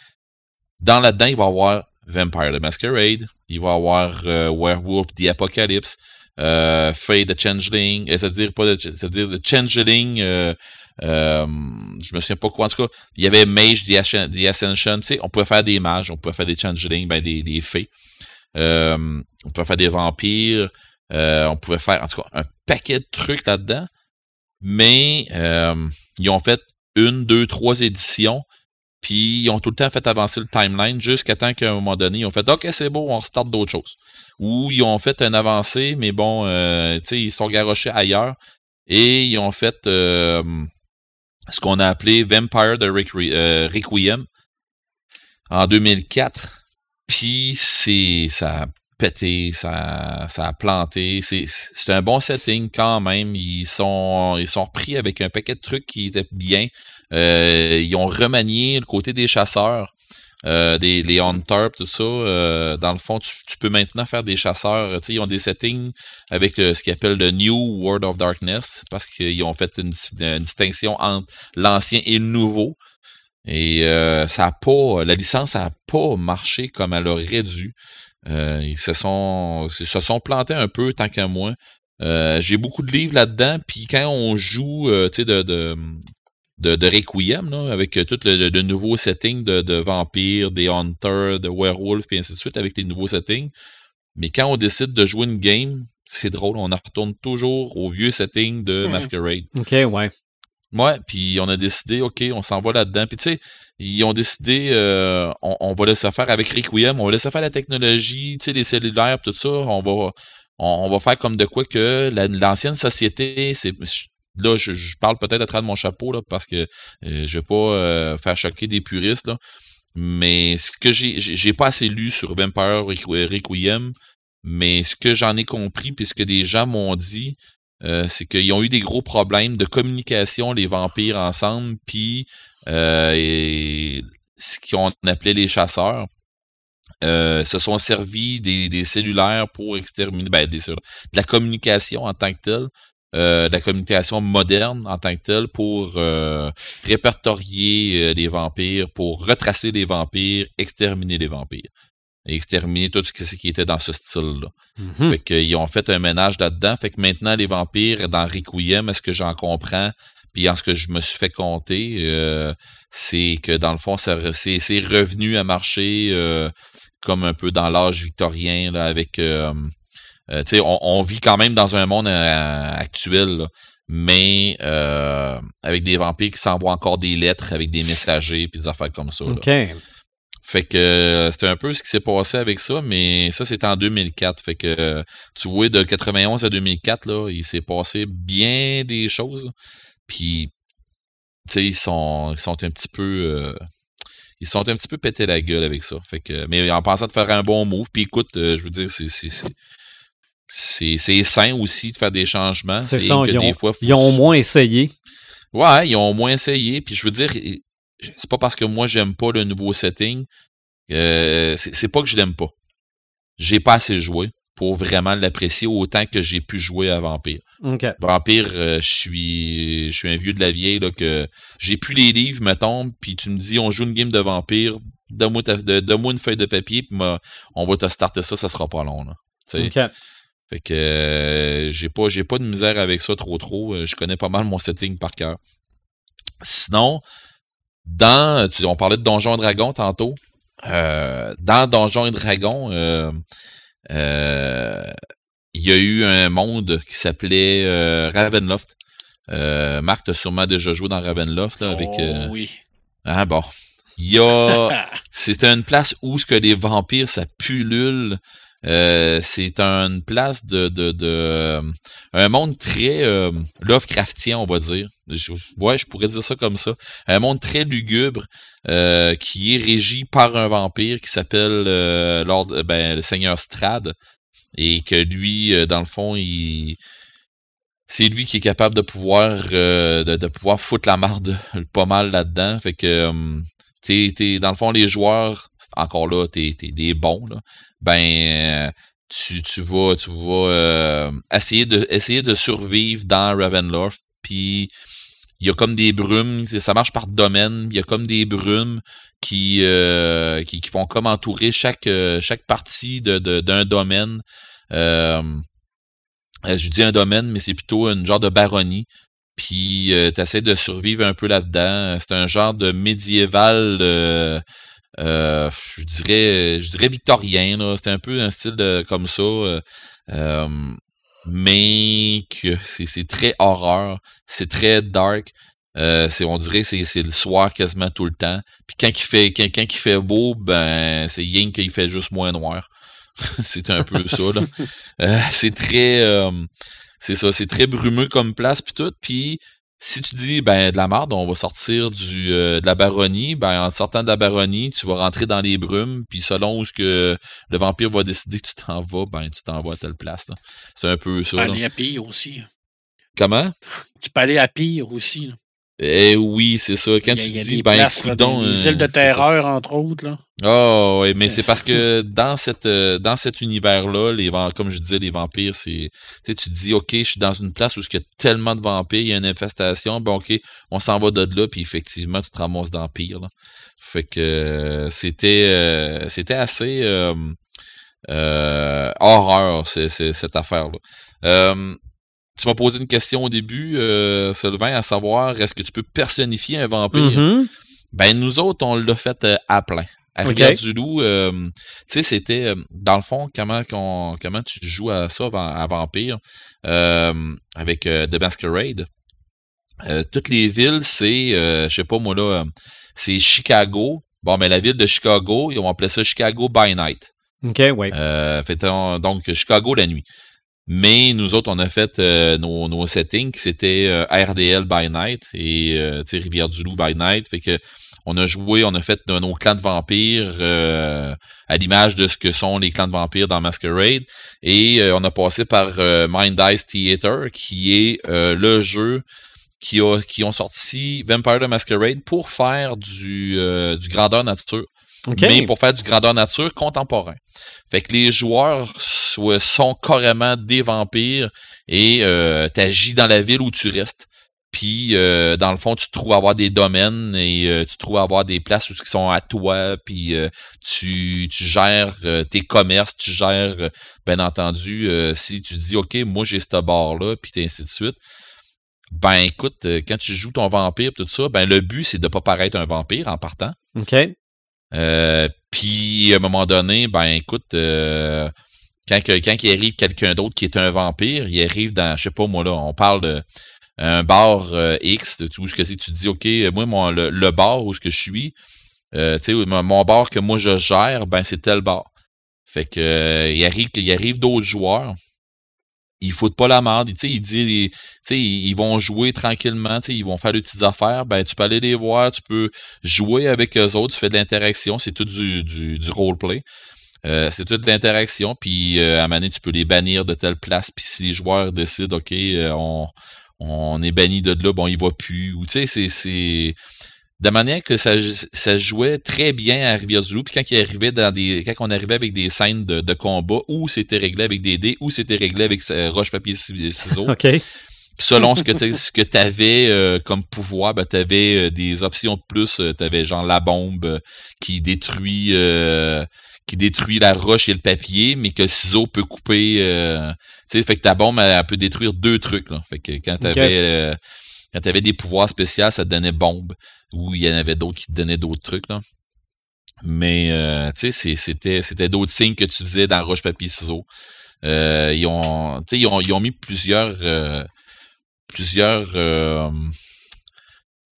dans là-dedans, il va y avoir Vampire the Masquerade, il va y avoir Werewolf the Apocalypse, euh, Fade the Changeling, c'est-à-dire pas c'est-à-dire le Changeling, euh, euh, je me souviens pas quoi, en tout cas, il y avait Mage the, Ascension, tu sais, on pouvait faire des mages, on pouvait faire des Changeling, ben des, des fées, euh, on pouvait faire des vampires, euh, on pouvait faire, en tout cas, un paquet de trucs là-dedans, mais ils ont fait une, deux, trois éditions, puis ils ont tout le temps fait avancer le timeline jusqu'à temps qu'à un moment donné, ils ont fait OK, c'est beau, on start d'autres choses. Ou ils ont fait un avancé, mais bon, euh, tu sais, ils sont garochés ailleurs. Et ils ont fait euh, ce qu'on a appelé Vampire de euh, Requiem en 2004. Puis c'est ça a pété, ça, ça a planté. C'est un bon setting quand même. Ils sont ils sont repris avec un paquet de trucs qui étaient bien. Euh, ils ont remanié le côté des chasseurs. Euh, des les hunters, tout ça. Euh, dans le fond, tu, peux maintenant faire des chasseurs. Ils ont des settings avec ce qu'ils appellent le New World of Darkness parce qu'ils ont fait une, distinction entre l'ancien et le nouveau. Et ça a pas, la licence a pas marché comme elle aurait dû. ils se sont, se sont plantés un peu tant qu'à moi. j'ai beaucoup de livres là-dedans, puis quand on joue, tu sais, de, de, de, de Requiem, là, avec euh, tout le, le, nouveau setting de, de vampires, des hunters, de werewolf, et ainsi de suite, avec les nouveaux settings. Mais quand on décide de jouer une game, c'est drôle, on retourne toujours au vieux setting de hmm. Masquerade. OK, ouais. Ouais, puis on a décidé, OK, on s'en va là-dedans. Puis tu sais, ils ont décidé, euh, on, on, va laisser faire avec Requiem, on va laisser faire la technologie, tu sais, les cellulaires, tout ça, on va, on, va faire comme de quoi que l'ancienne société, c'est là, je, parle peut-être à travers mon chapeau, là, parce que euh, je vais pas euh, faire choquer des puristes, là. Mais ce que j'ai, j'ai pas assez lu sur Vampire Requiem, mais ce que j'en ai compris, puis ce que des gens m'ont dit, euh, c'est qu'ils ont eu des gros problèmes de communication, les vampires ensemble, puis ce qu'on appelait les chasseurs. se sont servis des, des cellulaires pour exterminer ben, des, de la communication en tant que telle euh, de la communication moderne en tant que telle pour euh, répertorier euh, les vampires, pour retracer les vampires, exterminer les vampires. Et exterminer tout ce qui était dans ce style-là. Mm-hmm. Fait qu'ils ont fait un ménage là-dedans. Fait que maintenant, les vampires, dans Requiem, est-ce que j'en comprends? Puis en ce que je me suis fait compter, c'est que dans le fond, c'est revenu à marcher comme un peu dans l'âge victorien, là, avec euh, on, on, vit quand même dans un monde euh, actuel, mais euh, avec des vampires qui s'envoient encore des lettres avec des messagers puis des affaires comme ça. Fait que c'était un peu ce qui s'est passé avec ça, mais ça c'était en 2004. Fait que tu vois de 91 à 2004 là, il s'est passé bien des choses. Puis tu sais ils sont ils sont un petit peu ils sont un petit peu pété la gueule avec ça. Fait que mais en pensant de faire un bon move, puis écoute, je veux dire c'est c'est sain aussi de faire des changements. C'est ça, ils, ont, ils ont au moins essayé. Ouais, ils ont au moins essayé. Puis je veux dire, c'est pas parce que moi j'aime pas le nouveau setting. Euh, c'est pas que je l'aime pas. J'ai pas assez joué pour vraiment l'apprécier autant que j'ai pu jouer à Vampire. Vampire, euh, je suis je suis un vieux de la vieille là que j'ai plus les livres mettons, puis tu me dis on joue une game de Vampire, donne-moi une feuille de papier puis on va te starter ça, ça sera pas long là. Fait que euh, j'ai pas j'ai pas de misère avec ça trop trop, euh, je connais pas mal mon setting par cœur. Sinon, dans on parlait de Donjons et Dragons tantôt, dans Donjons et Dragons euh, il y a eu un monde qui s'appelait euh, Ravenloft. Euh, Marc, t'as sûrement déjà joué dans Ravenloft là, avec. Oh, oui. Ah bon. Il y a. C'était une place où ce que les vampires, ça pullule. Euh, c'est une place de, de, de un monde très euh, Lovecraftien, on va dire. Ouais, je pourrais dire ça comme ça. Un monde très lugubre euh, qui est régi par un vampire qui s'appelle euh, Lord, ben, le Seigneur Strad et que lui, dans le fond, il c'est lui qui est capable de pouvoir de, de, pouvoir foutre la marde pas mal là-dedans. Fait que t'es, dans le fond, les joueurs, encore là, t'es, t'es des bons, là ben tu, tu vas tu vas euh, essayer de essayer de survivre dans Ravenloft. Puis il y a comme des brumes ça marche par domaine. Il y a comme des brumes qui euh, qui, qui, vont comme entourer chaque euh, chaque partie de d'un domaine. Je dis un domaine mais c'est plutôt un genre de baronnie. Puis tu essaies de survivre un peu là-dedans. C'est un genre de médiéval euh, je dirais je dirais victorien c'était un peu un style de, comme ça euh, euh, mais que c'est très horreur c'est très dark. C'est on dirait c'est c'est le soir quasiment tout le temps. Puis quand il fait quand, quand il fait beau ben c'est Ying qu'il fait juste moins noir. C'est un peu ça là. C'est très c'est ça c'est très brumeux comme place puis tout. Puis si tu dis ben de la merde, on va sortir du euh, de la baronnie, ben en sortant de la baronnie, tu vas rentrer dans les brumes, puis selon où ce que le vampire va décider que tu t'en vas, ben tu t'en vas à telle place. C'est un peu ça. Tu peux aller à pire aussi. Comment? Tu peux aller à pire aussi. Là. Eh oui, c'est ça. Quand tu dis, ben, places, coudon, des, îles de terreur, entre autres, là. Oh, oui, mais c'est parce que dans cette euh, dans cet univers-là, les comme je disais, les vampires, c'est. Tu tu dis, OK, je suis dans une place où il y a tellement de vampires, il y a une infestation, ben OK, on s'en va de là, puis effectivement, tu te ramasses dans pire. Là. Fait que euh, c'était euh, c'était assez horreur, cette affaire-là. Tu m'as posé une question au début, euh, Sylvain, à savoir est-ce que tu peux personnifier un vampire? Mm-hmm. Ben nous autres, on l'a fait euh, à plein. À Rivière-du-Loup, euh, tu sais, c'était euh, dans le fond comment comment tu joues à ça à, vampire avec The Masquerade. toutes les villes, c'est je sais pas moi là, c'est Chicago. Bon, mais la ville de Chicago, ils ont appelé ça Chicago by night. OK, ouais. fait donc Chicago la nuit. Mais nous autres, on a fait euh, nos, nos settings, c'était euh, RDL by night et euh, Rivière-du-Loup by night. Fait que on a joué, on a fait nos clans de vampires euh, à l'image de ce que sont les clans de vampires dans Masquerade. Et on a passé par Mind Ice Theater, qui est le jeu qui, a, qui ont sorti Vampire the Masquerade pour faire du, du grandeur nature. Mais pour faire du grandeur nature contemporain. Fait que les joueurs sont carrément des vampires et euh, t'agis dans la ville où tu restes. Puis euh, dans le fond, tu trouves avoir des domaines et euh, tu trouves avoir des places où qui sont à toi. Puis euh, tu, tu gères tes commerces, tu gères, bien entendu, si tu dis OK, moi j'ai ce bar là, puis ainsi de suite. Ben écoute, quand tu joues ton vampire tout ça, ben le but c'est de pas paraître un vampire en partant. OK. Puis à un moment donné, ben écoute, quand, quand il arrive quelqu'un d'autre qui est un vampire, il arrive dans, je sais pas moi là, on parle de un bar euh, X, où ce que c'est, tu dis, OK, moi, mon, le, bar où que je suis, euh, tu sais, mon, bar que moi je gère, ben c'est tel bar. Fait que euh, il arrive, il arrive d'autres joueurs. Ils foutent pas la merde. Ils disent, ils vont jouer tranquillement, ils vont faire des petites affaires. Ben, tu peux aller les voir, tu peux jouer avec eux autres, tu fais de l'interaction, c'est tout du, du, du roleplay. Euh, c'est toute l'interaction, puis à un moment donné, tu peux les bannir de telle place, puis si les joueurs décident, OK, on, on est banni de là, bon, il va plus, ou tu sais, c'est de manière que ça, ça jouait très bien à Rivière-du-Loup. Puis quand il arrivait dans des. Quand on arrivait avec des scènes de, de combat, où c'était réglé avec des dés, ou c'était réglé avec roche, papier, ciseaux. OK. Selon ce que tu ce que avais euh, comme pouvoir, ben, tu avais euh, des options de plus. Euh, tu avais genre la bombe qui détruit qui détruit la roche et le papier, mais que le ciseau peut couper. tu sais, fait que ta bombe elle, peut détruire deux trucs. Là. Fait que quand tu avais quand tu avais des pouvoirs spéciaux, ça te donnait bombe. Ou il y en avait d'autres qui te donnaient d'autres trucs. Là. Mais euh, tu sais, c'était, c'était d'autres signes que tu faisais dans Roche Papier Ciseaux. Euh, ils, ont, ils, ont, ils ont mis plusieurs euh, plusieurs euh,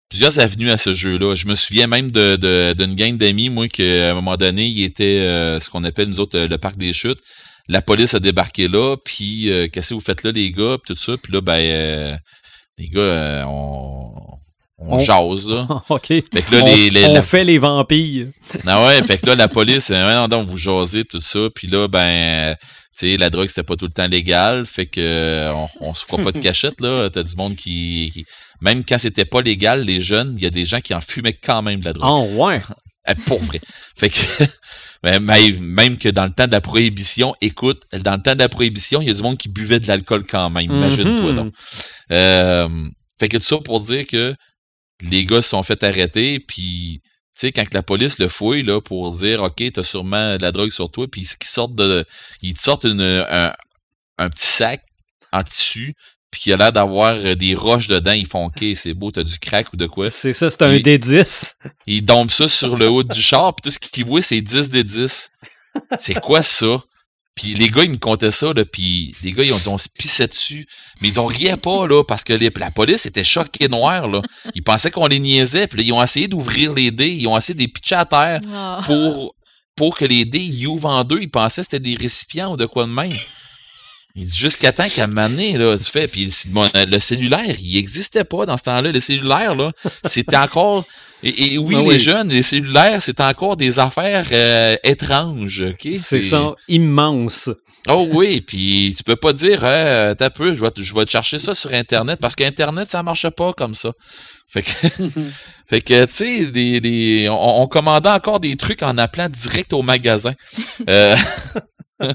plusieurs avenues à ce jeu-là. Je me souviens même de, de, d'une gang d'amis, moi, qu'à un moment donné, il était ce qu'on appelle nous autres le parc des chutes. La police a débarqué là, puis qu'est-ce que vous faites là, les gars, puis tout ça, puis là, ben les gars, on, on, jase, là. OK. Fait que là, on, les, on fait les vampires. Ah ouais, fait que là, la police, non, non, vous jasez, tout ça. Puis là, ben, tu sais, la drogue, c'était pas tout le temps légal. Fait que on, on se fera pas de cachette, là. T'as du monde qui, Même quand c'était pas légal, les jeunes, il y a des gens qui en fumaient quand même de la drogue. Oh, ouais. Eh, pour vrai. Fait que... même que dans le temps de la prohibition, écoute, dans le temps de la prohibition, il y a du monde qui buvait de l'alcool quand même. Imagine-toi mm-hmm. donc. Euh, fait que tout ça pour dire que les gars se sont fait arrêter, puis tu sais, quand la police le fouille là, pour dire OK, t'as sûrement de la drogue sur toi, puis ils sortent de. Ils te sortent une, un, un petit sac en tissu, puis il a l'air d'avoir euh, des roches dedans, ils font OK, c'est beau, t'as du crack ou de quoi. C'est ça, c'est un D10. Ils tombent ça sur le haut du char, puis tout ce qu'ils voient, c'est 10 D10. C'est quoi ça? Puis les gars, ils me comptaient ça, là, puis les gars, ils ont dit, on se pissait dessus. Mais ils ont riait pas, là, parce que la police était choquée noire, là. Ils pensaient qu'on les niaisait, puis là, ils ont essayé d'ouvrir les dés, ils ont essayé de les pitcher à terre ah. pour, pour que les dés, ils ouvrent en deux. Ils pensaient que c'était des récipients ou de quoi de même. Il dit jusqu'à temps qu'à maner, là, tu fais, puis le cellulaire, il existait pas dans ce temps-là. Le cellulaire, là, c'était encore et, oui, ah les jeunes, les cellulaires, c'est encore des affaires euh, étranges. ok? C'est ça, immense. Oh oui, puis tu peux pas dire, euh, t'as peu, je vais, je vais te chercher ça sur Internet, parce qu'Internet, ça marche pas comme ça. Fait que, fait que tu sais, des, on, commandait encore des trucs en appelant direct au magasin. Euh,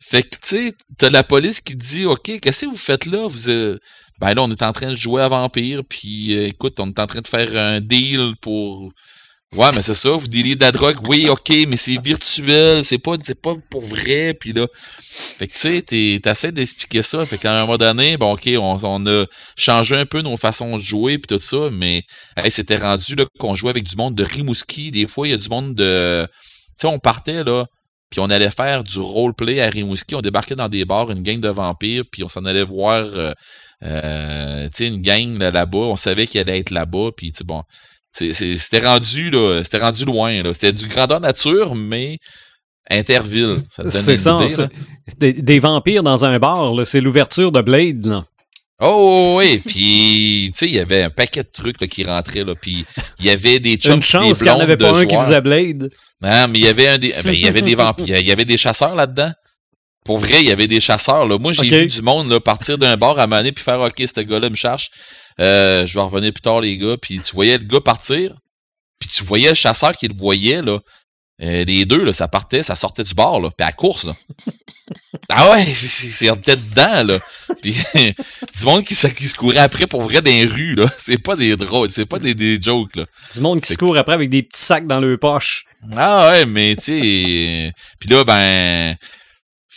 fait que, tu sais, t'as la police qui dit, OK, qu'est-ce que vous faites là? Vous, ben là, on est en train de jouer à Vampire, puis euh, écoute, on est en train de faire un deal pour. Ouais, mais c'est ça, vous dealez de la drogue, oui, ok, mais c'est virtuel, c'est pas, c'est pas pour vrai, puis là. Fait que tu sais, t'essaies d'expliquer ça, fait qu'à un moment donné, bon, ok, on, a changé un peu nos façons de jouer, puis tout ça, mais c'était rendu là qu'on jouait avec du monde de Rimouski, des fois, il y a du monde de. Tu sais, on partait là, puis on allait faire du roleplay à Rimouski, on débarquait dans des bars, une gang de vampires, puis on s'en allait voir. Euh, euh, tu sais, une gang là-bas, on savait qu'il allait être là-bas, puis tu bon, c'était rendu là, c'était rendu loin là, c'était du grandeur nature, mais Interville. C'est ça, Des, vampires dans un bar, c'est l'ouverture de Blade là. Oh oui, puis tu sais, il y avait un paquet de trucs là, qui rentraient là, puis il y avait des Une chance qu'il n'y en avait pas un qui faisait Blade. Non, mais il y avait un des, ben, il y avait des vampires, il y avait des chasseurs là-dedans. Pour vrai, il y avait des chasseurs. Là. Moi, j'ai vu du monde là, partir d'un bar à maner puis faire OK, ce gars-là me cherche. Euh, je vais revenir plus tard, les gars. Puis tu voyais le gars partir. Puis tu voyais le chasseur qui le voyait, là. Euh, les deux, là, ça partait, ça sortait du bar, là. Puis à course, là. ah ouais, c'est peut-être dedans, là. Puis du monde qui, qui se courait après pour vrai dans les rues, là. C'est pas des drôles, c'est pas des, des jokes, là. Du monde qui se court après avec des petits sacs dans le poche. Ah ouais, mais tu sais. Puis là, ben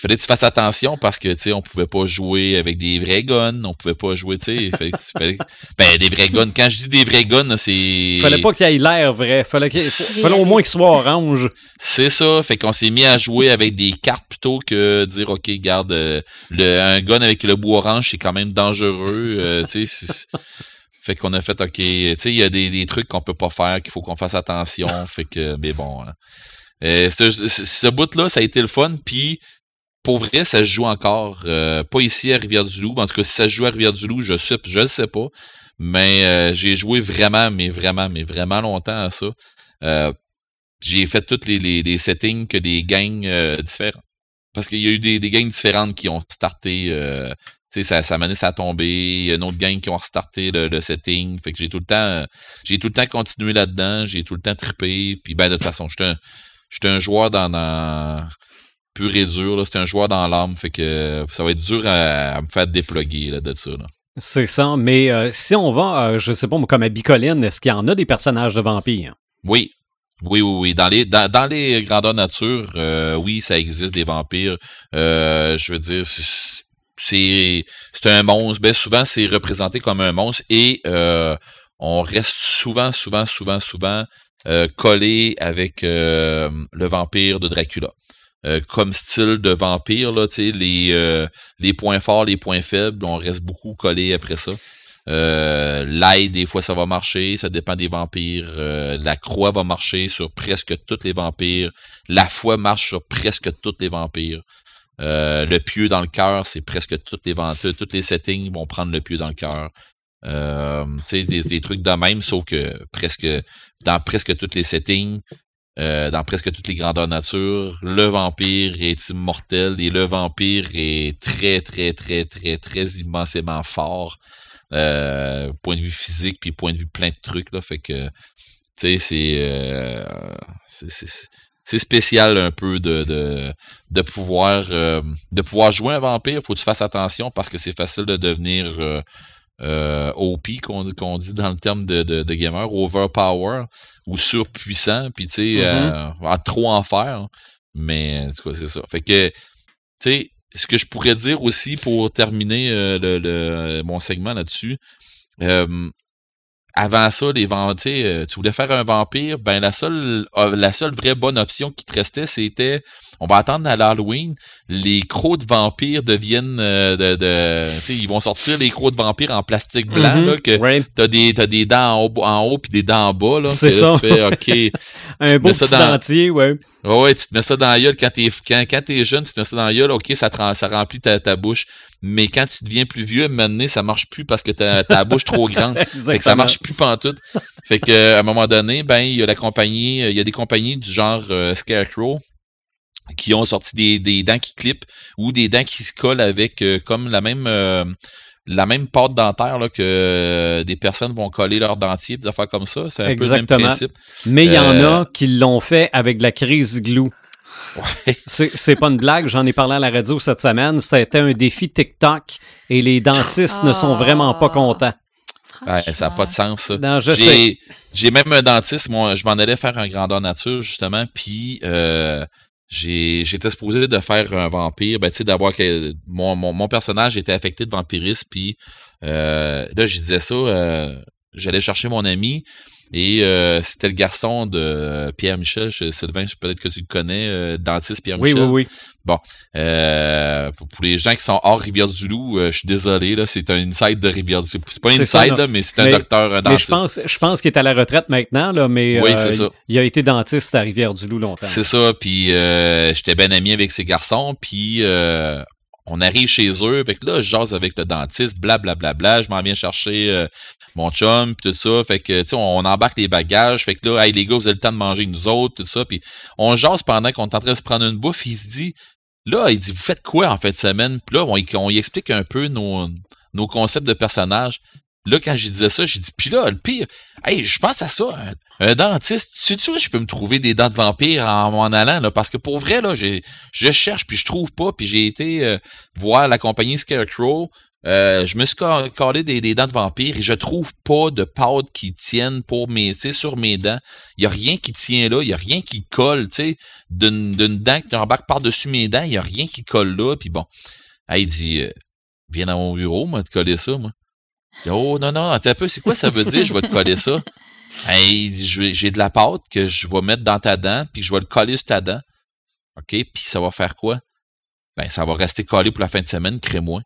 fallait que tu fasses attention parce que, tu sais, on pouvait pas jouer avec des vrais guns, on pouvait pas jouer, tu sais, ben, des vrais guns. Quand je dis des vrais guns, c'est... Fallait pas qu'il ait l'air vrai, fallait, qu'il, fallait au moins qu'il soit orange. C'est ça, fait qu'on s'est mis à jouer avec des cartes plutôt que dire, OK, garde, euh, le, un gun avec le bout orange, c'est quand même dangereux, euh, tu sais, fait qu'on a fait, OK, tu sais, il y a des, des trucs qu'on peut pas faire, qu'il faut qu'on fasse attention, fait que, mais bon... Hein. Euh, ce, ce bout-là, ça a été le fun, puis pour vrai, ça se joue encore. Euh, pas ici à Rivière-du-Loup. En tout cas, si ça se joue à Rivière-du-Loup, je sais, je le sais pas. Mais euh, j'ai joué vraiment, mais vraiment, mais vraiment longtemps à ça. Euh, j'ai fait tous les, les, settings que des gangs euh, différents. Parce qu'il y a eu des, des gangs différentes qui ont starté. Euh, tu sais, ça, ça mené à. Il y a une autre gang qui ont restarté le, le setting. Fait que j'ai tout le temps. J'ai tout le temps continué là-dedans. J'ai tout le temps trippé. Puis ben de toute façon, j'étais un, un joueur dans, dans pur et dur. C'était un joueur dans l'âme. Fait que ça va être dur à, me faire déploguer là, de ça. Là. C'est ça. Mais euh, si on va, euh, je sais pas, comme à Bicoline, est-ce qu'il y en a des personnages de vampires? Oui. Oui, oui, oui. Dans les, dans, dans les grandeurs nature, euh, oui, ça existe des vampires. je veux dire, c'est c'est un monstre. Ben, souvent, c'est représenté comme un monstre et on reste souvent, souvent, souvent, souvent collé avec le vampire de Dracula. Euh, comme style de vampire, là, les, euh, les points forts, les points faibles, on reste beaucoup collé après ça. Euh, L'ail, des fois, ça va marcher, ça dépend des vampires. Euh, la croix va marcher sur presque tous les vampires. La foi marche sur presque tous les vampires. le pieu dans le cœur, c'est presque toutes les vampires. Toutes les settings vont prendre le pieu dans le cœur. Euh, des, des trucs de même, sauf que presque dans presque toutes les settings, euh, dans presque toutes les grandeurs nature. Le vampire est immortel et le vampire est très, très, très, très, très immensément fort. Euh, point de vue physique, puis point de vue plein de trucs. Là, fait que, tu sais, euh, c'est, c'est, spécial un peu de, de, de pouvoir euh, de pouvoir jouer un vampire. Faut que tu fasses attention parce que c'est facile de devenir euh, OP qu'on dit dans le terme de, de, de, gamer, overpower ou surpuissant, puis tu sais, mm-hmm. euh, trop en faire. Mais en tout cas, c'est ça. Fait que, tu sais, ce que je pourrais dire aussi pour terminer euh, le, le, mon segment là-dessus, euh, avant ça, les vampires, euh, tu voulais faire un vampire, ben la seule euh, la seule vraie bonne option qui te restait, c'était on va attendre à l'Halloween, les crocs de vampires deviennent euh, de, ils vont sortir les crocs de vampires en plastique blanc mm-hmm. là que t'as des t'as des dents en haut en haut puis des dents en bas là. C'est ça. Tu fais, OK. un beau petit dans... dentier, ouais. Ouais, tu te mets ça dans la gueule quand t'es quand, quand t'es jeune, tu te mets ça dans la gueule, ok, ça, ça remplit ta, ta bouche. Mais quand tu deviens plus vieux, maintenant, ça marche plus parce que ta, ta bouche trop grande. fait que ça marche plus pantoute. Fait que à un moment donné, ben, il y a la compagnie, il y a des compagnies du genre euh, Scarecrow qui ont sorti des, des dents qui clippent ou des dents qui se collent avec euh, comme la même euh, la même pâte dentaire là, que des personnes vont coller leurs dentiers, des affaires comme ça. C'est un peu le même principe. Mais il y en a qui l'ont fait avec de la crise glue. Ouais. C'est pas une blague, j'en ai parlé à la radio cette semaine. C'était un défi TikTok et les dentistes ne sont vraiment pas contents. Ouais, ça n'a pas de sens, ça. Non, je sais. J'ai même un dentiste, moi, je m'en allais faire un grandeur nature, justement, puis euh, j'étais supposé de faire un vampire, ben tu sais d'avoir que mon, mon, mon, personnage était affecté de vampirisme puis euh, là je disais ça euh, j'allais chercher mon ami et euh, c'était le garçon de Pierre Michel, Sylvain, peut-être que tu le connais, euh, dentiste Pierre Michel. Oui, oui, oui. Bon, euh, pour, les gens qui sont hors Rivière-du-Loup, je suis désolé, là, c'est un inside de Rivière-du-Loup. C'est pas un inside, mais c'est un docteur, un dentiste. Mais je pense, je pense qu'il est à la retraite maintenant, là, mais oui, ça. il a été dentiste à Rivière-du-Loup longtemps. C'est ça, puis j'étais bien ami avec ces garçons, puis on arrive chez eux, fait que là, je jase avec le dentiste, blablabla, bla, bla, bla, je m'en viens chercher euh, mon chum, pis tout ça, fait que, tu sais, on, embarque les bagages, fait que là, hey les gars, vous avez le temps de manger nous autres, tout ça, puis on jase pendant qu'on est en train de se prendre une bouffe, il se dit, là, il dit, vous faites quoi en fin de semaine? Puis là, on, on y explique un peu nos, nos concepts de personnages. Là, quand je disais ça, j'ai dit, puis là, le pire, hey, je pense à ça, un, dentiste, sais-tu où je peux me trouver des dents de vampire en m'en allant, là? Parce que pour vrai, là, j'ai, je cherche, puis je trouve pas, puis j'ai été euh, voir la compagnie Scarecrow, euh, je me suis collé des, des, dents de vampire et je trouve pas de pâte qui tienne pour mes, sur mes dents. Il y a rien qui tient là, il y a rien qui colle, tu sais, d'une, dent qui embarque par-dessus mes dents, il y a rien qui colle là, puis bon. Il dit, euh, viens dans mon bureau, moi, te coller ça, moi. Oh non, non, attends un peu, c'est quoi ça veut dire, je vais te coller ça? Hey, j'ai de la pâte que je vais mettre dans ta dent, puis je vais le coller sur ta dent. OK, puis ça va faire quoi? Ben, ça va rester collé pour la fin de semaine, crée-moi.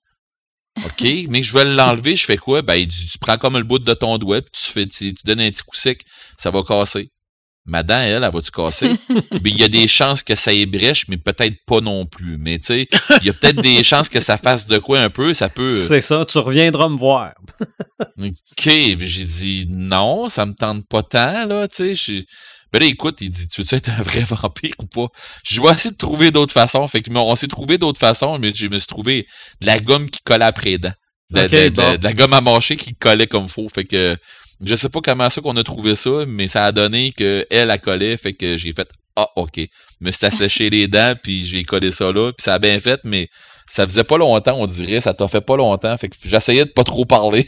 OK, mais je vais l'enlever, je fais quoi? Ben, tu, prends comme le bout de ton doigt, puis tu fais, tu, tu donnes un petit coup sec, ça va casser. Ma dent, elle, elle va-tu casser? mais il y a des chances que ça ébrèche, mais peut-être pas non plus. Mais tu sais, il y a peut-être des chances que ça fasse de quoi un peu, ça peut... Euh, C'est ça, tu reviendras me voir. OK, j'ai dit non, ça me tente pas tant, là, tu sais. Ben là, écoute, il dit, tu veux être un vrai vampire ou pas? Je vais essayer de trouver d'autres façons. Fait que, on s'est trouvé d'autres façons, mais je me suis trouvé de la gomme qui collait après les dents. De, la gomme à mâcher qui collait comme faux. Fait que, je sais pas comment ça qu'on a trouvé ça, mais ça a donné que elle a collé, fait que j'ai fait, ah, ok. Me suis asséché les dents, puis j'ai collé ça là, puis ça a bien fait, mais ça faisait pas longtemps, on dirait, ça t'a fait pas longtemps, fait que j'essayais de pas trop parler.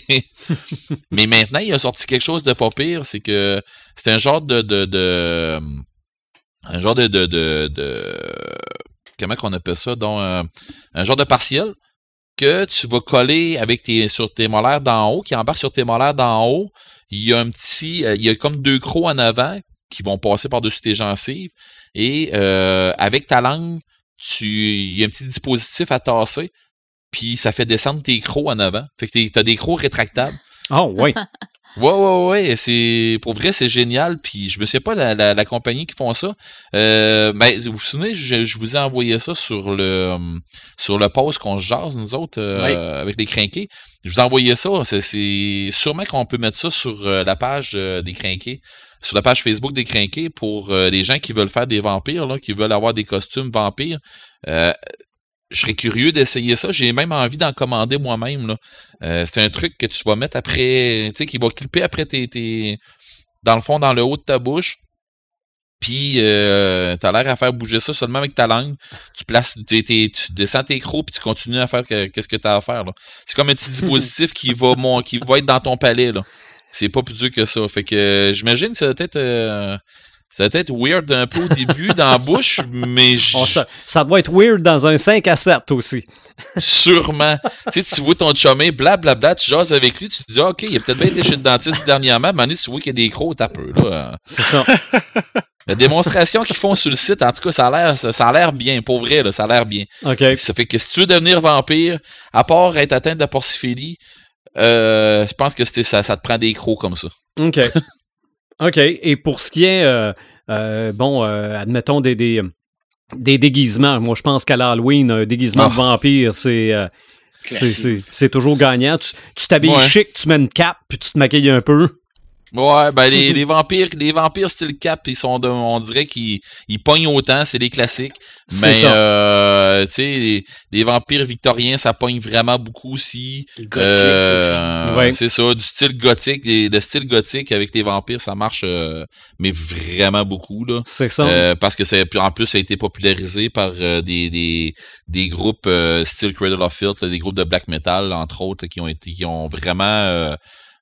Mais maintenant, il a sorti quelque chose de pas pire, c'est que c'est un genre de, de, de, un genre de, de, de, comment qu'on appelle ça, donc euh, un genre de partiel que tu vas coller avec tes sur tes molaires d'en haut, qui embarque sur tes molaires d'en haut. Il y a un petit, euh, il y a comme deux crocs en avant qui vont passer par-dessus tes gencives. Et euh, avec ta langue, tu il y a un petit dispositif à tasser, puis ça fait descendre tes crocs en avant. Fait que t'as des crocs rétractables. Oh oui. Ouais, ouais, ouais. C'est, pour vrai, c'est génial. Puis je me sais pas la, la, compagnie qui font ça. Euh, ben, vous vous souvenez, je, vous ai envoyé ça sur le sur le post qu'on jase, nous autres, euh, avec les crinqués. Je vous ai envoyé ça. C'est, sûrement qu'on peut mettre ça sur euh, la page des crinqués sur la page Facebook des Crinqués pour euh, les gens qui veulent faire des vampires, là, qui veulent avoir des costumes vampires. Euh, je serais curieux d'essayer ça. J'ai même envie d'en commander moi-même. Euh, c'est un truc que tu vas mettre après, tu sais, qui va clipper après tes, tes, dans le fond, dans le haut de ta bouche. Puis euh, t'as l'air à faire bouger ça seulement avec ta langue. Tu places, tu descends tes crocs puis tu continues à faire qu'est-ce que tu as à faire. C'est comme un petit dispositif qui va mon, qui va être dans ton palais. Là. C'est pas plus dur que ça. Fait que euh, j'imagine que ça va être. Euh, ça va être weird un peu au début dans la bouche, mais. Oh, ça, ça, doit être weird dans un 5 à 7 aussi. Sûrement. tu sais, tu vois ton chumé, blablabla, tu jases avec lui, tu te dis, OK, il a peut-être bien été chez le dentiste dernièrement, mais tu vois qu'il y a des crocs, t'as peu, là. C'est ça. La démonstration qu'ils font sur le site, en tout cas, ça a l'air, ça, a l'air bien, pour vrai, là, ça a l'air bien. OK. Ça fait que si tu veux devenir vampire, à part être atteint de porciphilie, euh, je pense que ça, ça te prend des crocs comme ça. OK. OK. Et pour ce qui est, euh, euh, bon, admettons des, des, déguisements, moi je pense qu'à l'Halloween, un déguisement de ah. vampire, c'est. c'est toujours gagnant. Tu t'habilles chic, tu mets une cape, puis tu te maquilles un peu. Ouais, ben les, les, vampires, les vampires style cap, ils sont on dirait qu'ils ils pognent autant, c'est les classiques. Mais euh, tu sais, les, vampires victoriens, ça pogne vraiment beaucoup aussi. Euh, C'est ça, du style gothique, de style gothique avec les vampires, ça marche, euh, mais vraiment beaucoup là. C'est ça. Euh, parce que c'est en plus ça a été popularisé par euh, des, des, des groupes style Cradle of Filth, des groupes de black metal entre autres, qui ont été qui ont vraiment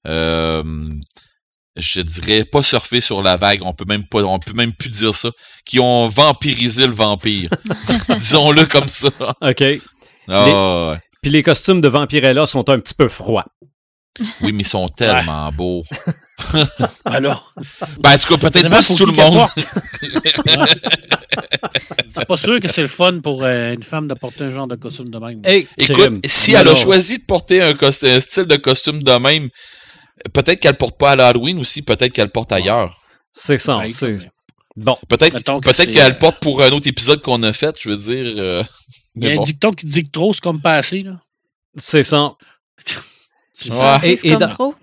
euh, je dirais pas surfer sur la vague, on peut même pas, on peut même plus dire ça, qui ont vampirisé le vampire. Disons-le comme ça. OK. Ah, Puis les costumes de Vampirella sont un petit peu froids. Oui, mais ils sont tellement beaux. Alors? Ben, en tout cas, peut-être pas sur tout le monde. c'est pas sûr que c'est le fun pour euh, une femme de porter un genre de costume de même. Écoute, si elle a choisi de porter un, un, style de costume de même, Peut-être qu'elle porte pas à l'Halloween aussi, peut-être qu'elle porte ailleurs. C'est ça. Bon. Peut-être peut-être qu'elle euh, porte pour un autre épisode qu'on a fait, je veux dire. Euh, Il y a un dicton qui dit que trop, c'est comme pas assez, là. C'est ça. c'est ça. Et, et dans... trop?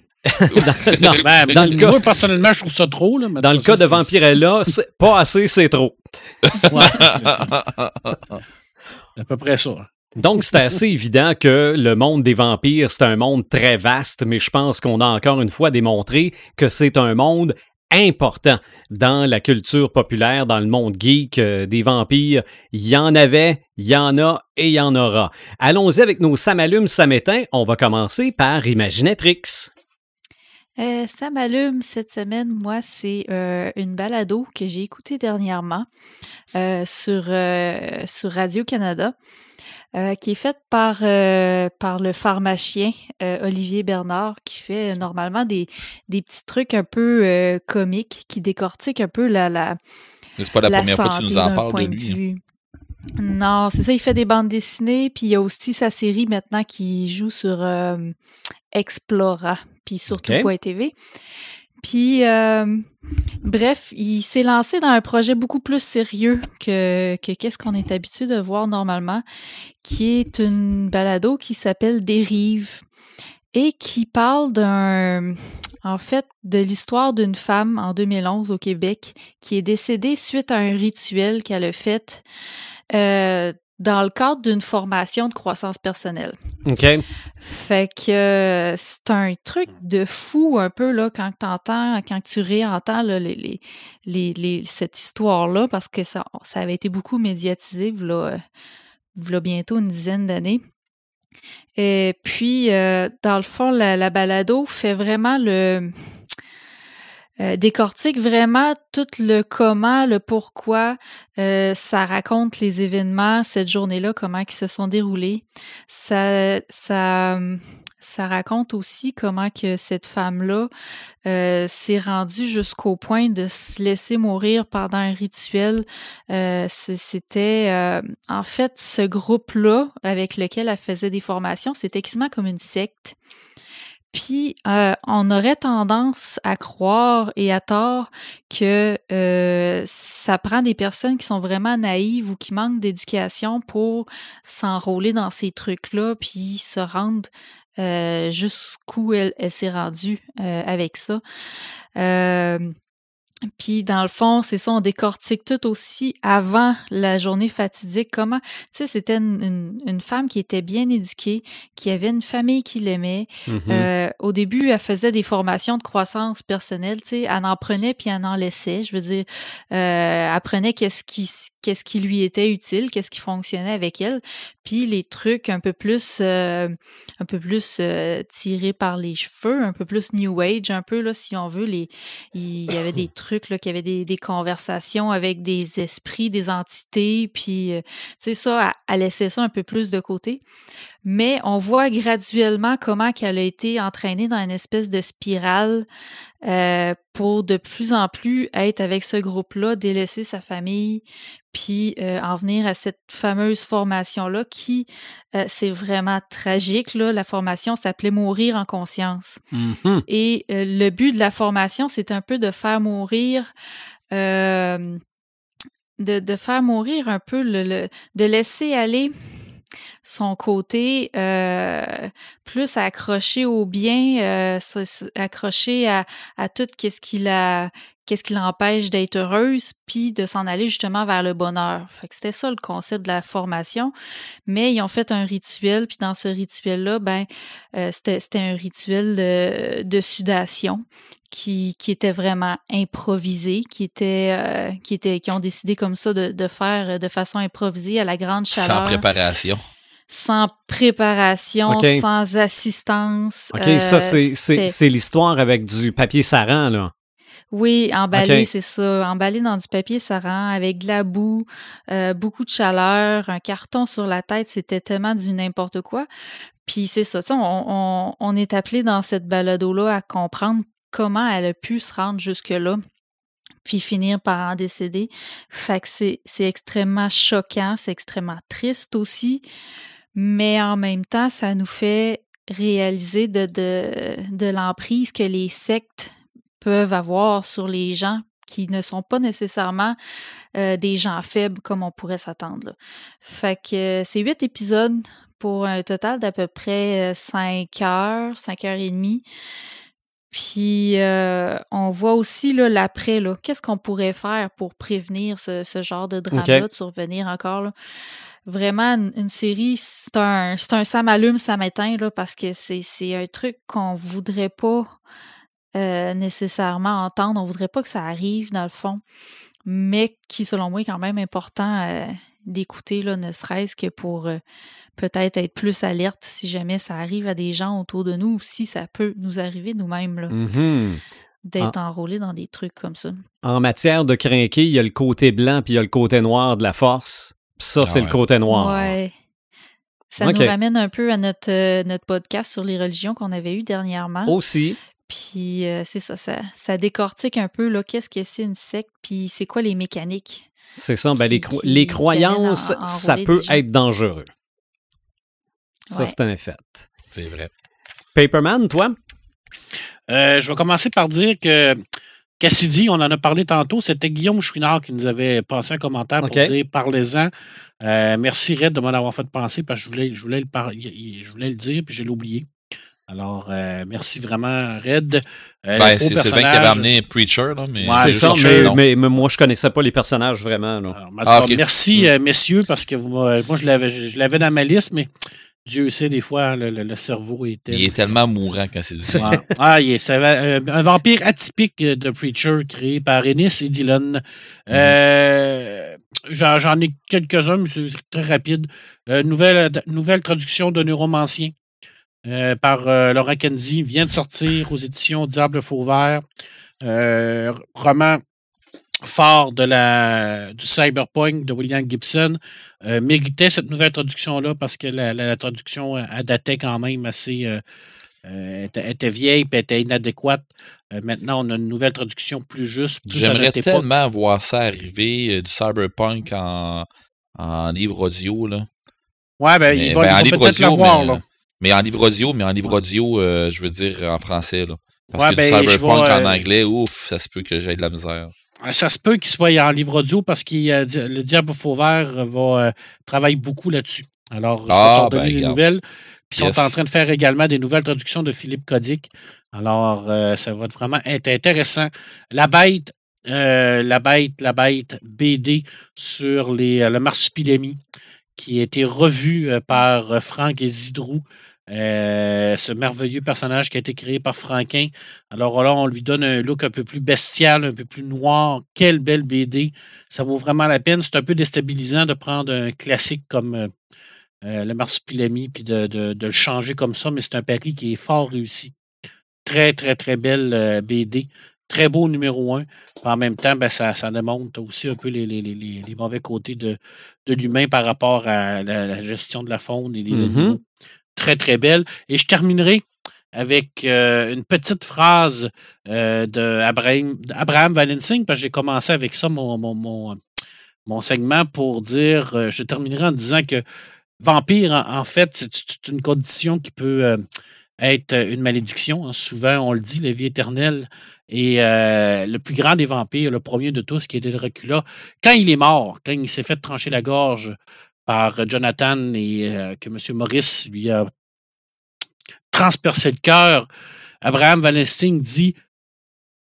dans, ben, dans le cas, moi, personnellement, je trouve ça trop. Là, dans le cas de Vampirella, pas assez, c'est trop. Ouais, c'est à peu près ça. Donc, c'est assez évident que le monde des vampires, c'est un monde très vaste, mais je pense qu'on a encore une fois démontré que c'est un monde important dans la culture populaire, dans le monde geek euh, des vampires. Il y en avait, il y en a et il y en aura. Allons-y avec nos Samalumes Samétins. On va commencer par Imaginatrix. Euh, ça m'allume cette semaine, moi, c'est euh, une balado que j'ai écoutée dernièrement euh, sur, sur Radio-Canada. Euh, qui est faite par, euh, par le pharmacien euh, Olivier Bernard, qui fait normalement des, des petits trucs un peu comiques, qui décortiquent un peu la. la c'est pas la, première fois que tu nous en parles de lui. Hein. Non, c'est ça, il fait des bandes dessinées, puis il y a aussi sa série maintenant qui joue sur Explora, puis surtout okay. TV. Puis, euh, bref, il s'est lancé dans un projet beaucoup plus sérieux que, qu'est-ce qu'on est habitué de voir normalement, qui est une balado qui s'appelle Dérive. et qui parle d'un, en fait, de l'histoire d'une femme en 2011 au Québec qui est décédée suite à un rituel qu'elle a fait euh, dans le cadre d'une formation de croissance personnelle. OK. Fait que euh, c'est un truc de fou un peu là quand t'entends, quand tu réentends là, les, les, les, cette histoire-là, parce que ça, ça avait été beaucoup médiatisé là, là bientôt une dizaine d'années. Et puis, euh, dans le fond, la, la balado fait vraiment le euh, décortique vraiment tout le comment, le pourquoi. Euh, ça raconte les événements cette journée-là, comment ils se sont déroulés. Ça, ça, ça raconte aussi comment que cette femme-là euh, s'est rendue jusqu'au point de se laisser mourir pendant un rituel. c'était en fait ce groupe-là avec lequel elle faisait des formations, c'était quasiment comme une secte. Puis euh, on aurait tendance à croire et à tort que euh, ça prend des personnes qui sont vraiment naïves ou qui manquent d'éducation pour s'enrôler dans ces trucs-là, puis se rendre euh, jusqu'où elle, elle s'est rendue avec ça. Puis dans le fond, c'est ça, on décortique tout aussi avant la journée fatidique. Comment, tu sais, c'était une, une, femme qui était bien éduquée, qui avait une famille qui l'aimait. Mm-hmm. euh, au début, elle faisait des formations de croissance personnelle, tu sais, elle en prenait puis elle en laissait. Je veux dire, euh, elle prenait qu'est-ce qui qu'est-ce qui lui était utile, qu'est-ce qui fonctionnait avec elle, puis les trucs un peu plus euh, un peu plus euh, tirés par les cheveux, un peu plus new age, un peu là, si on veut. Les, il y avait des trucs là, qu'il y avait des, des, conversations avec des esprits, des entités, puis, euh, tu sais, ça, elle, laissait ça un peu plus de côté. Mais on voit graduellement comment qu'elle a été entraînée dans une espèce de spirale euh, pour de plus en plus être avec ce groupe-là, délaisser sa famille, puis euh, en venir à cette fameuse formation-là qui, euh, c'est vraiment tragique. Là. La formation s'appelait Mourir en conscience. Mm-hmm. Et le but de la formation, c'est un peu de faire mourir... de, de faire mourir un peu, le de laisser aller son côté euh, plus accroché au bien, euh, accroché à, à tout qu'est-ce qu'il a qu'est-ce qui l'empêche d'être heureuse, puis de s'en aller justement vers le bonheur. Fait que c'était ça le concept de la formation. Mais ils ont fait un rituel, puis dans ce rituel-là, ben euh, c'était, c'était un rituel de, de sudation qui, qui était vraiment improvisé, qui était, euh, qui était, qui ont décidé comme ça de, de faire de façon improvisée à la grande chaleur. Sans préparation sans préparation, sans assistance. OK, ça, euh, c'est l'histoire avec du papier saran, là. Oui, emballé, c'est ça. Emballé dans du papier saran avec de la boue, euh, beaucoup de chaleur, un carton sur la tête, c'était tellement du n'importe quoi. Puis c'est ça, on, on, est appelé dans cette balado-là à comprendre comment elle a pu se rendre jusque-là puis finir par en décéder. Fait que c'est extrêmement choquant, c'est extrêmement triste aussi mais en même temps, ça nous fait réaliser de, de, de l'emprise que les sectes peuvent avoir sur les gens qui ne sont pas nécessairement euh, des gens faibles comme on pourrait s'attendre. Fait que c'est huit épisodes pour un total d'à peu près euh, cinq heures, cinq heures et demie. Puis euh, on voit aussi l'après, là, qu'est-ce qu'on pourrait faire pour prévenir ce, ce genre de drame-là de survenir encore. Là? Vraiment une, série, c'est un, c'est un ça m'allume, ça m'éteint, là, parce que c'est, c'est un truc qu'on voudrait pas euh, nécessairement entendre. On voudrait pas que ça arrive, dans le fond, mais qui, selon moi, est quand même important euh, d'écouter, là, ne serait-ce que pour euh, peut-être être plus alerte si jamais ça arrive à des gens autour de nous ou si ça peut nous arriver nous-mêmes. Là. Mm-hmm. D'être enrôlé dans des trucs comme ça. En matière de crinquer, il y a le côté blanc puis il y a le côté noir de la force. Ça, ah c'est le côté noir. Ouais. Ça nous ramène un peu à notre, euh, notre podcast sur les religions qu'on avait eu dernièrement. Aussi. Puis euh, c'est ça, ça, décortique un peu qu'est-ce que c'est une secte, puis c'est quoi les mécaniques. C'est ça, ben, les, croyances, ça peut être dangereux. Ça, c'est un fait. C'est vrai. Paperman, toi? Euh, je vais commencer par dire que Cassidy, on en a parlé tantôt, c'était Guillaume Chouinard qui nous avait passé un commentaire pour dire parlez-en. Euh, merci Red de m'en avoir fait penser parce que je voulais, je voulais, le, je voulais le dire puis je l'ai oublié. Alors, euh, merci vraiment, Red. Euh, ben, c'est Sylvain qui avait amené Preacher, là, mais c'est ça, mais, moi, je connaissais pas les personnages vraiment. Ah, merci, mm. messieurs, parce que moi, je l'avais, je l'avais dans ma liste, mais Dieu sait, des fois, le, cerveau est. Il est tellement mourant quand c'est dit ça. Ah, il est, un vampire atypique de Preacher créé par Ennis et Dylan. Mm-hmm. J'en ai quelques-uns, mais c'est très rapide. nouvelle, nouvelle traduction de Neuromancien. Euh, par euh, Laura Kenzie vient de sortir aux éditions Diable Fauvert. Euh, roman fort de la, du cyberpunk de William Gibson méritait cette nouvelle traduction-là parce que la, traduction datait quand même assez. était, vieille et était inadéquate. maintenant, on a une nouvelle traduction plus juste. J'aimerais tellement voir ça arriver, du cyberpunk en, en livre audio. Là. Ouais, ben, il va, ben, peut-être l'avoir. là. Mais en livre audio, mais en livre audio, euh, je veux dire en français. Là. Parce que du ben, cyberpunk en euh, anglais, ouf, ça se peut que j'aie de la misère. Euh, ça se peut qu'il soit en livre audio parce que le Diable Fauvert va travailler beaucoup là-dessus. Alors, je vais ah, ben, des nouvelles. Puis ils sont en train de faire également des nouvelles traductions de Philippe Codic. Alors, ça va vraiment être intéressant. La bête, la bête, la bête BD sur les, le marsupilami qui a été revu par Franck et Zidrou euh, ce merveilleux personnage qui a été créé par Franquin. Alors là, on lui donne un look un peu plus bestial, un peu plus noir. Quelle belle BD. Ça vaut vraiment la peine. C'est un peu déstabilisant de prendre un classique comme euh, euh, le Marsupilami puis de, le changer comme ça, mais c'est un pari qui est fort réussi. Très, très, très belle BD. Très beau numéro un. En même temps, ben, ça, ça, démontre aussi un peu les, mauvais côtés de, l'humain par rapport à la, gestion de la faune et des mm-hmm. animaux très, très belle. Et je terminerai avec euh, une petite phrase euh, d'Abraham Abraham Valensing, parce que j'ai commencé avec ça mon, mon, mon, segment pour dire, euh, je terminerai en disant que vampire, en, fait, c'est une condition qui peut être une malédiction. Hein. Souvent, on le dit, la vie éternelle. Et le plus grand des vampires, le premier de tous, qui était Dracula, quand il est mort, quand il s'est fait trancher la gorge par Jonathan et euh, que M. Maurice lui a transpercé le cœur, Abraham Valesting dit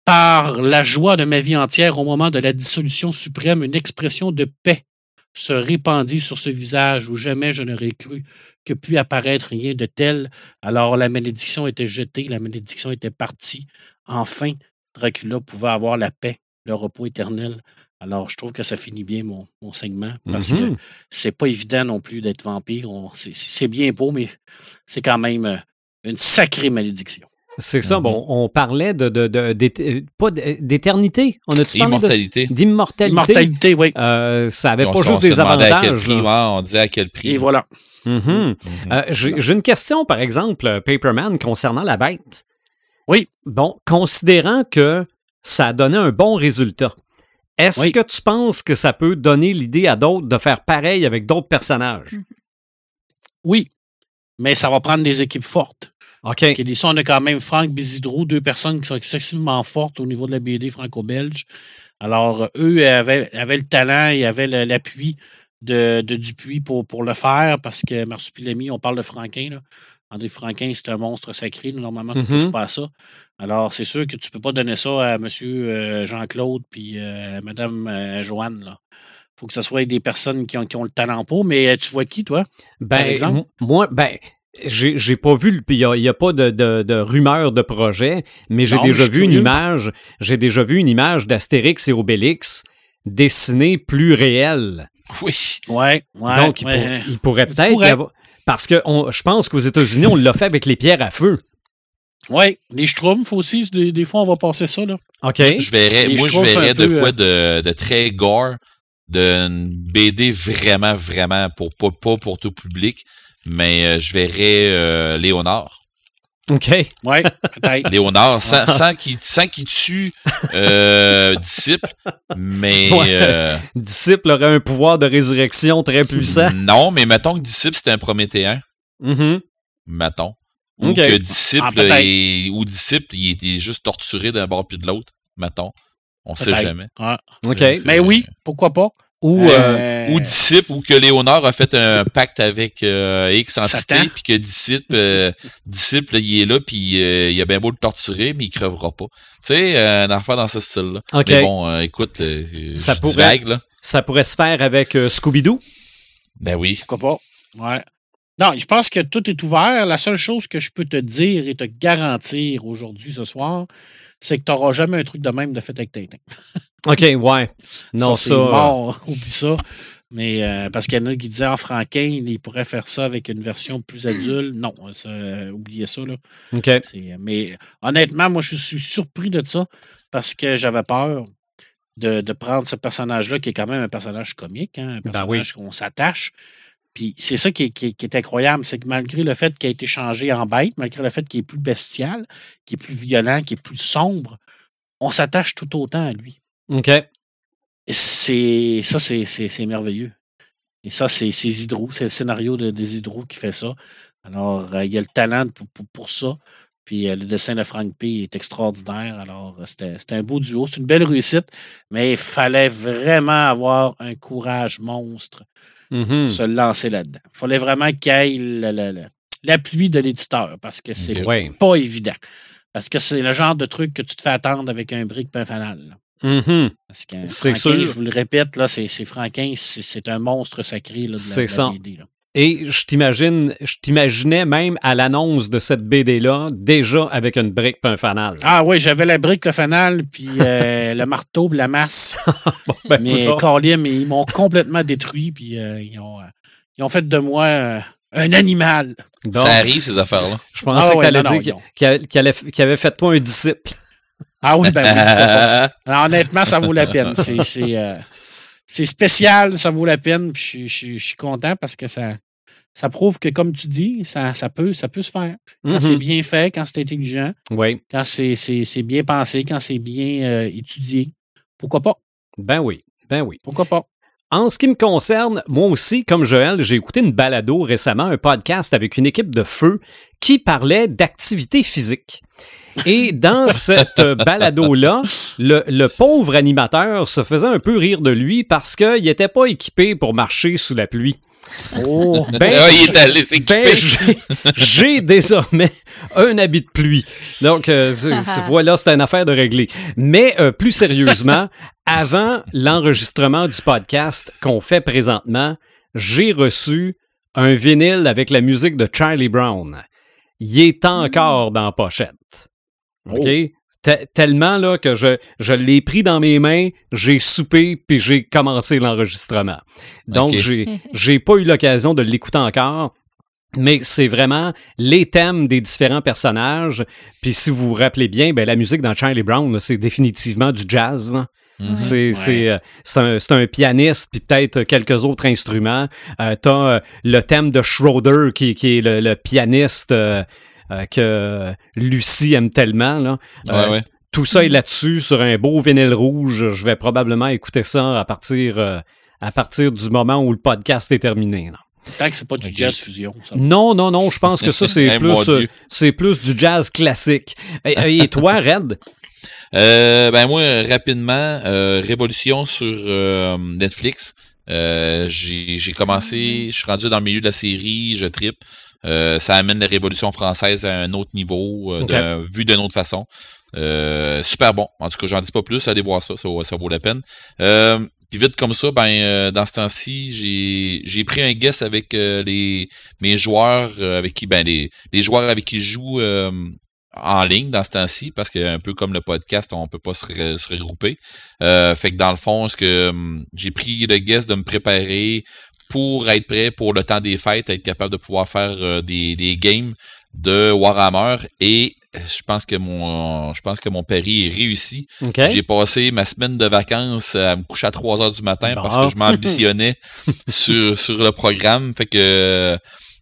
Par la joie de ma vie entière au moment de la dissolution suprême, une expression de paix se répandit sur ce visage où jamais je n'aurais cru que pût apparaître rien de tel. Alors la malédiction était jetée, la malédiction était partie. Enfin, Dracula pouvait avoir la paix, le repos éternel. Alors, je trouve que ça finit bien mon, mon segment parce que mm-hmm. c'est pas évident non plus d'être vampire. C'est bien beau, mais c'est quand même euh, une sacrée malédiction. C'est ça. Bon, mm-hmm. on parlait de, de, de, pas d'éternité. On a D'immortalité. D'immortalité? Immortalité, oui. Euh, ça n'avait pas juste des avantages. on disait à quel prix. Et voilà. Mm-hmm. Euh, j'ai une question, par exemple, Paperman, concernant la bête. Oui. Bon, considérant que ça a donné un bon résultat. Est-ce que tu penses que ça peut donner l'idée à d'autres de faire pareil avec d'autres personnages? Mhm. Oui, mais ça va prendre des équipes fortes. OK. Parce qu'ici, on a quand même Franck Bizidrou, deux personnes qui sont excessivement fortes au niveau de la BD franco-belge. Alors, eux avaient, le talent et avaient l'appui de, Dupuis pour, pour le faire parce que Marsupilami, on parle de Franquin. Là. André Franquin, c'est un monstre sacré. Normalement, on ne touche pas à ça. Alors, c'est sûr que tu ne peux pas donner ça à M. Euh, Jean-Claude puis euh, Mme euh, Joanne. Il faut que ce soit des personnes qui ont, qui ont le talent pour. Mais tu vois qui, toi? Ben, par exemple? Moi, ben. J'ai pas vu, il n'y a, pas de, de, rumeur de projet, mais j'ai déjà vu une image, j'ai déjà vu une image d'Astérix et Obélix dessinée plus réelle. Oui. Ouais, ouais. Donc, il, pourrait peut-être y avoir. Parce que je pense qu'aux États-Unis, on l'a fait avec les pierres à feu. Oui, les Schtroumpfs aussi, des, fois, on va passer ça. Là. OK. Je verrais, moi, je verrais de quoi euh, de, très gore, d'une BD vraiment, vraiment, pour pas, pas pour tout public, mais euh, je verrais euh, Léonard. OK. Ouais, peut-être. Léonard, sans, sans qu'il tue euh, Disciple, mais... Euh, disciple aurait un pouvoir de résurrection très puissant. Non, mais mettons que Disciple, c'était un Prométhéen. Mm Mettons. Ou que Disciple, ah, ou Disciple, il était juste torturé d'un bord puis de l'autre. Mettons. On sait jamais. OK. Mais oui, pourquoi pas? Ou, euh, ou disciple, ou que Léonard a fait un pacte avec euh, X entité, puis que disciple, euh, disciple, il est là, puis il a bien beau le torturer, mais il crevera pas. Tu sais, un affaire dans ce style-là. Mais bon, écoute, ça pourrait, ça pourrait se faire avec Scooby-Doo? Ben oui. Pourquoi pas? Ouais. Non, je pense que tout est ouvert. La seule chose que je peux te dire et te garantir aujourd'hui, ce soir, c'est que tu n'auras jamais un truc de même de fait avec Tintin. OK, ouais. Non, ça. ça mort, oublie ça. Mais euh, parce qu'il y en a qui disaient en ah, franquin, il pourrait faire ça avec une version plus adulte. Non, oubliez ça. Là. OK. Mais honnêtement, moi, je suis surpris de ça parce que j'avais peur de, prendre ce personnage-là, qui est quand même un personnage comique, hein, un ben personnage qu'on s'attache. Puis c'est ça qui est, incroyable, c'est que malgré le fait qu'il a été changé en bête, malgré le fait qu'il est plus bestial, qu'il est plus violent, qu'il est plus sombre, on s'attache tout autant à lui. OK. C'est ça, c'est merveilleux. Et ça, c'est Hydro, c'est le scénario de, des Hydro qui fait ça. Alors, euh, il y a le talent pour, pour, ça. Puis euh, le dessin de Frank P est extraordinaire. Alors, euh, c'était un beau duo. C'est une belle réussite, mais il fallait vraiment avoir un courage monstre pour mm-hmm. se lancer là-dedans. Il fallait vraiment qu'il y ait l'appui de l'éditeur parce que c'est pas évident. Parce que c'est le genre de truc que tu te fais attendre avec un brick pain fanal. Mm-hmm. C'est sûr. Je vous le répète, là, c'est Franquin, c'est un monstre sacré là, de, la, ça. BD. Et je t'imagine, je t'imaginais même à l'annonce de cette BD-là, déjà avec une brique et un fanal. Ah oui, j'avais la brique, le fanal, puis euh, le marteau, la masse. ben, Mais Carlim, ils m'ont complètement détruit, puis euh, ils, ont, euh, ils, ont, fait de moi un animal. ça arrive, ces affaires-là. Je pensais ah, allait dire qu'il avait fait toi un disciple. Ah oui, ben oui. honnêtement, ça vaut la peine. C'est spécial, ça vaut la peine. je, suis content parce que ça, ça prouve que, comme tu dis, ça, ça, peut, ça peut se faire. Quand c'est mm-hmm. bien fait, quand c'est intelligent, oui. quand c'est bien pensé, quand c'est bien euh, étudié. Pourquoi pas? Ben oui, ben oui. Pourquoi pas? En ce qui me concerne, moi aussi, comme Joël, j'ai écouté une balado récemment, un podcast avec une équipe de feu qui parlait d'activité physique. Et dans cette balado-là, le, pauvre animateur se faisait un peu rire de lui parce qu'il n'était pas équipé pour marcher sous la pluie. Oh, ben, ah, il est allé ben, j'ai désormais un habit de pluie. Donc, euh, voilà, c'est une affaire de régler. Mais euh, plus sérieusement, avant l'enregistrement du podcast qu'on fait présentement, j'ai reçu un vinyle avec la musique de Charlie Brown. Il est encore dans la pochette. OK? tellement là que je, je l'ai pris dans mes mains, j'ai soupé puis j'ai commencé l'enregistrement. Donc j'ai j'ai pas eu l'occasion de l'écouter encore. Mais c'est vraiment les thèmes des différents personnages. Puis si vous vous rappelez bien, ben, la musique dans Charlie Brown, c'est définitivement du jazz. Mm-hmm. C'est c'est euh, un, un, pianiste, puis peut-être quelques autres instruments. Euh, T'as euh, le thème de Schroeder, qui, qui est le, pianiste euh, euh, que Lucie aime tellement. Là. Euh, tout ça est là-dessus sur un beau vinyle rouge. Je vais probablement écouter ça à partir, euh, à partir du moment où le podcast est terminé. Tant que c'est pas du jazz fusion. Non, non, non, je pense que ça, c'est plus, c'est plus du jazz classique. Et, toi, Red? ben moi, rapidement, Révolution sur Netflix. j'ai commencé, je suis rendu dans le milieu de la série, je tripe. Euh, ça amène la Révolution française à un autre niveau, euh, vu d'une autre façon. Euh, super bon. En tout cas, j'en dis pas plus. Allez voir ça, ça, vaut la peine. puis vite comme ça, ben dans ce temps-ci, j'ai j'ai pris un guess avec les mes joueurs avec qui ben les, les joueurs avec qui je joue en ligne dans ce temps-ci parce que un peu comme le podcast, on peut pas se, regrouper. fait que dans le fond, ce que hum, j'ai pris le guess de me préparer pour être prêt pour le temps des fêtes, être capable de pouvoir faire euh, des, des, games de Warhammer et je pense que mon je pense que mon pari est réussi. J'ai passé ma semaine de vacances à me coucher à 3 heures du matin parce que je m'ambitionnais sur, sur le programme. Fait que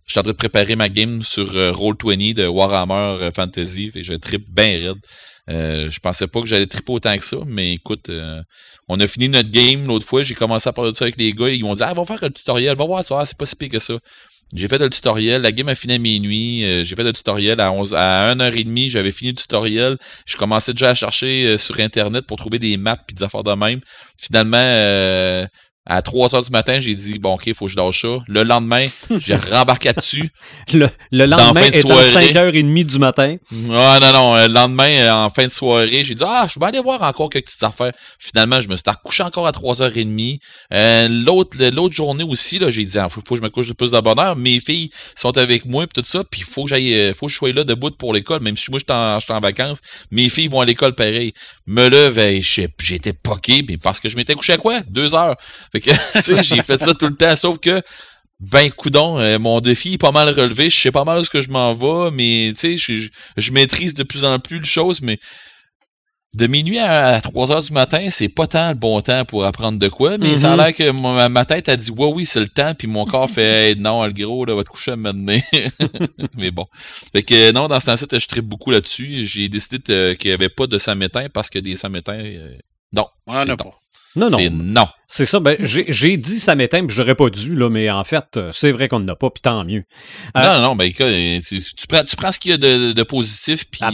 je suis en train de préparer ma game sur euh, Roll20 de Warhammer euh, Fantasy. Fait que je tripe bien raide. Euh, je pensais pas que j'allais triper autant que ça, mais écoute, euh, on a fini notre game l'autre fois. J'ai commencé à parler de ça avec les gars. Ils m'ont dit Ah, va faire un tutoriel, va voir ça, c'est pas si pire que ça. J'ai fait le tutoriel, la game a fini à minuit, euh, j'ai fait le tutoriel à 11 à 1h30, j'avais fini le tutoriel, je commençais déjà à chercher sur internet pour trouver des maps et des affaires de même. Finalement À 3 heures du matin, j'ai dit, bon, OK, il faut que je lâche ça. Le lendemain, j'ai rembarqué dessus. Le, le lendemain, est à 5h30 du matin. Ah, non, non. Le lendemain, en fin de soirée, j'ai dit, ah, je vais aller voir encore quelques petites affaires. Finalement, je me suis recouché encore à 3h30. Euh, l'autre, l'autre journée aussi, là, j'ai dit, il ah, faut, faut, que je me couche de plus de bonheur. Mes filles sont avec moi, puis tout ça. Puis il faut que j'aille, euh, faut que je sois là debout pour l'école. Même si moi, je suis en, en, vacances, mes filles vont à l'école pareil. Me lève, j'étais poqué, mais parce que je m'étais couché à quoi? Deux heures. Fait que, j'ai fait ça tout le temps, sauf que, ben, coudon, euh, mon défi est pas mal relevé, je sais pas mal où ce que je m'en vais, mais, tu sais, je, je, maîtrise de plus en plus les choses, mais de minuit à 3 heures du matin, c'est pas tant le bon temps pour apprendre de quoi, mais ça a mm-hmm. l'air que ma, tête a dit, ouais, oui, c'est le temps, puis mon corps fait, non, le gros, là, va te coucher à maintenant. mais bon. Fait que, non, dans ce temps-ci, je tripe beaucoup là-dessus. J'ai décidé qu'il y avait pas de samétain parce que des samétins, euh, non. On en pas. Non, non. C'est non. C'est ça. Ben, j'ai dit ça m'éteint, puis j'aurais pas dû, là, mais en fait, euh, c'est vrai qu'on n'en a pas, puis tant mieux. Euh, non, non, ben, tu, tu, prends, tu prends ce qu'il y a de, de positif, puis quand,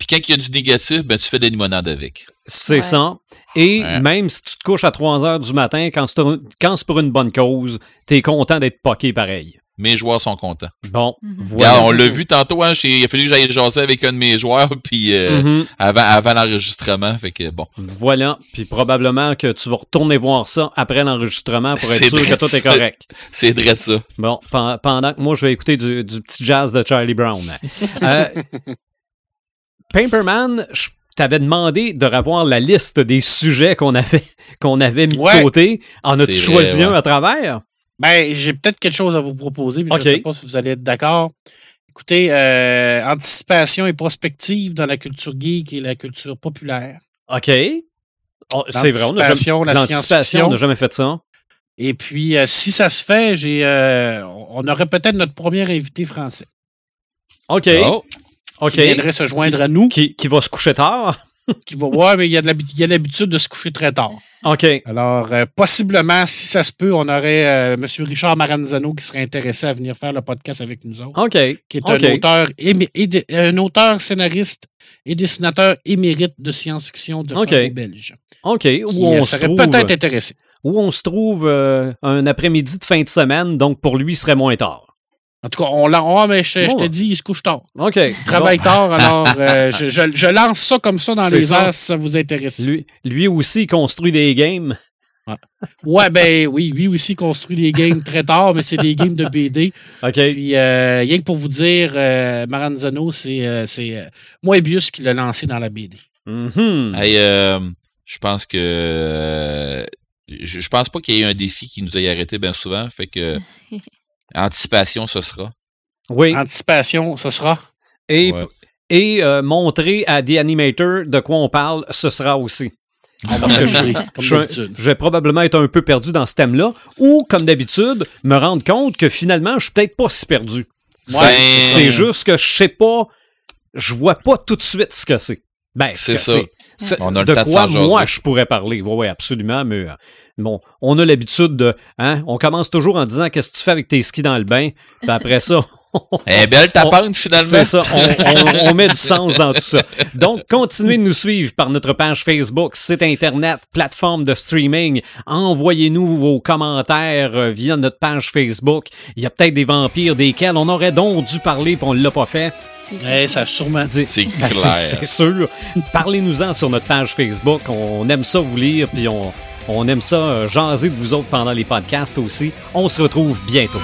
puis quand il y a du négatif, ben, tu fais des limonades avec. C'est ça. Et même si tu te couches à 3 heures du matin, quand c'est pour une bonne cause, t'es content d'être poqué pareil mes joueurs sont contents. Bon, mhm. voilà. on l'a vu tantôt, hein, il a fallu que j'aille jaser avec un de mes joueurs puis euh, mhm. avant, avant l'enregistrement, fait que bon. Voilà, puis probablement que tu vas retourner voir ça après l'enregistrement pour être sûr que tout est correct. C'est vrai de ça. Bon, pendant que moi je vais écouter du, petit jazz de Charlie Brown. euh, Paperman, je t'avais demandé de revoir la liste des sujets qu'on avait, qu'on avait mis de côté. En as-tu choisi un à travers? Ben, j'ai peut-être quelque chose à vous proposer, mais je ne sais pas si vous allez être d'accord. Écoutez, euh, anticipation et prospective dans la culture geek et la culture populaire. OK. Oh, c'est vrai, on n'a jamais, fait ça. Et puis, euh, si ça se fait, j'ai, euh, on aurait peut-être notre premier invité français. OK. Oh. Qui viendrait se joindre à nous. Qui, qui va se coucher tard. qui va voir, mais il y a l'habitude de se coucher très tard. OK. Alors, euh, possiblement, si ça se peut, on aurait euh, M. Richard Maranzano qui serait intéressé à venir faire le podcast avec nous autres. OK. Qui est un, auteur un auteur, scénariste et dessinateur émérite de science-fiction de okay. belge. OK. Où on serait peut-être intéressé. Où on se trouve euh, un après-midi de fin de semaine, donc pour lui, il serait moins tard. En tout cas, on l'a. Oh, mais je, te dis, il se couche tard. OK. Il travaille tard, alors euh, je, je, lance ça comme ça dans les airs si ça vous intéresse. Lui, lui aussi construit des games. Ouais. ben oui, lui aussi construit des games très tard, mais c'est des games de BD. OK. Puis, euh, rien que pour vous dire, euh, Maranzano, c'est euh, Moebius qui l'a lancé dans la BD. Mm hey, je pense que. je, je pense pas qu'il y ait eu un défi qui nous ait arrêté bien souvent. Fait que. Anticipation, ce sera. Oui. Anticipation, ce sera. Et, et euh, montrer à The Animator de quoi on parle, ce sera aussi. Parce que je, je, vais probablement être un peu perdu dans ce thème-là, ou, comme d'habitude, me rendre compte que finalement, je suis peut-être pas si perdu. C'est juste que je sais pas, je vois pas tout de suite ce que c'est. Ben, c'est ça. On a le de quoi moi je pourrais parler. Oui, oui, absolument, mais euh, bon, on a l'habitude de. Hein, on commence toujours en disant qu'est-ce que tu fais avec tes skis dans le bain? Puis après ça, Eh belle ta finalement. C'est ça, on, met du sens dans tout ça. Donc, continuez de nous suivre par notre page Facebook, site Internet, plateforme de streaming. Envoyez-nous vos commentaires euh, via notre page Facebook. Il y a peut-être des vampires desquels on aurait donc dû parler puis on l'a pas fait. Eh, ça sûrement C'est ben, clair. C'est sûr. Parlez-nous-en sur notre page Facebook. On aime ça vous lire puis on, on aime ça euh, jaser de vous autres pendant les podcasts aussi. On se retrouve bientôt.